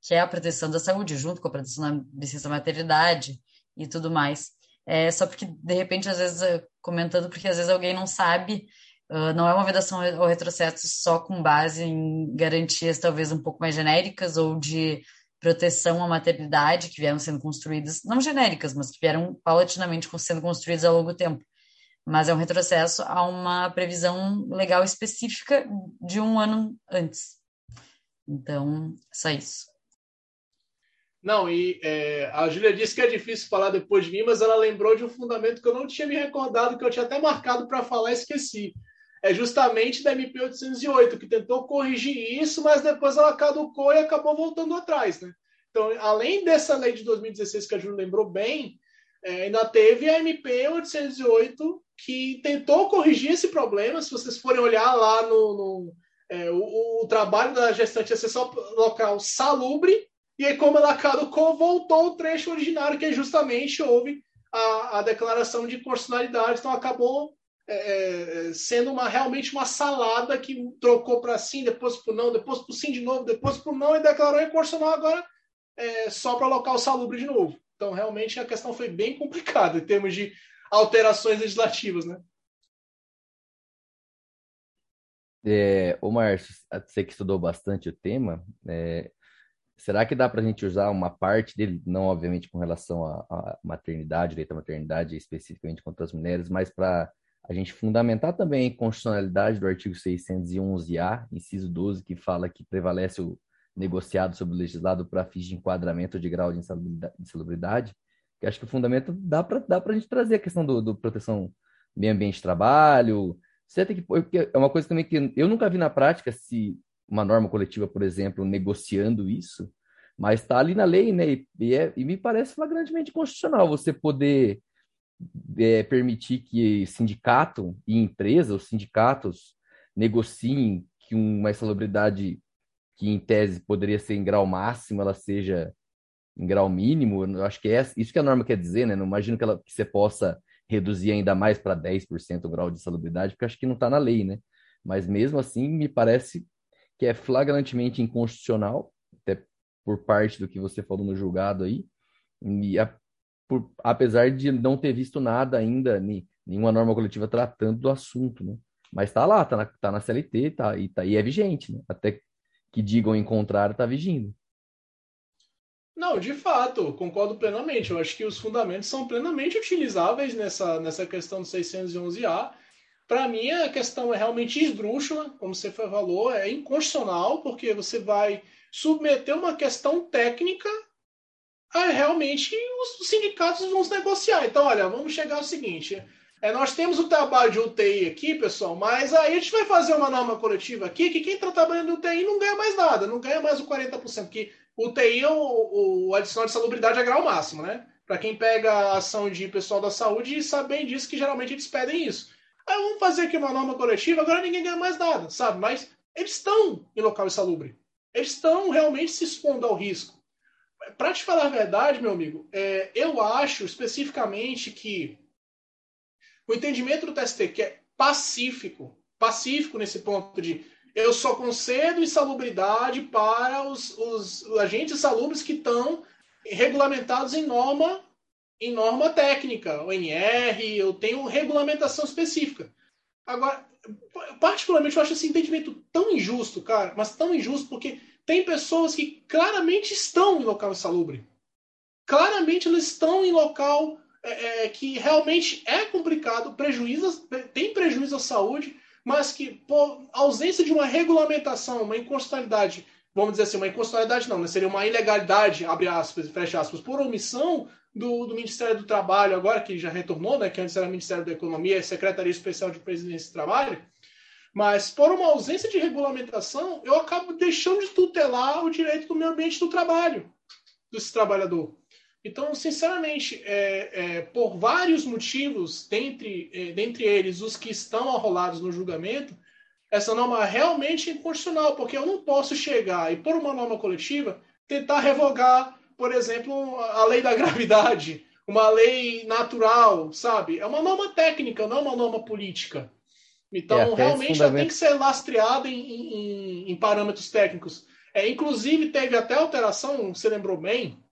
Que é a proteção da saúde, junto com a proteção da licença maternidade e tudo mais. É só porque, de repente, às vezes, comentando, porque às vezes alguém não sabe, uh, não é uma vedação ou retrocesso só com base em garantias talvez um pouco mais genéricas ou de proteção à maternidade que vieram sendo construídas, não genéricas, mas que vieram paulatinamente sendo construídas ao longo tempo. Mas é um retrocesso a uma previsão legal específica de um ano antes. Então, só isso. Não, e é, a Júlia disse que é difícil falar depois de mim, mas ela lembrou de um fundamento que eu não tinha me recordado, que eu tinha até marcado para falar e esqueci. É justamente da MP 808, que tentou corrigir isso, mas depois ela caducou e acabou voltando atrás. Né? Então, além dessa lei de 2016 que a Júlia lembrou bem, é, ainda teve a MP 808 que tentou corrigir esse problema. Se vocês forem olhar lá no, no é, o, o, trabalho da gestante ia ser só local salubre, e aí, como ela caducou, voltou o trecho originário, que justamente houve a, a declaração de constitucionalidade, então acabou é, é, sendo uma, realmente uma salada que trocou para sim, depois para não, depois para sim de novo, depois para não e declarou inconstitucional agora é, só para local salubre de novo. Então, realmente, a questão foi bem complicada em termos de alterações legislativas, né? É, o Márcio, você que estudou bastante o tema, é, Será que dá para a gente usar uma parte dele, não obviamente com relação à, maternidade, direito à maternidade especificamente contra as mulheres, mas para a gente fundamentar também a constitucionalidade do artigo 611-A, inciso 12, que fala que prevalece o negociado sobre o legislado para fins de enquadramento de grau de insalubridade, que acho que o fundamento dá para dá a gente trazer a questão do, do proteção meio ambiente de trabalho. Você tem que, porque é uma coisa também que eu nunca vi na prática se uma norma coletiva, por exemplo, negociando isso, mas está ali na lei, né? E, e, é, e, me parece flagrantemente constitucional você poder é, permitir que sindicato e empresa, os sindicatos, negociem que uma insalubridade que em tese poderia ser em grau máximo, ela seja em grau mínimo. Eu acho que é isso que a norma quer dizer, né? Não imagino que, ela, que você possa reduzir ainda mais para 10% o grau de insalubridade, porque acho que não está na lei, né? Mas mesmo assim, me parece que é flagrantemente inconstitucional, até por parte do que você falou no julgado aí, e a, por, apesar de não ter visto nada ainda, nem, nenhuma norma coletiva tratando do assunto, né? Mas está lá, está na, tá na CLT tá, e, tá, e é vigente, né? Até que digam em contrário, está vigindo. Não, de fato, concordo plenamente. Eu acho que os fundamentos são plenamente utilizáveis nessa, nessa questão do 611A. Para mim, a questão é realmente esdrúxula, como você falou, é inconstitucional, porque você vai submeter uma questão técnica a realmente os sindicatos vão se negociar. Então, olha, vamos chegar ao seguinte: é, nós temos o trabalho de UTI aqui, pessoal, mas aí a gente vai fazer uma norma coletiva aqui que quem está trabalhando UTI não ganha mais nada, não ganha mais o 40%, que UTI, é o, o adicional de salubridade é grau máximo, né? Para quem pega a ação de pessoal da saúde, sabe bem disso que geralmente eles pedem isso. Aí vamos fazer aqui uma norma coletiva, agora ninguém ganha mais nada, sabe? Mas eles estão em local insalubre. Eles estão realmente se expondo ao risco. Para te falar a verdade, meu amigo, é, eu acho especificamente que o entendimento do TST, que é pacífico, pacífico nesse ponto de eu só concedo insalubridade para os, os agentes salubres que estão regulamentados em norma em norma técnica, ONR, eu tenho regulamentação específica. Agora, particularmente, eu acho esse entendimento tão injusto, cara, mas tão injusto porque tem pessoas que claramente estão em local insalubre. Claramente eles estão em local é, é, que realmente é complicado, prejuízo, tem prejuízo à saúde, mas que, por ausência de uma regulamentação, uma inconstitucionalidade, vamos dizer assim, uma inconstitucionalidade não, né? seria uma ilegalidade, abre aspas fecha aspas, por omissão do, do, Ministério do Trabalho, agora que já retornou, né, que antes era Ministério da Economia e Secretaria Especial de Presidência do Trabalho, mas por uma ausência de regulamentação, eu acabo deixando de tutelar o direito do meio ambiente do trabalho desse trabalhador. Então, sinceramente, é, é, por vários motivos, dentre, é, dentre eles os que estão arrolados no julgamento, essa norma é realmente inconstitucional, porque eu não posso chegar e, por uma norma coletiva, tentar revogar por exemplo, a lei da gravidade, uma lei natural, sabe? É uma norma técnica, não é uma norma política. Então, é, realmente, fundamento... tem que ser lastreada em, em, em, parâmetros técnicos. É, inclusive, teve até alteração, você lembrou bem,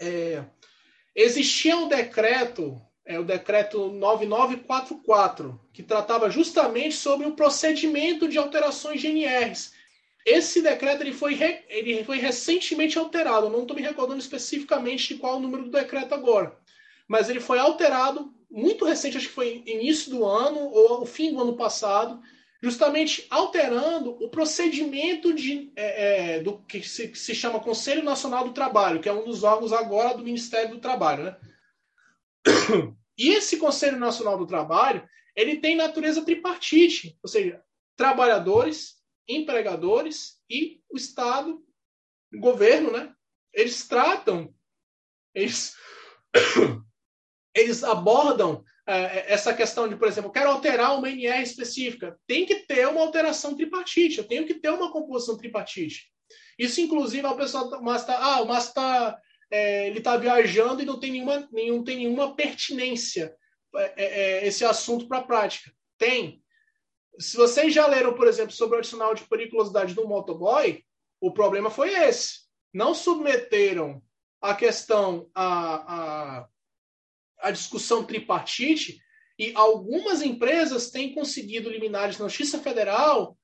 é, existia um decreto, é, o decreto 9944, que tratava justamente sobre o procedimento de alterações de NRs. Esse decreto ele foi, re, ele foi recentemente alterado. Eu não estou me recordando especificamente de qual o número do decreto agora. Mas ele foi alterado muito recente, acho que foi início do ano ou o fim do ano passado, justamente alterando o procedimento de, é, é, do que se, que se, chama Conselho Nacional do Trabalho, que é um dos órgãos agora do Ministério do Trabalho. Né? E esse Conselho Nacional do Trabalho ele tem natureza tripartite, ou seja, trabalhadores, empregadores e o Estado, o governo, né? Eles tratam, eles, eles abordam é, essa questão de, por exemplo, quero alterar uma NR específica. Tem que ter uma alteração tripartite, eu tenho que ter uma composição tripartite. Isso, inclusive, a pessoa, mas tá, ah, o está é, ele está viajando e não tem nenhuma, nenhum, tem nenhuma pertinência é, é, é esse assunto para a prática. Tem se vocês já leram, por exemplo, sobre o adicional de periculosidade do motoboy, o problema foi esse. Não submeteram a questão à, à, à discussão tripartite e algumas empresas têm conseguido liminares na Justiça Federal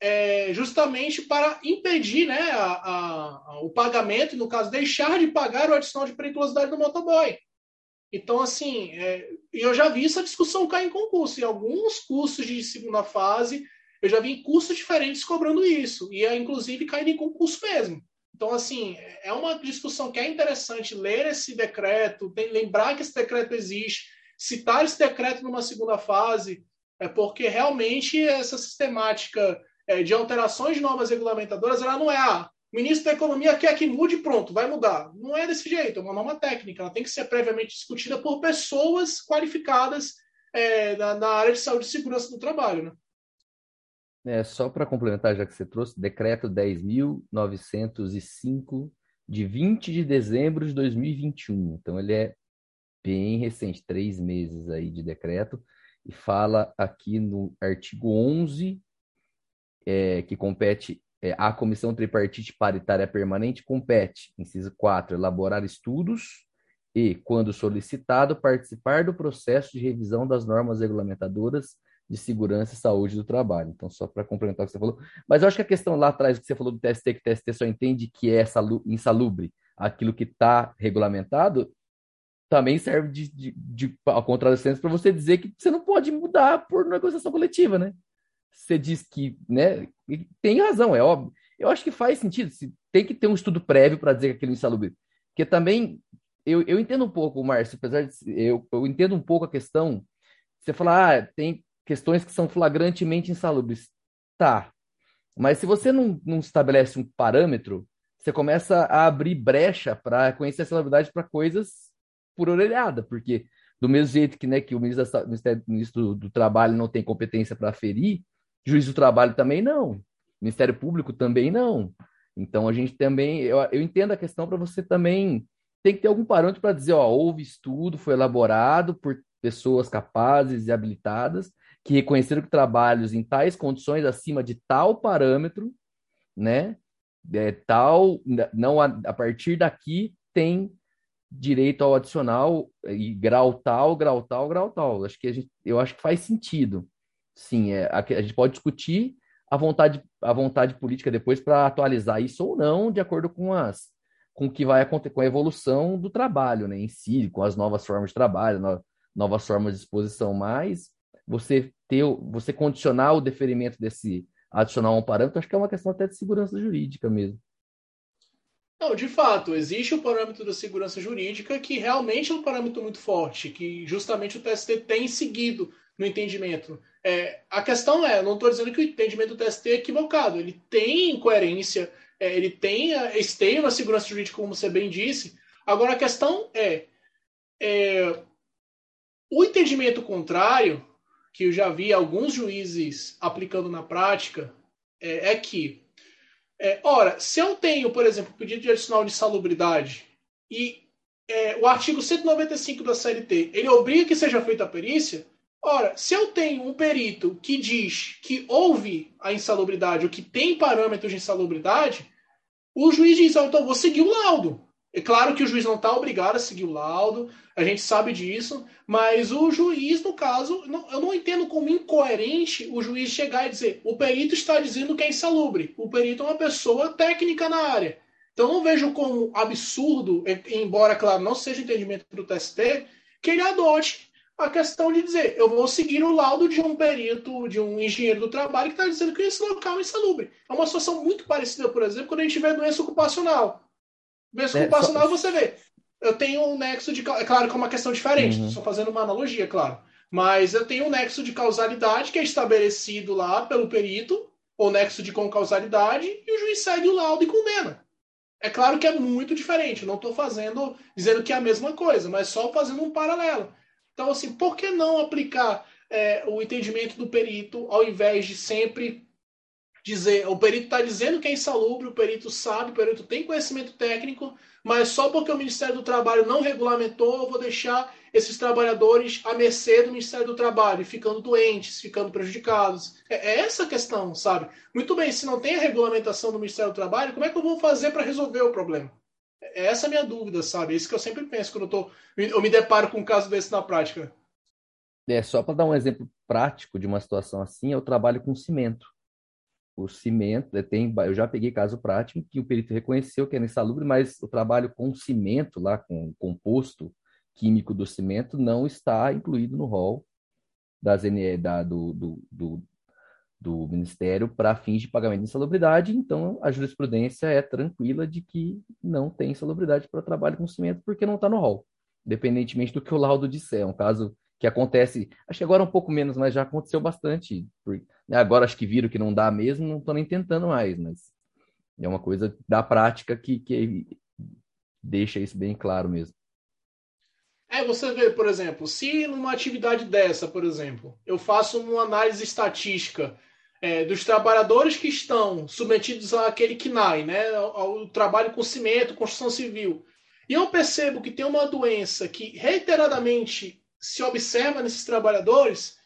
é, justamente para impedir né, a, a, o pagamento, no caso, deixar de pagar o adicional de periculosidade do motoboy. Então, assim, é, eu já vi essa discussão cair em concurso. Em alguns cursos de segunda fase, eu já vi cursos diferentes cobrando isso. E, é, inclusive, caindo em concurso mesmo. Então, assim, é uma discussão que é interessante ler esse decreto, lembrar que esse decreto existe, citar esse decreto numa segunda fase, é porque realmente essa sistemática é, de alterações de normas regulamentadoras, ela não é a ah, o ministro da Economia quer que mude pronto, vai mudar. Não é desse jeito, é uma norma técnica, ela tem que ser previamente discutida por pessoas qualificadas é, na, na, área de saúde e segurança do trabalho. Né? É, só para complementar, já que você trouxe, decreto 10.905, de 20 de dezembro de 2021. Então, ele é bem recente, três meses aí de decreto, e fala aqui no artigo 11 é, que compete é, à Comissão Tripartite Paritária Permanente, compete, inciso 4, elaborar estudos e, quando solicitado, participar do processo de revisão das normas regulamentadoras de segurança e saúde do trabalho. Então, só para complementar o que você falou. Mas eu acho que a questão lá atrás que você falou do TST, que o TST só entende que é insalubre aquilo que está regulamentado, também serve de, de, de, para você dizer que você não pode mudar por negociação coletiva, né? você diz que, né, tem razão, é óbvio. Eu acho que faz sentido, se tem que ter um estudo prévio para dizer que aquilo é insalubre. Porque também, eu, eu entendo um pouco, Márcio, apesar de, eu, eu entendo um pouco a questão, você falar, ah, tem questões que são flagrantemente insalubres. Tá, mas se você não, não estabelece um parâmetro, você começa a abrir brecha para conhecer a salubridade para coisas por orelhada, porque do mesmo jeito que, né, que o ministro, da, o ministro do, Trabalho não tem competência para aferir, Juiz do trabalho também não. Ministério Público também não. Então a gente também, eu, eu entendo a questão para você também tem que ter algum parâmetro para dizer, ó, houve estudo, foi elaborado por pessoas capazes e habilitadas que reconheceram que trabalhos em tais condições acima de tal parâmetro, né, é, tal, não a, a partir daqui tem direito ao adicional e grau tal, grau tal, grau tal. Acho que a gente, eu acho que faz sentido sim, é, a, a gente pode discutir a vontade, a vontade política depois para atualizar isso ou não, de acordo com as com o que vai acontecer com a evolução do trabalho, né, em si, com as novas formas de trabalho, no, novas formas de exposição, mas você ter, você condicionar o deferimento desse adicional a um parâmetro, acho que é uma questão até de segurança jurídica mesmo. Não, de fato, existe o parâmetro da segurança jurídica que realmente é um parâmetro muito forte, que justamente o TST tem seguido no entendimento. É, a questão é, não estou dizendo que o entendimento do TST é equivocado, ele tem coerência, é, ele tem esteio na segurança jurídica, como você bem disse. Agora a questão é, é o entendimento contrário, que eu já vi alguns juízes aplicando na prática, é, é que, é, ora, se eu tenho, por exemplo, pedido de adicional de salubridade e é, o artigo 195 da CLT, ele obriga que seja feita a perícia, Ora, se eu tenho um perito que diz que houve a insalubridade ou que tem parâmetros de insalubridade, o juiz diz, oh, então vou seguir o laudo. É claro que o juiz não está obrigado a seguir o laudo, a gente sabe disso, mas o juiz, no caso, não, eu não entendo como incoerente o juiz chegar e dizer o perito está dizendo que é insalubre. O perito é uma pessoa técnica na área. Então não vejo como absurdo, embora, claro, não seja entendimento do TST, que ele adote a questão de dizer, eu vou seguir o laudo de um perito, de um engenheiro do trabalho que está dizendo que esse local é insalubre. É uma situação muito parecida, por exemplo, quando a gente vê doença ocupacional. Doença é, ocupacional, só... você vê. Eu tenho um nexo de. É claro que é uma questão diferente, uhum. só fazendo uma analogia, claro. Mas eu tenho um nexo de causalidade que é estabelecido lá pelo perito, ou nexo de concausalidade, e o juiz segue o laudo e condena. É claro que é muito diferente, não estou fazendo, dizendo que é a mesma coisa, mas só fazendo um paralelo. Então, assim, por que não aplicar é, o entendimento do perito ao invés de sempre dizer o perito está dizendo que é insalubre, o perito sabe, o perito tem conhecimento técnico, mas só porque o Ministério do Trabalho não regulamentou, eu vou deixar esses trabalhadores à mercê do Ministério do Trabalho, ficando doentes, ficando prejudicados. É, é essa a questão, sabe? Muito bem, se não tem a regulamentação do Ministério do Trabalho, como é que eu vou fazer para resolver o problema? É essa a minha dúvida, sabe? É isso que eu sempre penso quando eu, tô, eu me deparo com um caso desse na prática. É, só para dar um exemplo prático de uma situação assim, eu trabalho com cimento. O cimento, é, tem, eu já peguei caso prático que o perito reconheceu que era insalubre, mas o trabalho com cimento, lá com composto químico do cimento, não está incluído no rol das NE, da, do, do, do, do Ministério para fins de pagamento de insalubridade, então a jurisprudência é tranquila de que não tem insalubridade para trabalho com cimento porque não está no rol, independentemente do que o laudo disser. É um caso que acontece, acho que agora um pouco menos, mas já aconteceu bastante. Né, agora acho que viram que não dá mesmo, não estou nem tentando mais, mas é uma coisa da prática que, que deixa isso bem claro mesmo. É, você vê, por exemplo, se numa atividade dessa, por exemplo, eu faço uma análise estatística é, dos trabalhadores que estão submetidos àquele KNAI, né, ao, ao trabalho com cimento, construção civil, e eu percebo que tem uma doença que reiteradamente se observa nesses trabalhadores,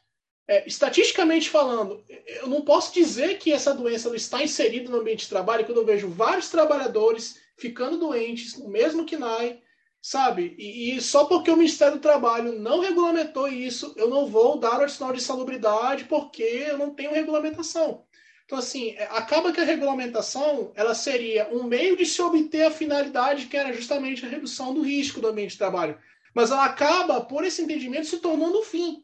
é, estatisticamente falando, eu não posso dizer que essa doença está inserida no ambiente de trabalho quando eu vejo vários trabalhadores ficando doentes no mesmo KNAI, sabe? E, e, só porque o Ministério do Trabalho não regulamentou isso, eu não vou dar o adicional de salubridade porque eu não tenho regulamentação. Então, assim, é, acaba que a regulamentação ela seria um meio de se obter a finalidade que era justamente a redução do risco do ambiente de trabalho mas ela acaba, por esse entendimento, se tornando o fim.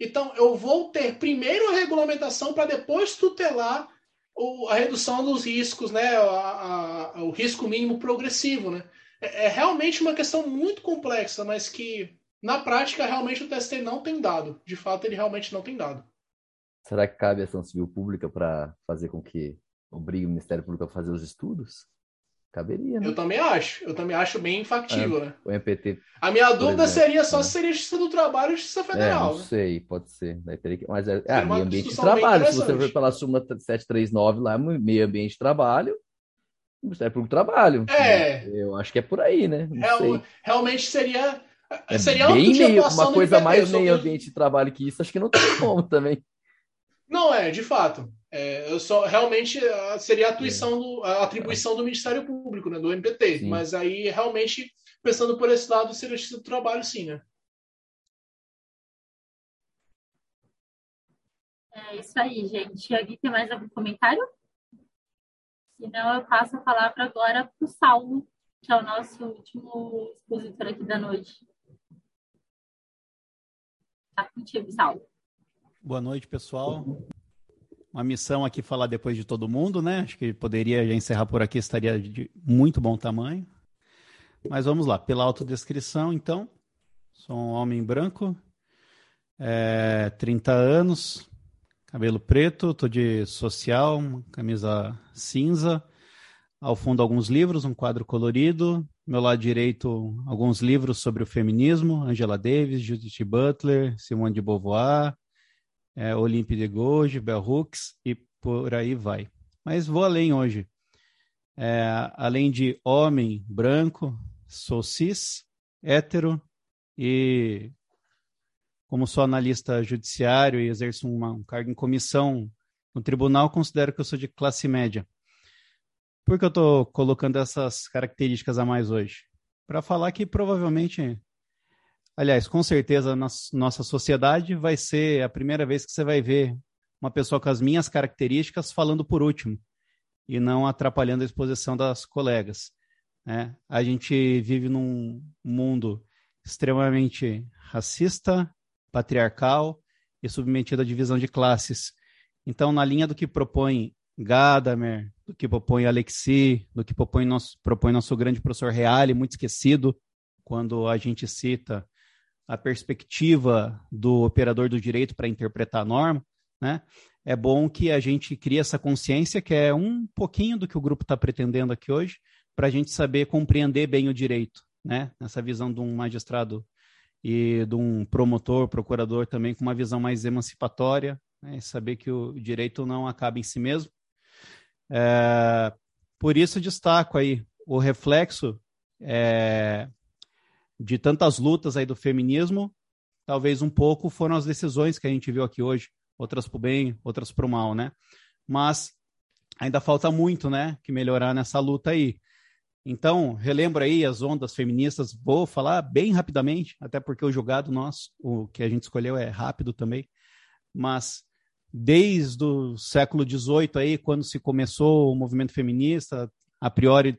Então, eu vou ter primeiro a regulamentação para depois tutelar o, a redução dos riscos, né? A, a, o risco mínimo progressivo. Né? É, é, realmente uma questão muito complexa, mas que, na prática, realmente o TST não tem dado. De fato, ele realmente não tem dado. Será que cabe a ação civil pública para fazer com que obrigue o Ministério Público a fazer os estudos? Caberia, né? Eu também acho. Eu também acho bem factível, é, né? O MPT. A minha dúvida exemplo, seria só né? se seria Justiça do Trabalho ou Justiça Federal. É, não né? sei, pode ser. Que... Mas é, é meio ambiente de trabalho. Se você for pela súmula 739 lá, meio ambiente de trabalho, Ministério Público Trabalho. É. Eu acho que é por aí, né? Real, realmente seria. É seria bem meio, uma coisa mais meio ambiente de trabalho que isso, acho que não tem como também. Não é, de fato. É, eu só realmente seria a, atuição do, a atribuição do Ministério Público, né, do MPT. Sim. Mas aí realmente pensando por esse lado seria justiça do trabalho, sim, né? É isso aí, gente. Alguém tem mais algum comentário? Senão eu passo a palavra agora para o Saulo, que é o nosso último expositor aqui da noite. Tá contigo, Saulo. Boa noite, pessoal uma missão aqui falar depois de todo mundo, né? Acho que poderia já encerrar por aqui, estaria de muito bom tamanho. Mas vamos lá, pela autodescrição, então. Sou um homem branco, é, 30 anos, cabelo preto, tô de social, camisa cinza. Ao fundo, alguns livros, um quadro colorido. Meu lado direito, alguns livros sobre o feminismo, Angela Davis, Judith Butler, Simone de Beauvoir, é, Olympe de Gouges, Bell Hooks e por aí vai. Mas vou além hoje. É, além de homem branco, sou cis, hétero e como sou analista judiciário e exerço uma, um cargo em comissão no tribunal, considero que eu sou de classe média. Por que eu estou colocando essas características a mais hoje? Para falar que provavelmente Aliás, com certeza na nossa sociedade vai ser a primeira vez que você vai ver uma pessoa com as minhas características falando por último e não atrapalhando a exposição das colegas. Né? A gente vive num mundo extremamente racista, patriarcal e submetido à divisão de classes. Então, na linha do que propõe Gadamer, do que propõe Alexi, do que propõe nosso, propõe nosso grande professor Reale, muito esquecido quando a gente cita a perspectiva do operador do direito para interpretar a norma, né? É bom que a gente crie essa consciência, que é um pouquinho do que o grupo está pretendendo aqui hoje, para a gente saber compreender bem o direito, né? Nessa visão de um magistrado e de um promotor, procurador também com uma visão mais emancipatória, né? saber que o direito não acaba em si mesmo. É, por isso destaco aí o reflexo é, de tantas lutas aí do feminismo, talvez um pouco foram as decisões que a gente viu aqui hoje, outras para o bem, outras para o mal, né? Mas ainda falta muito, né, que melhorar nessa luta aí. Então, relembro aí as ondas feministas, vou falar bem rapidamente, até porque o julgado nosso, o que a gente escolheu é rápido também, mas desde o século XVIII, aí, quando se começou o movimento feminista, a priori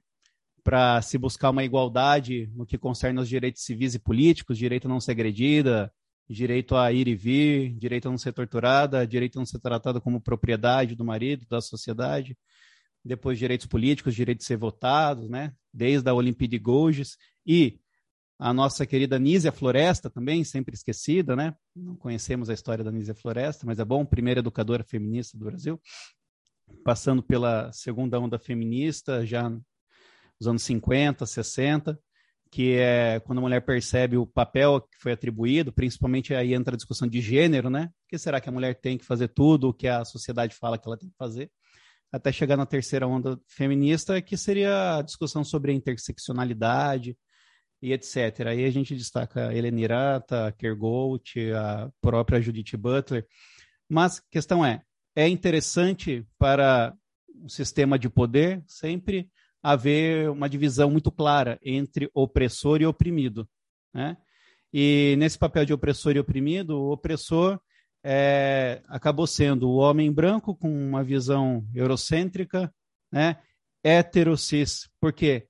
para se buscar uma igualdade no que concerne aos direitos civis e políticos, direito a não ser agredida, direito a ir e vir, direito a não ser torturada, direito a não ser tratada como propriedade do marido, da sociedade, depois direitos políticos, direito de ser votados, né? Desde a Olimpíada de Gouges e a nossa querida Nízia Floresta também, sempre esquecida, né? Não conhecemos a história da Nízia Floresta, mas é bom, primeira educadora feminista do Brasil, passando pela segunda onda feminista, já nos anos 50, 60, que é quando a mulher percebe o papel que foi atribuído, principalmente aí entra a discussão de gênero, né? Por que será que a mulher tem que fazer tudo o que a sociedade fala que ela tem que fazer? Até chegar na terceira onda feminista, que seria a discussão sobre a interseccionalidade e etc. Aí a gente destaca a Helena Irata, a Kergold, a própria Judith Butler. Mas a questão é, é interessante para o sistema de poder sempre haver uma divisão muito clara entre opressor e oprimido. Né? E nesse papel de opressor e oprimido, o opressor é, acabou sendo o homem branco com uma visão eurocêntrica, né? porque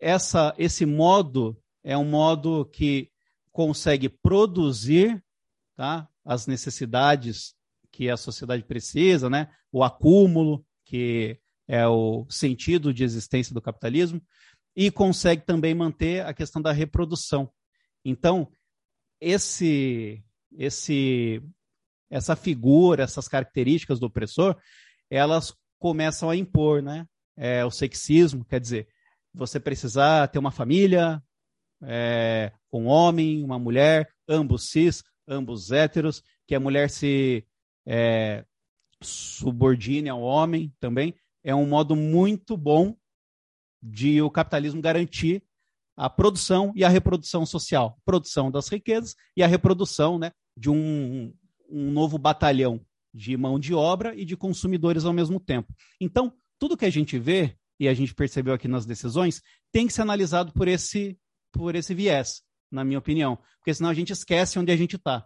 essa, esse modo é um modo que consegue produzir tá? as necessidades que a sociedade precisa, né? o acúmulo, que é o sentido de existência do capitalismo, e consegue também manter a questão da reprodução. Então, esse, esse, essa figura, essas características do opressor, elas começam a impor, né? É, o sexismo, quer dizer, você precisar ter uma família, é, um homem, uma mulher, ambos cis, ambos héteros, que a mulher se é, subordine ao homem também é um modo muito bom de o capitalismo garantir a produção e a reprodução social, produção das riquezas e a reprodução né, de um, um novo batalhão de mão de obra e de consumidores ao mesmo tempo. Então, tudo que a gente vê e a gente percebeu aqui nas decisões tem que ser analisado por esse por esse viés, na minha opinião, porque senão a gente esquece onde a gente está,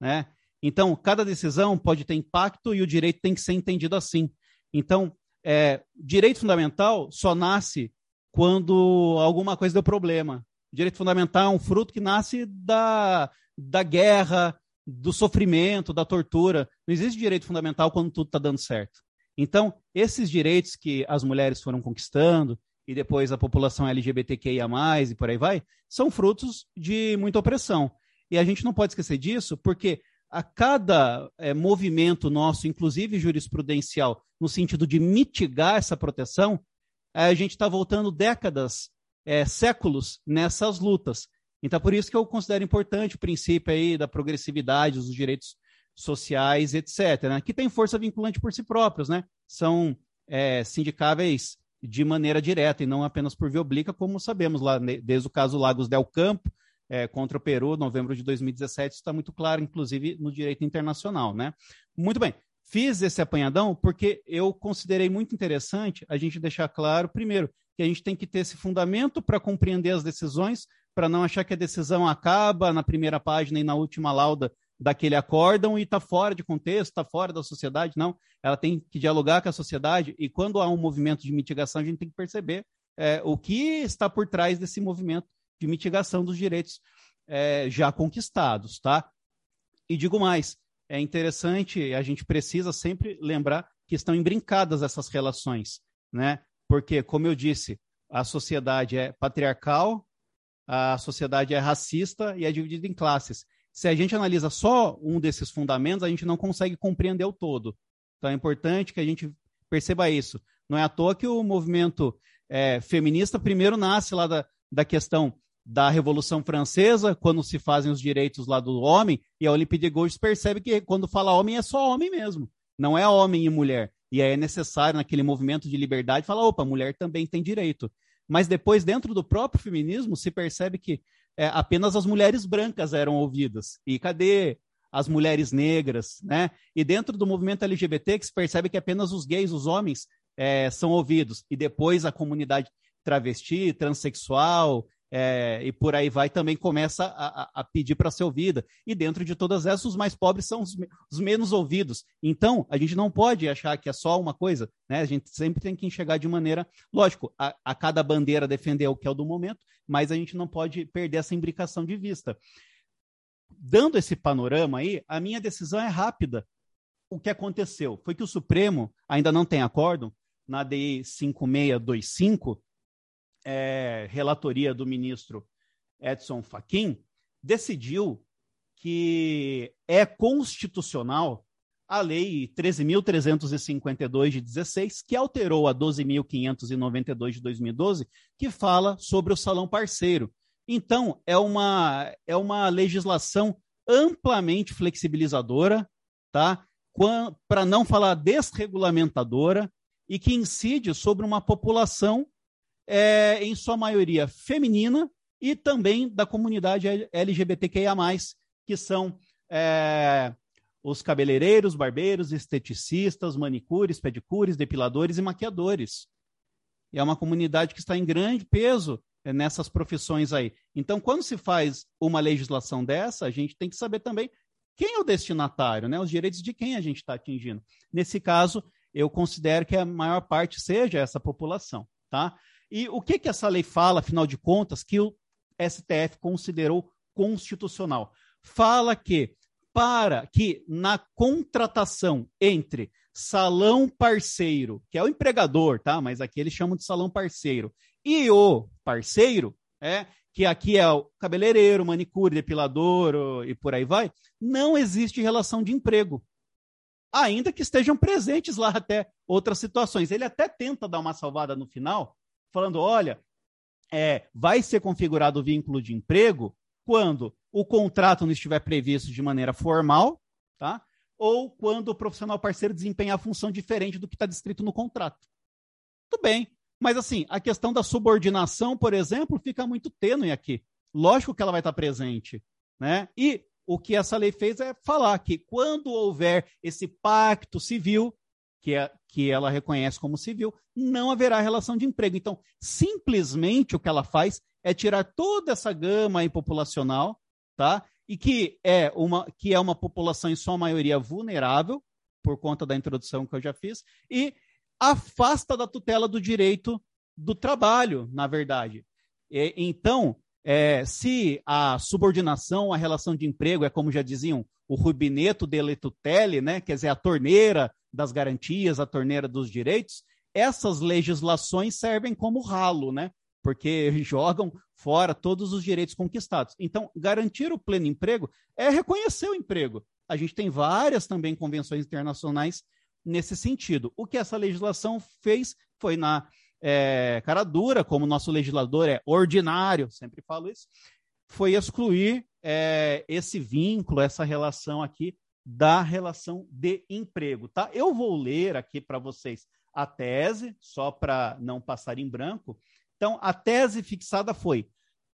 né? Então, cada decisão pode ter impacto e o direito tem que ser entendido assim. Então, é, direito fundamental só nasce quando alguma coisa deu problema. Direito fundamental é um fruto que nasce da, da guerra, do sofrimento, da tortura. Não existe direito fundamental quando tudo está dando certo. Então, esses direitos que as mulheres foram conquistando, e depois a população LGBTQIA, e por aí vai, são frutos de muita opressão. E a gente não pode esquecer disso, porque a cada é, movimento nosso, inclusive jurisprudencial, no sentido de mitigar essa proteção, a gente está voltando décadas, é, séculos nessas lutas. Então, por isso que eu considero importante o princípio aí da progressividade, dos direitos sociais, etc., né? que tem força vinculante por si próprios, né? São é, sindicáveis de maneira direta e não apenas por via oblíqua, como sabemos lá, desde o caso Lagos del Campo, é, contra o Peru, novembro de 2017, isso está muito claro, inclusive no direito internacional, né? Muito bem. Fiz esse apanhadão porque eu considerei muito interessante a gente deixar claro, primeiro, que a gente tem que ter esse fundamento para compreender as decisões, para não achar que a decisão acaba na primeira página e na última lauda daquele acórdão e está fora de contexto, está fora da sociedade. Não, ela tem que dialogar com a sociedade e quando há um movimento de mitigação, a gente tem que perceber é, o que está por trás desse movimento de mitigação dos direitos é, já conquistados, tá? E digo mais, é interessante, a gente precisa sempre lembrar que estão embrincadas essas relações, né? Porque, como eu disse, a sociedade é patriarcal, a sociedade é racista e é dividida em classes. Se a gente analisa só um desses fundamentos, a gente não consegue compreender o todo. Então é importante que a gente perceba isso. Não é à toa que o movimento é, feminista primeiro nasce lá da, da questão da Revolução Francesa, quando se fazem os direitos lá do homem, e a Olympique de Gouges percebe que quando fala homem é só homem mesmo, não é homem e mulher. E aí é necessário, naquele movimento de liberdade, falar: opa, mulher também tem direito. Mas depois, dentro do próprio feminismo, se percebe que é, apenas as mulheres brancas eram ouvidas. E cadê as mulheres negras, né? E dentro do movimento LGBT, que se percebe que apenas os gays, os homens, é, são ouvidos. E depois a comunidade travesti, transexual, é, e por aí vai, também começa a, a pedir para ser ouvida. E dentro de todas essas, os mais pobres são os, os, menos ouvidos. Então, a gente não pode achar que é só uma coisa, né? A gente sempre tem que enxergar de maneira, lógico, a, a cada bandeira defender o que é o do momento, mas a gente não pode perder essa imbricação de vista. Dando esse panorama aí, a minha decisão é rápida. O que aconteceu foi que o Supremo ainda não tem acordo na DI 5625, é, relatoria do ministro Edson Fachin, decidiu que é constitucional a Lei 13.352 de 16, que alterou a 12.592 de 2012, que fala sobre o salão parceiro. Então, é uma, é uma legislação amplamente flexibilizadora, tá? para não falar desregulamentadora, e que incide sobre uma população é, em sua maioria feminina, e também da comunidade LGBTQIA, que são é, os cabeleireiros, barbeiros, esteticistas, manicures, pedicures, depiladores e maquiadores. E é uma comunidade que está em grande peso é, nessas profissões aí. Então, quando se faz uma legislação dessa, a gente tem que saber também quem é o destinatário, né? os direitos de quem a gente está atingindo. Nesse caso, eu considero que a maior parte seja essa população. Tá? E o que, que essa lei fala, afinal de contas, que o STF considerou constitucional? Fala que para que na contratação entre salão parceiro, que é o empregador, tá? Mas aqui eles chamam de salão parceiro, e o parceiro, é, que aqui é o cabeleireiro, manicure, depilador e por aí vai, não existe relação de emprego. Ainda que estejam presentes lá até outras situações. Ele até tenta dar uma salvada no final, falando: olha, é, vai ser configurado o vínculo de emprego quando o contrato não estiver previsto de maneira formal, tá? ou quando o profissional parceiro desempenhar função diferente do que está descrito no contrato. Tudo bem, mas assim, a questão da subordinação, por exemplo, fica muito tênue aqui. Lógico que ela vai estar presente, né? E o que essa lei fez é falar que quando houver esse pacto civil, que, é, que ela reconhece como civil, não haverá relação de emprego. Então, simplesmente o que ela faz é tirar toda essa gama aí populacional, tá? E que é uma que é uma população em sua maioria vulnerável por conta da introdução que eu já fiz e afasta da tutela do direito do trabalho, na verdade. E, então, é, se a subordinação, a relação de emprego é como já diziam o rubineto de tutele, né, quer dizer, a torneira das garantias, a torneira dos direitos, essas legislações servem como ralo, né? Porque jogam fora todos os direitos conquistados. Então, garantir o pleno emprego é reconhecer o emprego. A gente tem várias também convenções internacionais nesse sentido. O que essa legislação fez foi na é, cara dura, como nosso legislador é ordinário, sempre falo isso, foi excluir é, esse vínculo, essa relação aqui da relação de emprego, tá? Eu vou ler aqui para vocês a tese, só para não passar em branco. Então, a tese fixada foi: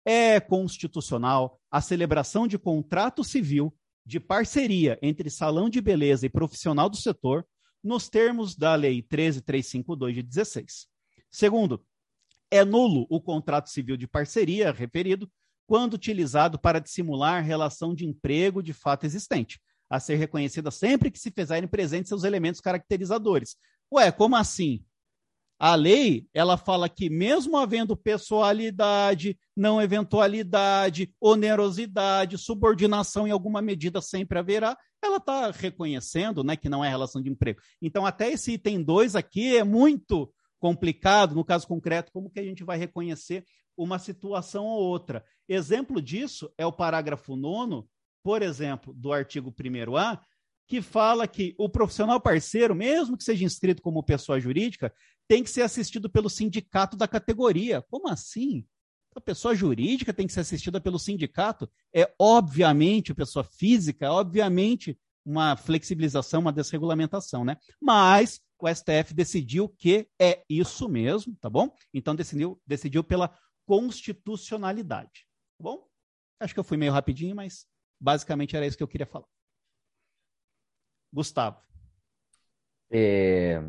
é constitucional a celebração de contrato civil de parceria entre salão de beleza e profissional do setor nos termos da Lei 13352 de 16. Segundo, é nulo o contrato civil de parceria referido quando utilizado para dissimular relação de emprego de fato existente, a ser reconhecida sempre que se fizerem presentes seus elementos caracterizadores. Ué, como assim? A lei, ela fala que mesmo havendo pessoalidade, não eventualidade, onerosidade, subordinação em alguma medida sempre haverá, ela está reconhecendo né, que não é relação de emprego. Então, até esse item 2 aqui é muito complicado, no caso concreto, como que a gente vai reconhecer uma situação ou outra. Exemplo disso é o parágrafo 9 por exemplo, do artigo 1A, que fala que o profissional parceiro, mesmo que seja inscrito como pessoa jurídica, tem que ser assistido pelo sindicato da categoria. Como assim? A pessoa jurídica tem que ser assistida pelo sindicato? É obviamente pessoa física, é obviamente uma flexibilização, uma desregulamentação, né? Mas o STF decidiu que é isso mesmo, tá bom? Então decidiu, decidiu pela constitucionalidade, tá bom? Acho que eu fui meio rapidinho, mas Basicamente era isso que eu queria falar. Gustavo. É...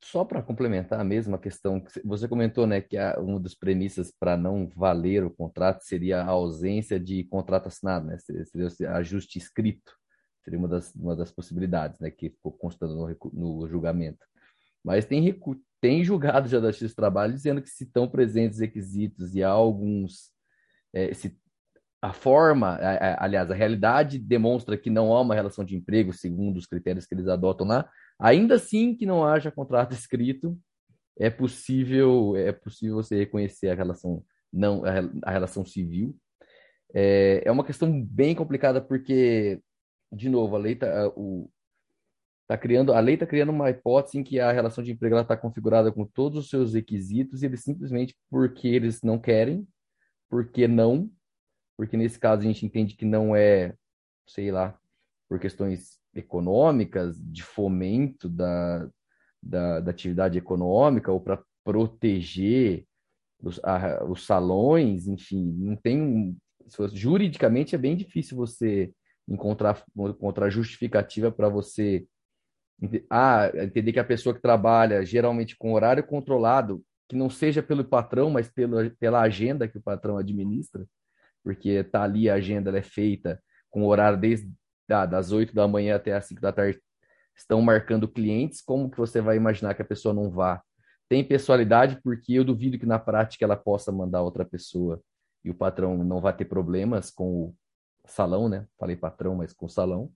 só para complementar a mesma questão que você comentou, né, que a, uma das premissas para não valer o contrato seria a ausência de contrato assinado, né, seria ajuste escrito, seria uma das, uma das possibilidades, né, que ficou constando no, no julgamento. Mas tem, tem julgado já da Justiça do Trabalho dizendo que se estão presentes requisitos e há alguns, é, se a forma, aliás, a realidade demonstra que não há uma relação de emprego segundo os critérios que eles adotam lá, ainda assim que não haja contrato escrito, é possível é possível você reconhecer a relação não a, relação civil. É, é uma questão bem complicada porque, de novo, a lei está o tá criando a lei está criando uma hipótese em que a relação de emprego está configurada com todos os seus requisitos e eles simplesmente porque eles não querem, porque não porque nesse caso a gente entende que não é, sei lá, por questões econômicas, de fomento da, da, da atividade econômica ou para proteger os, a, os salões, enfim, não tem. Juridicamente é bem difícil você encontrar, encontrar justificativa para você ah, entender que a pessoa que trabalha geralmente com horário controlado, que não seja pelo patrão, mas pelo, pela agenda que o patrão administra, porque tá ali a agenda é feita com horário desde ah, das 8 da manhã até as 5 da tarde, estão marcando clientes, como que você vai imaginar que a pessoa não vá? Tem pessoalidade, porque eu duvido que na prática ela possa mandar outra pessoa e o patrão não vai ter problemas com o salão, né? Falei patrão, mas com o salão.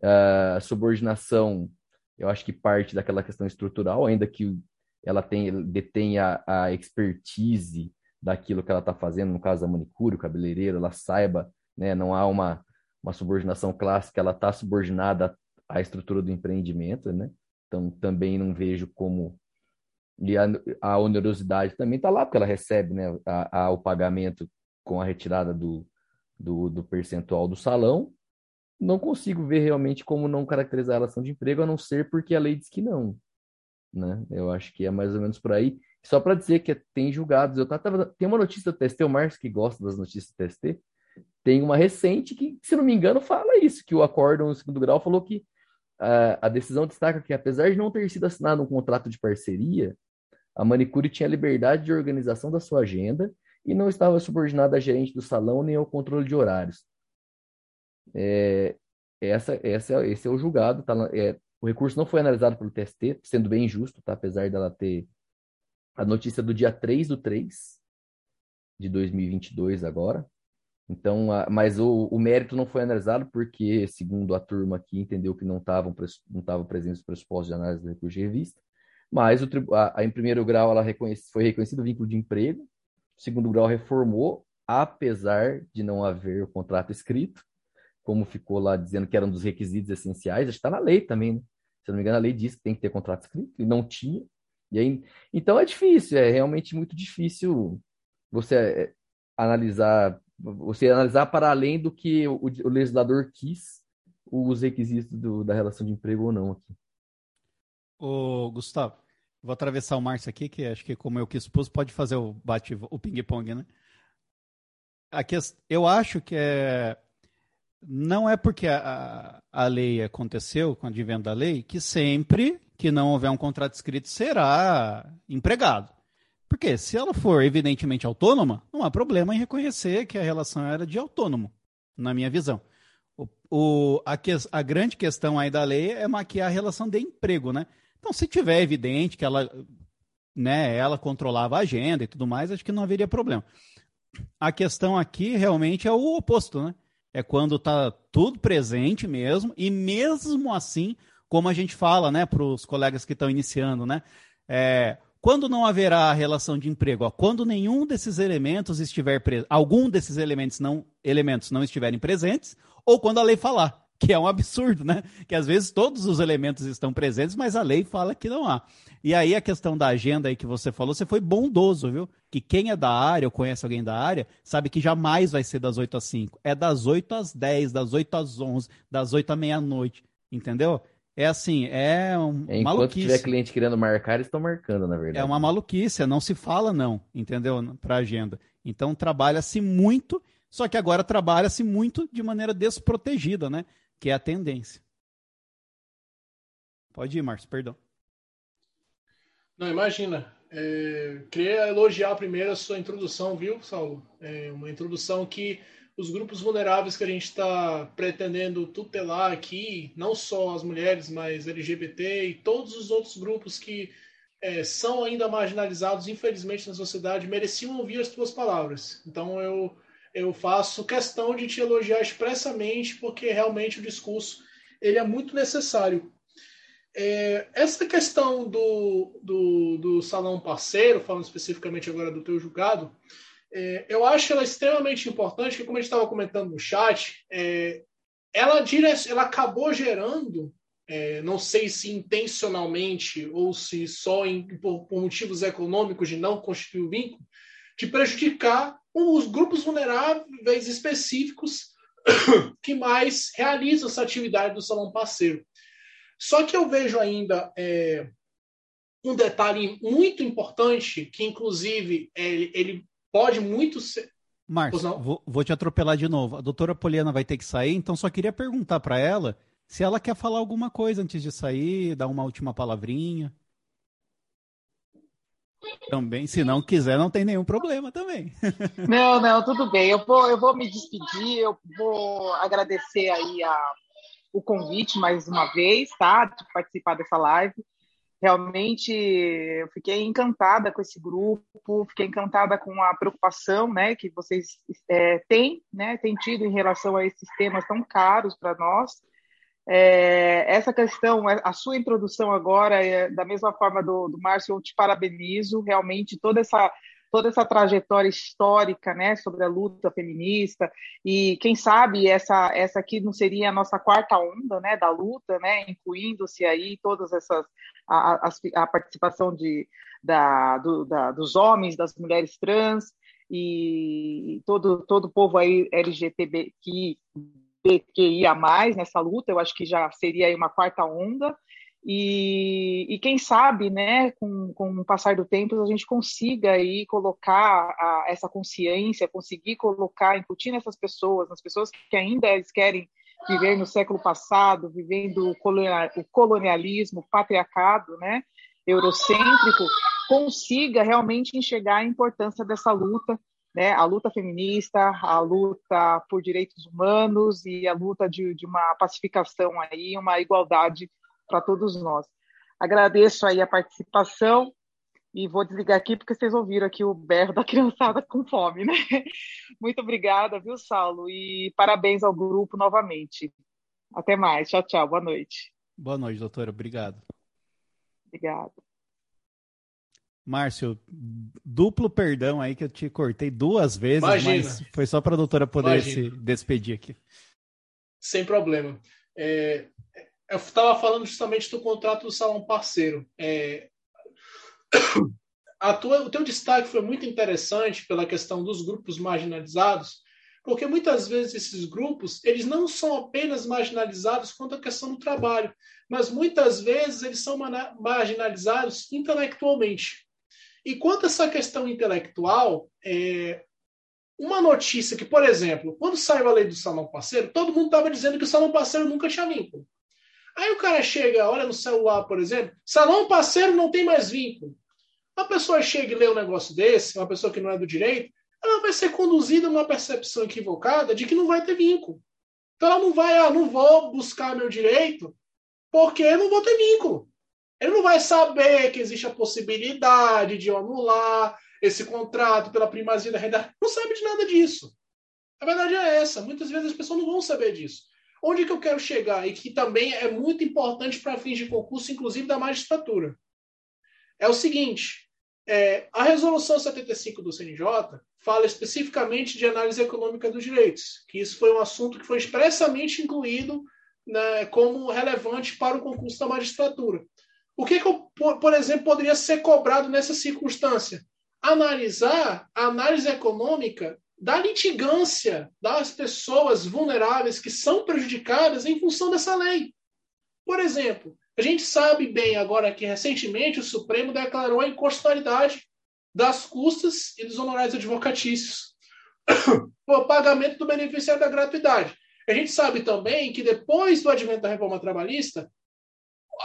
Uh, subordinação, eu acho que parte daquela questão estrutural, ainda que ela tenha, detenha a expertise daquilo que ela está fazendo, no caso da manicure, o cabeleireiro, ela saiba, né, não há uma, uma subordinação clássica, ela está subordinada à estrutura do empreendimento, né? Então também não vejo como e a, a onerosidade também está lá porque ela recebe, né, a, a, o pagamento com a retirada do, do, do percentual do salão. Não consigo ver realmente como não caracterizar a relação de emprego, a não ser porque a lei diz que não. Né? Eu acho que é mais ou menos por aí. Só para dizer que tem julgados. Eu tava, tem uma notícia do TST, o Marcos que gosta das notícias do TST, tem uma recente que, se não me engano, fala isso, que o acórdão no segundo grau falou que uh, a decisão destaca que, apesar de não ter sido assinado um contrato de parceria, a manicure tinha liberdade de organização da sua agenda e não estava subordinada a gerente do salão nem ao controle de horários. É, essa, essa, esse é o julgado. Tá, é, o recurso não foi analisado pelo TST, sendo bem injusto, tá, apesar dela ter a notícia do dia 3 do 3 de 2022 agora. Então, a, mas o, o, mérito não foi analisado porque, segundo a turma aqui, entendeu que não estavam não estavam presentes os pressupostos de análise do recurso de revista. Mas o, a, a, em primeiro grau ela reconhece, foi reconhecido o vínculo de emprego. Segundo grau reformou, apesar de não haver o contrato escrito, como ficou lá dizendo que era um dos requisitos essenciais. Está na lei também, né? Se não me engano, a lei diz que tem que ter contrato escrito e não tinha. E aí, então é difícil, é realmente muito difícil você é, analisar, você analisar para além do que o, o legislador quis os requisitos do, da relação de emprego ou não aqui. Ô, Gustavo, vou atravessar o Márcio aqui, que acho que como eu que expus, pode fazer o bate o ping-pong, né? Aqui, eu acho que é não é porque a, a lei aconteceu, com o advento da lei, que sempre que não houver um contrato escrito será empregado. Porque se ela for evidentemente autônoma, não há problema em reconhecer que a relação era de autônomo, na minha visão. O, o, a, que, a, grande questão aí da lei é maquiar a relação de emprego, né? Então, se tiver evidente que ela, né, ela controlava a agenda e tudo mais, acho que não haveria problema. A questão aqui realmente é o oposto, né? É quando está tudo presente mesmo, e mesmo assim, como a gente fala, né, para os colegas que estão iniciando, né? É, quando não haverá relação de emprego? Ó, quando nenhum desses elementos estiver presente, algum desses elementos não, elementos não estiverem presentes, ou quando a lei falar que é um absurdo, né? Que às vezes todos os elementos estão presentes, mas a lei fala que não há. E aí a questão da agenda aí que você falou, você foi bondoso, viu? Que quem é da área ou conhece alguém da área, sabe que jamais vai ser das 8 às 5. É das 8 às 10, das 8 às 11, das 8 à meia-noite, entendeu? É assim, é um é, Enquanto maluquice. tiver cliente querendo marcar, eles estão marcando, na verdade. É uma maluquice, não se fala não, entendeu? Para agenda. Então trabalha-se muito, só que agora trabalha-se muito de maneira desprotegida, né? que é a tendência. Pode ir, Márcio, perdão. Não, imagina. É, queria elogiar primeiro a sua introdução, viu, Saulo? É uma introdução que os grupos vulneráveis que a gente está pretendendo tutelar aqui, não só as mulheres, mas LGBT e todos os outros grupos que é, são ainda marginalizados, infelizmente, na sociedade, mereciam ouvir as tuas palavras. Então eu, eu faço questão de te elogiar expressamente, porque realmente o discurso ele é muito necessário. É, essa questão do, do, do salão parceiro, falando especificamente agora do teu julgado, é, eu acho ela extremamente importante, que como a gente estava comentando no chat, é, ela, ela acabou gerando, é, não sei se intencionalmente ou se só em, por, por, motivos econômicos de não constituir o vínculo, de prejudicar os grupos vulneráveis específicos que mais realizam essa atividade do salão parceiro. Só que eu vejo ainda é, um detalhe muito importante, que inclusive ele, ele pode muito ser. Márcio, vou, vou, te atropelar de novo. A doutora Poliana vai ter que sair, então só queria perguntar para ela se ela quer falar alguma coisa antes de sair, dar uma última palavrinha. Também, se não quiser, não tem nenhum problema também. Não, não, tudo bem. Eu vou, eu vou me despedir, eu vou agradecer aí a, o convite mais uma vez, tá? De participar dessa live realmente eu fiquei encantada com esse grupo, fiquei encantada com a preocupação né, que vocês é, têm, né, têm tido em relação a esses temas tão caros para nós. É, essa questão, a sua introdução agora, é, da mesma forma do, do Márcio, eu te parabenizo, realmente toda essa toda essa trajetória histórica, né, sobre a luta feminista e quem sabe essa essa aqui não seria a nossa quarta onda, né, da luta, né, incluindo-se aí todas essas a, a, a participação de da, do, da, dos homens, das mulheres trans e todo todo o povo aí LGBTQIA+, nessa luta, eu acho que já seria aí uma quarta onda, e, e, quem sabe, né, com, com o passar do tempo, a gente consiga aí colocar a, essa consciência, conseguir colocar, incutir nessas pessoas, nas pessoas que ainda querem viver no século passado, vivendo o colonialismo, o patriarcado, né, eurocêntrico, consiga realmente enxergar a importância dessa luta, né, a luta feminista, a luta por direitos humanos e a luta de, de uma pacificação aí, uma igualdade para todos nós. Agradeço aí a participação e vou desligar aqui porque vocês ouviram aqui o berro da criançada com fome, né? Muito obrigada, viu, Saulo? E parabéns ao grupo novamente. Até mais. Tchau, tchau. Boa noite. Boa noite, doutora. Obrigado. Obrigada. Márcio, duplo perdão aí que eu te cortei duas vezes, Imagina. mas foi só para a doutora poder Imagina. se despedir aqui. Sem problema. É, eu estava falando justamente do contrato do salão parceiro. É, tua, o teu destaque foi muito interessante pela questão dos grupos marginalizados, porque muitas vezes esses grupos eles não são apenas marginalizados quanto à questão do trabalho, mas muitas vezes eles são marginalizados intelectualmente. E quanto a essa questão intelectual, é, uma notícia que, por exemplo, quando saiu a lei do salão parceiro, todo mundo estava dizendo que o salão parceiro nunca tinha vínculo. Aí o cara chega, olha no celular, por exemplo, salão parceiro não tem mais vínculo. Uma pessoa chega e lê um negócio desse, uma pessoa que não é do direito, ela vai ser conduzida numa percepção equivocada de que não vai ter vínculo. Então ela não vai, ah, não vou buscar meu direito porque eu não vou ter vínculo. Ele não vai saber que existe a possibilidade de eu anular esse contrato pela primazia da renda. Não sabe de nada disso. A verdade é essa. Muitas vezes as pessoas não vão saber disso. Onde que eu quero chegar? E que também é muito importante para fins de concurso, inclusive da magistratura. É o seguinte: é, a resolução 75 do CNJ fala especificamente de análise econômica dos direitos, que isso foi um assunto que foi expressamente incluído né, como relevante para o concurso da magistratura. O que, que eu, por, por exemplo, poderia ser cobrado nessa circunstância? Analisar a análise econômica da litigância das pessoas vulneráveis que são prejudicadas em função dessa lei. Por exemplo, a gente sabe bem agora que recentemente o Supremo declarou a inconstitucionalidade das custas e dos honorários advocatícios por pagamento do benefício da gratuidade. A gente sabe também que depois do advento da reforma trabalhista,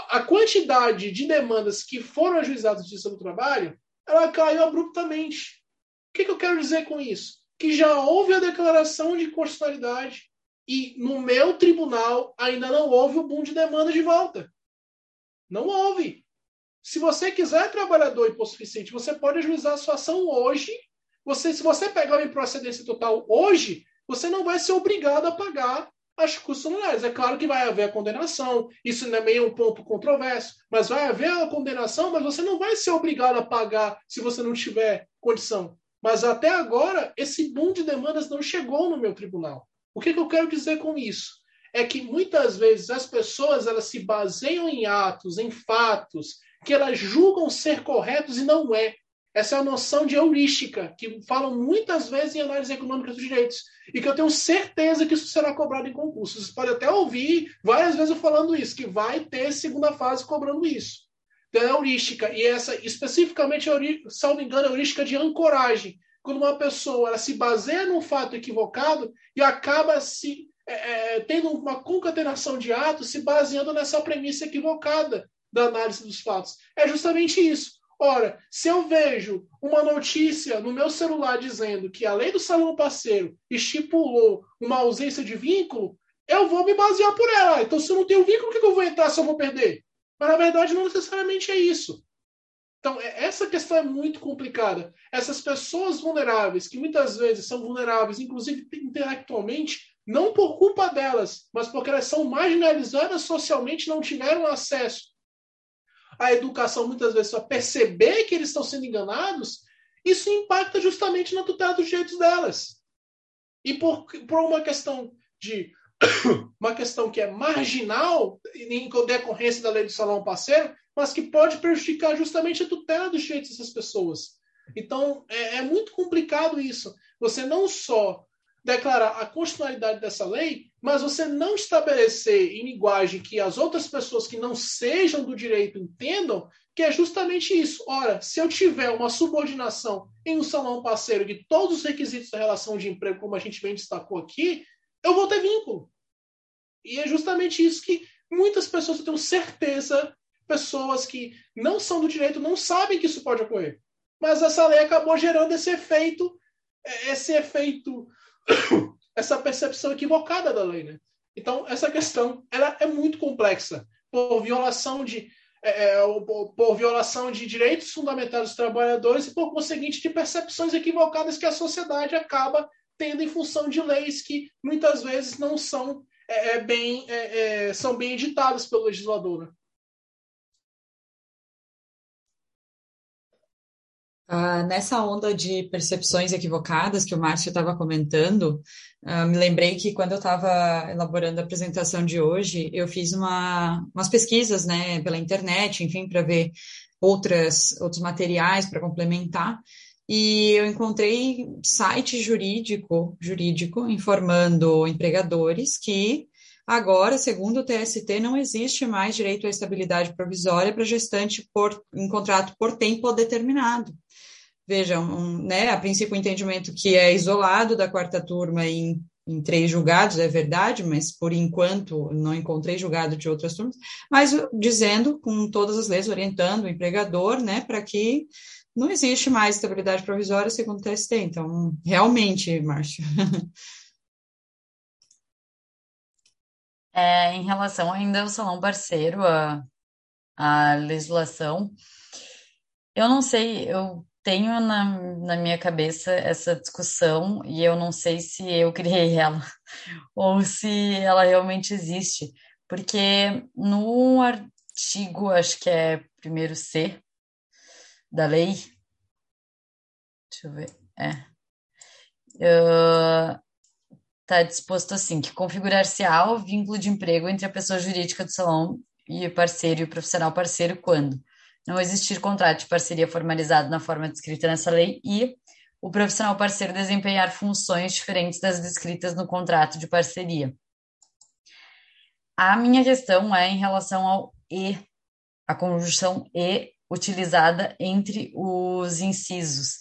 a quantidade de demandas que foram ajuizadas de justiça do trabalho, ela caiu abruptamente. O que, que eu quero dizer com isso? Que já houve a declaração de constitucionalidade e no meu tribunal ainda não houve o boom de demanda de volta. Não houve. Se você quiser trabalhador hipossuficiente, você pode ajuizar a sua ação hoje. Você, se você pegar uma improcedência total hoje, você não vai ser obrigado a pagar as custas honorárias. É claro que vai haver a condenação, isso também é um ponto controverso, mas vai haver a condenação, mas você não vai ser obrigado a pagar se você não tiver condição. Mas até agora, esse boom de demandas não chegou no meu tribunal. O que, que eu quero dizer com isso? É que muitas vezes as pessoas elas se baseiam em atos, em fatos, que elas julgam ser corretos e não é. Essa é a noção de heurística, que falam muitas vezes em análise econômica dos direitos. E que eu tenho certeza que isso será cobrado em concurso. Vocês podem até ouvir várias vezes eu falando isso, que vai ter segunda fase cobrando isso. Então, é heurística. E essa, especificamente, salvo engano, é heurística de ancoragem. Quando uma pessoa ela se baseia num fato equivocado e acaba se é, é tendo uma concatenação de atos se baseando nessa premissa equivocada da análise dos fatos. É justamente isso. Ora, se eu vejo uma notícia no meu celular dizendo que a lei do salão parceiro estipulou uma ausência de vínculo, eu vou me basear por ela. Então, se eu não tenho vínculo, o que eu vou entrar se eu vou perder? Mas, na verdade, não necessariamente é isso. Então, é, essa questão é muito complicada. Essas pessoas vulneráveis, que muitas vezes são vulneráveis, inclusive intelectualmente, não por culpa delas, mas porque elas são marginalizadas socialmente, não tiveram acesso a educação muitas vezes para perceber que eles estão sendo enganados, isso impacta justamente na tutela dos direitos delas. E por, por uma questão de uma questão que é marginal em decorrência da lei do salão parceiro, mas que pode prejudicar justamente a tutela dos direitos dessas pessoas. Então, é, é muito complicado isso. Você não só declarar a constitucionalidade dessa lei, mas você não estabelecer em linguagem que as outras pessoas que não sejam do direito entendam, que é justamente isso. Ora, se eu tiver uma subordinação em um salão parceiro de todos os requisitos da relação de emprego, como a gente bem destacou aqui, eu vou ter vínculo. E é justamente isso que muitas pessoas, eu tenho certeza, pessoas que não são do direito, não sabem que isso pode ocorrer. Mas essa lei acabou gerando esse efeito, esse efeito essa percepção equivocada da lei. Né? Então, essa questão ela é muito complexa por violação de é, é por violação de direitos fundamentais dos trabalhadores e, por conseguinte, de percepções equivocadas que a sociedade acaba tendo em função de leis que muitas vezes não são é, é bem é, é, são bem editadas pelo legislador. Né? Uh, nessa onda de percepções equivocadas que o Márcio estava comentando, uh, me lembrei que quando eu estava elaborando a apresentação de hoje, eu fiz uma, umas pesquisas né, pela internet, enfim, para ver outras, outros materiais para complementar, e eu encontrei site jurídico, jurídico informando empregadores que Agora, segundo o TST, não existe mais direito à estabilidade provisória para gestante por, em contrato por tempo determinado. Vejam, um, né, a princípio o entendimento que é isolado da quarta turma em, em três julgados, é verdade, mas por enquanto não encontrei julgado de outras turmas, mas dizendo com todas as leis, orientando o empregador, né, para que não existe mais estabilidade provisória segundo o TST. Então, realmente, Márcio. É, em relação ainda ao salão parceiro, a, a legislação, eu não sei, eu tenho na, na minha cabeça essa discussão e eu não sei se eu criei ela ou se ela realmente existe, porque no artigo, acho que é primeiro C da lei, deixa eu ver, é, uh, tá disposto assim, que configurar-se-á o vínculo de emprego entre a pessoa jurídica do salão e o parceiro e o profissional parceiro quando não existir contrato de parceria formalizado na forma descrita nessa lei e o profissional parceiro desempenhar funções diferentes das descritas no contrato de parceria. A minha questão é em relação ao e, a conjunção e utilizada entre os incisos.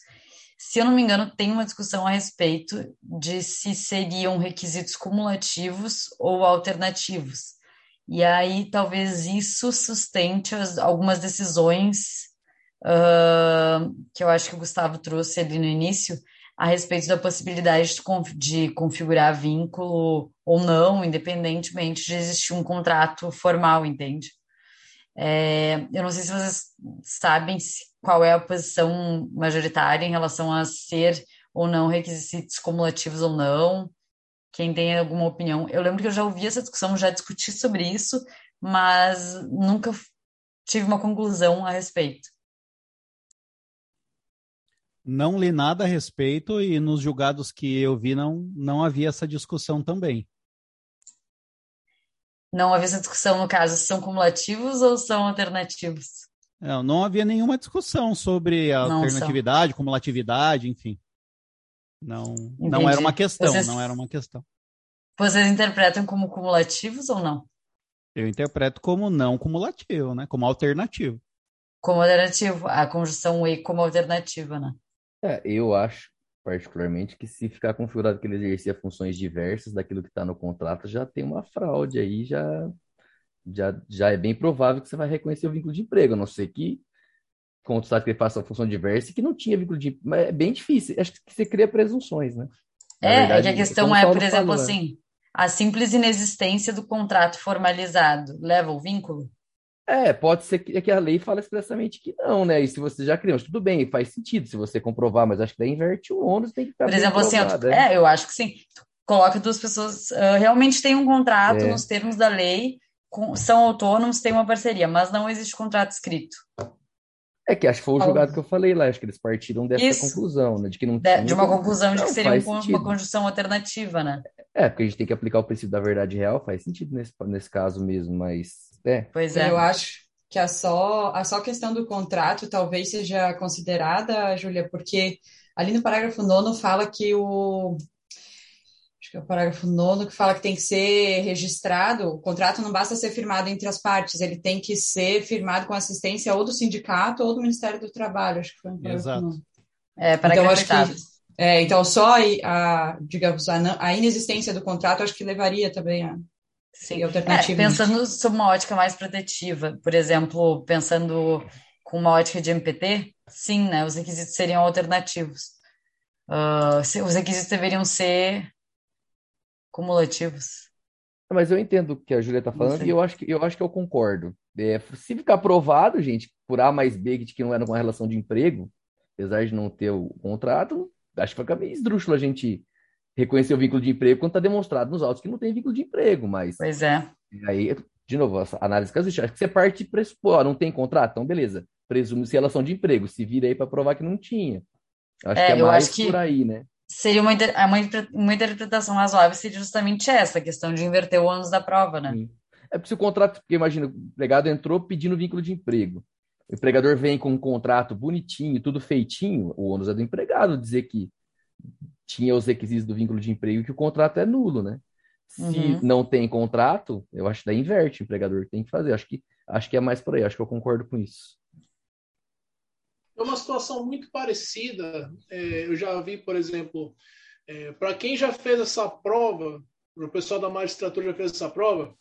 Se eu não me engano, tem uma discussão a respeito de se seriam requisitos cumulativos ou alternativos. E aí talvez isso sustente as, algumas decisões uh, que eu acho que o Gustavo trouxe ali no início, a respeito da possibilidade de, de configurar vínculo ou não, independentemente de existir um contrato formal, entende? É, eu não sei se vocês sabem qual é a posição majoritária em relação a ser ou não requisitos cumulativos ou não. Quem tem alguma opinião? Eu lembro que eu já ouvi essa discussão, já discuti sobre isso, mas nunca tive uma conclusão a respeito. Não li nada a respeito e nos julgados que eu vi não, não havia essa discussão também. Não havia essa discussão, no caso, são cumulativos ou são alternativos? Não, não havia nenhuma discussão sobre a alternatividade, cumulatividade, enfim. Não, não era uma questão, vocês, não era uma questão. Vocês interpretam como cumulativos ou não? Eu interpreto como não cumulativo, né? Como alternativo. Como alternativo, a conjunção e como alternativa, né? É, eu acho particularmente, que se ficar configurado que ele exercia funções diversas daquilo que está no contrato, já tem uma fraude aí, já, já, já é bem provável que você vai reconhecer o vínculo de emprego, a não ser que constatar que ele faça função diversa e que não tinha vínculo de mas é bem difícil, acho que você cria presunções, né? Na é, verdade, é que a questão é, por exemplo, falou, né? assim, a simples inexistência do contrato formalizado leva o vínculo? É, pode ser que, que, a lei fala expressamente que não, né? E se você já criou, tudo bem, faz sentido se você comprovar, mas acho que daí inverte o ônus, tem que ficar Por exemplo, assim, é. é, eu acho que sim. Coloca duas pessoas, uh, realmente tem um contrato é. nos termos da lei, com, são autônomos, tem uma parceria, mas não existe contrato escrito. É que acho que foi o julgado que eu falei lá, acho que eles partiram dessa Isso. conclusão, né? De que não tinha, De uma conclusão de que seria uma, uma conjunção alternativa, né? É, porque a gente tem que aplicar o princípio da verdade real, faz sentido nesse, nesse caso mesmo, mas é. Pois é. Eu acho que a só, a só questão do contrato talvez seja considerada, Júlia, porque ali no parágrafo nono fala que o. Acho que é o parágrafo nono que fala que tem que ser registrado, o contrato não basta ser firmado entre as partes, ele tem que ser firmado com assistência ou do sindicato ou do Ministério do Trabalho, acho que foi um Exato. Nono. É, para então, acho que, é, então, só a, a digamos, a, a inexistência do contrato acho que levaria também a, Sim, é, pensando sob uma ótica mais protetiva, por exemplo, pensando com uma ótica de MPT, sim, né, os requisitos seriam alternativos. Uh, os requisitos deveriam ser cumulativos. Mas eu entendo o que a Júlia está falando e eu acho que eu acho que eu concordo. É, se ficar provado, gente, por A mais B que não era uma relação de emprego, apesar de não ter o contrato, acho que fica meio esdrúxulo a gente reconhecer o vínculo de emprego quando está demonstrado nos autos que não tem vínculo de emprego, mas. Pois é. Aí, de novo, a análise casuística. Acho que você parte de pressupor, não tem contrato, então beleza. Presume-se relação de emprego, se vira aí para provar que não tinha. Acho é, que é mais que por aí, né? Seria uma, uma, uma interpretação razoável, seria justamente essa, a questão de inverter o ônus da prova, né? Sim. É porque se o contrato, porque imagina, o empregado entrou pedindo vínculo de emprego. O empregador vem com um contrato bonitinho, tudo feitinho, o ônus é do empregado dizer que tinha os requisitos do vínculo de emprego que o contrato é nulo, né? Se uhum. não tem contrato, eu acho que daí inverte, o empregador tem que fazer. Acho que, acho que é mais por aí, acho que eu concordo com isso. É uma situação muito parecida. É, eu já vi, por exemplo, é, para quem já fez essa prova, o pessoal da magistratura já fez essa prova,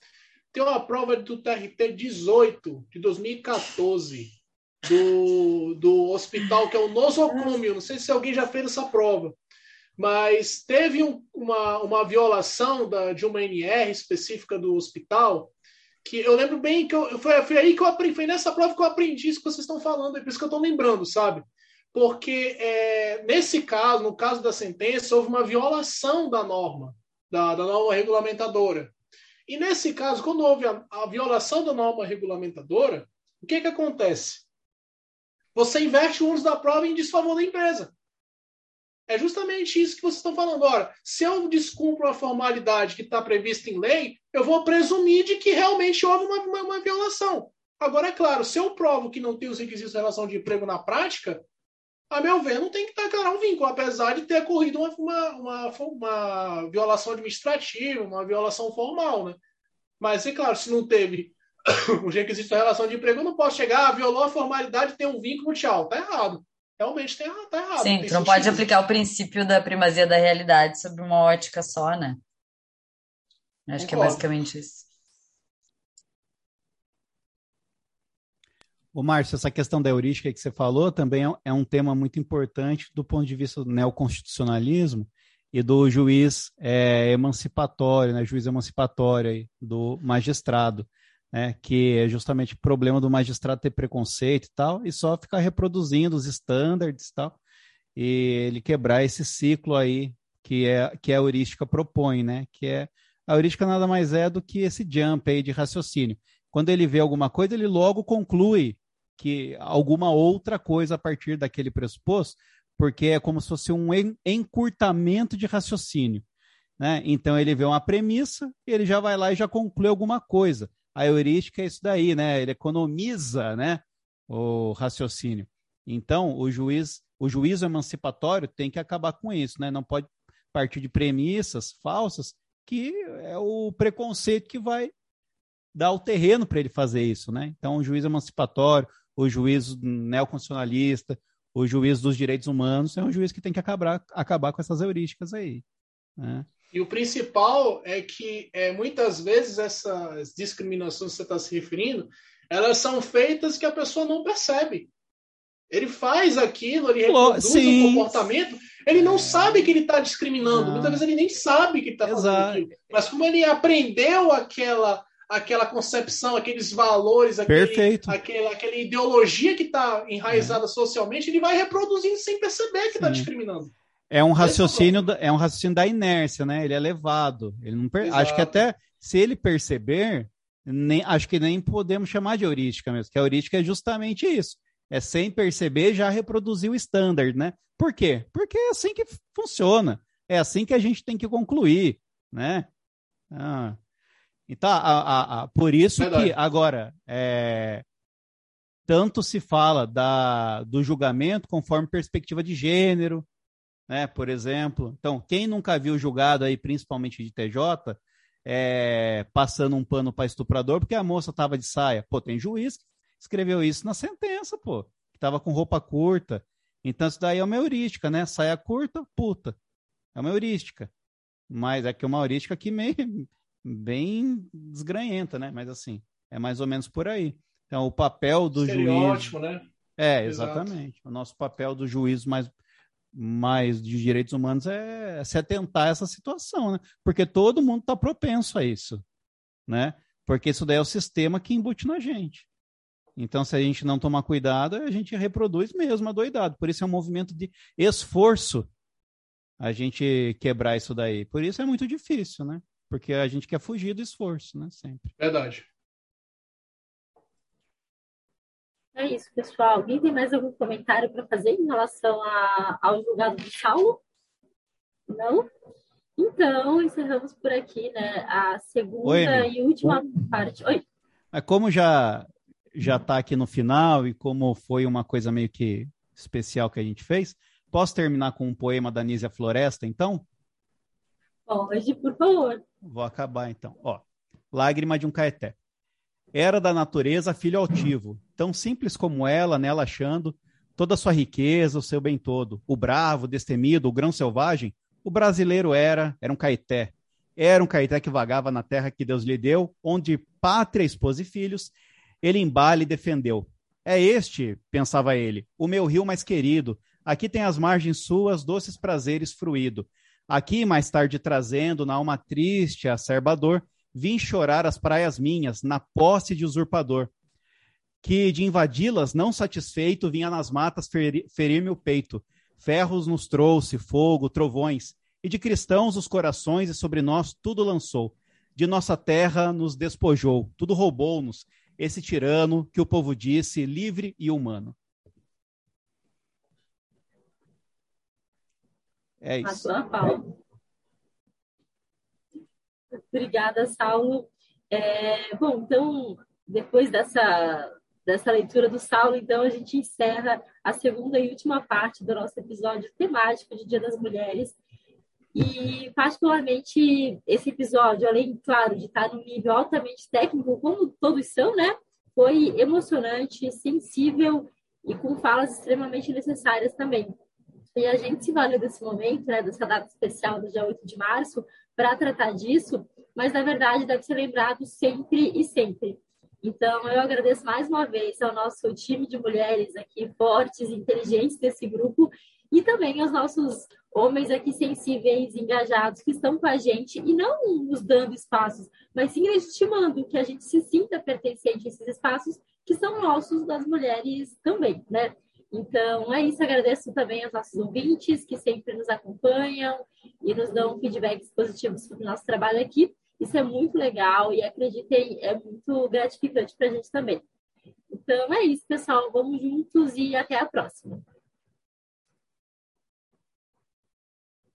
tem uma prova do TRT 18 de 2014 do, do hospital que é o nosocômio. Não sei se alguém já fez essa prova mas teve um, uma, uma violação da, de uma NR específica do hospital, que eu lembro bem que eu, foi, foi aí que eu aprendi, foi nessa prova que eu aprendi isso que vocês estão falando, é por isso que eu estou lembrando, sabe? Porque é, nesse caso, no caso da sentença, houve uma violação da norma, da, da norma regulamentadora. E nesse caso, quando houve a, a violação da norma regulamentadora, o que, que acontece? Você inverte o ônus da prova em desfavor da empresa. É justamente isso que vocês estão falando. Ora, se eu descumpro a formalidade que está prevista em lei, eu vou presumir de que realmente houve uma, uma, uma, violação. Agora, é claro, se eu provo que não tem os requisitos de relação de emprego na prática, a meu ver, não tem que declarar um vínculo, apesar de ter ocorrido uma, uma, uma, violação administrativa, uma violação formal. Né? Mas, é claro, se não teve os requisitos de relação de emprego, eu não posso chegar, ah, violou a formalidade, tem um vínculo, tchau. Está errado realmente tem, tá errado. Sim, tu não pode aplicar o princípio da primazia da realidade sobre uma ótica só, né? Acho Concordo. que é basicamente isso. Ô, Márcio, essa questão da heurística que você falou também é, é um tema muito importante do ponto de vista do neoconstitucionalismo e do juiz é, emancipatório, né, juiz emancipatório aí, do magistrado né, que é justamente problema do magistrado ter preconceito e tal, e só ficar reproduzindo os estándares e tal, e ele quebrar esse ciclo aí que é que a heurística propõe, né, que é a heurística nada mais é do que esse jump aí de raciocínio. Quando ele vê alguma coisa, ele logo conclui que alguma outra coisa a partir daquele pressuposto, porque é como se fosse um encurtamento de raciocínio. Né? Então ele vê uma premissa ele já vai lá e já conclui alguma coisa. A heurística é isso daí, né? Ele economiza, né, o raciocínio. Então o juiz, o juízo emancipatório tem que acabar com isso, né? Não pode partir de premissas falsas que é o preconceito que vai dar o terreno para ele fazer isso, né? Então o juiz emancipatório, o juiz neoconstitucionalista, o juiz dos direitos humanos é um juiz que tem que acabar, acabar com essas heurísticas aí. Né? E o principal é que é, muitas vezes essas discriminações que você está se referindo, elas são feitas que a pessoa não percebe. Ele faz aquilo, ele reproduz o comportamento, ele não sabe que ele está discriminando. Muitas vezes ele nem sabe que está fazendo aquilo. Mas como ele aprendeu aquela aquela concepção, aqueles valores, aquele, Perfeito. Aquela, aquela ideologia que está enraizada é. socialmente, ele vai reproduzindo sem perceber que está discriminando. É um raciocínio, é um raciocínio da inércia, né? Ele é levado. Ele não per... Acho que até se ele perceber, nem, acho que nem podemos chamar de heurística mesmo, que a heurística é justamente isso. É sem perceber já reproduzir o standard, né? Por quê? Porque é assim que funciona. É assim que a gente tem que concluir, né? Ah, então, a, a, a, por isso Verdade. que agora é, tanto se fala da, do julgamento conforme perspectiva de gênero, né? Por exemplo. Então, quem nunca viu julgado aí, principalmente de TJ, é, passando um pano para estuprador porque a moça estava de saia. Pô, tem juiz que escreveu isso na sentença, pô, que estava com roupa curta. Então, isso daí é uma heurística, né? Saia curta, puta. É uma heurística. Mas é que é uma heurística que meio, bem desgranhenta, né? Mas assim, é mais ou menos por aí. Então, o papel do juiz. né? É, exatamente. Exato. O nosso papel do juiz mais, mais de direitos humanos é se atentar a essa situação, né? Porque todo mundo está propenso a isso, né? Porque isso daí é o sistema que embute na gente. Então, se a gente não tomar cuidado, a gente reproduz mesmo a doidado. Por isso é um movimento de esforço a gente quebrar isso daí. Por isso é muito difícil, né? Porque a gente quer fugir do esforço, né? Sempre. Verdade. É isso, pessoal. Alguém tem mais algum comentário para fazer em relação a, ao julgado de Saulo? Não? Então, encerramos por aqui, né? A segunda Oi, e última Oi. parte. Oi. É como já já está aqui no final e como foi uma coisa meio que especial que a gente fez, posso terminar com um poema da Nízia Floresta, então? Pode, por favor. Vou acabar então. Ó, Lágrima de um Caeté. Era da natureza filho altivo, tão simples como ela, nela achando toda a sua riqueza, o seu bem todo. O bravo, destemido, o grão selvagem, o brasileiro era, era um Caeté. Era um Caeté que vagava na terra que Deus lhe deu, onde pátria, esposa e filhos, ele embale e defendeu. É este, pensava ele, o meu rio mais querido. Aqui tem as margens suas, doces prazeres fruído. Aqui, mais tarde, trazendo na alma triste, acerbador, vim chorar as praias minhas, na posse de usurpador, que de invadi-las, não satisfeito, vinha nas matas ferir, ferir meu peito. Ferros nos trouxe, fogo, trovões, e de cristãos os corações, e sobre nós tudo lançou. De nossa terra nos despojou, tudo roubou-nos, esse tirano que o povo disse livre e humano. É isso. Sua Paulo. Obrigada, Saulo. É, bom, então, depois dessa, dessa leitura do Saulo, então, a gente encerra a segunda e última parte do nosso episódio temático de Dia das Mulheres. E, particularmente, esse episódio, além, claro, de estar num nível altamente técnico, como todos são, né? Foi emocionante, sensível e com falas extremamente necessárias também. E a gente se valeu desse momento, né, dessa data especial do dia 8 de março, para tratar disso, mas na verdade deve ser lembrado sempre e sempre. Então, eu agradeço mais uma vez ao nosso time de mulheres aqui, fortes, inteligentes desse grupo, e também aos nossos homens aqui sensíveis, engajados, que estão com a gente e não nos dando espaços, mas sim legitimando que a gente se sinta pertencente a esses espaços que são nossos das mulheres também, né? Então, é isso. Agradeço também aos nossos ouvintes que sempre nos acompanham e nos dão feedbacks positivos sobre o nosso trabalho aqui. Isso é muito legal e acreditem, é muito gratificante para a gente também. Então, é isso, pessoal. Vamos juntos e até a próxima.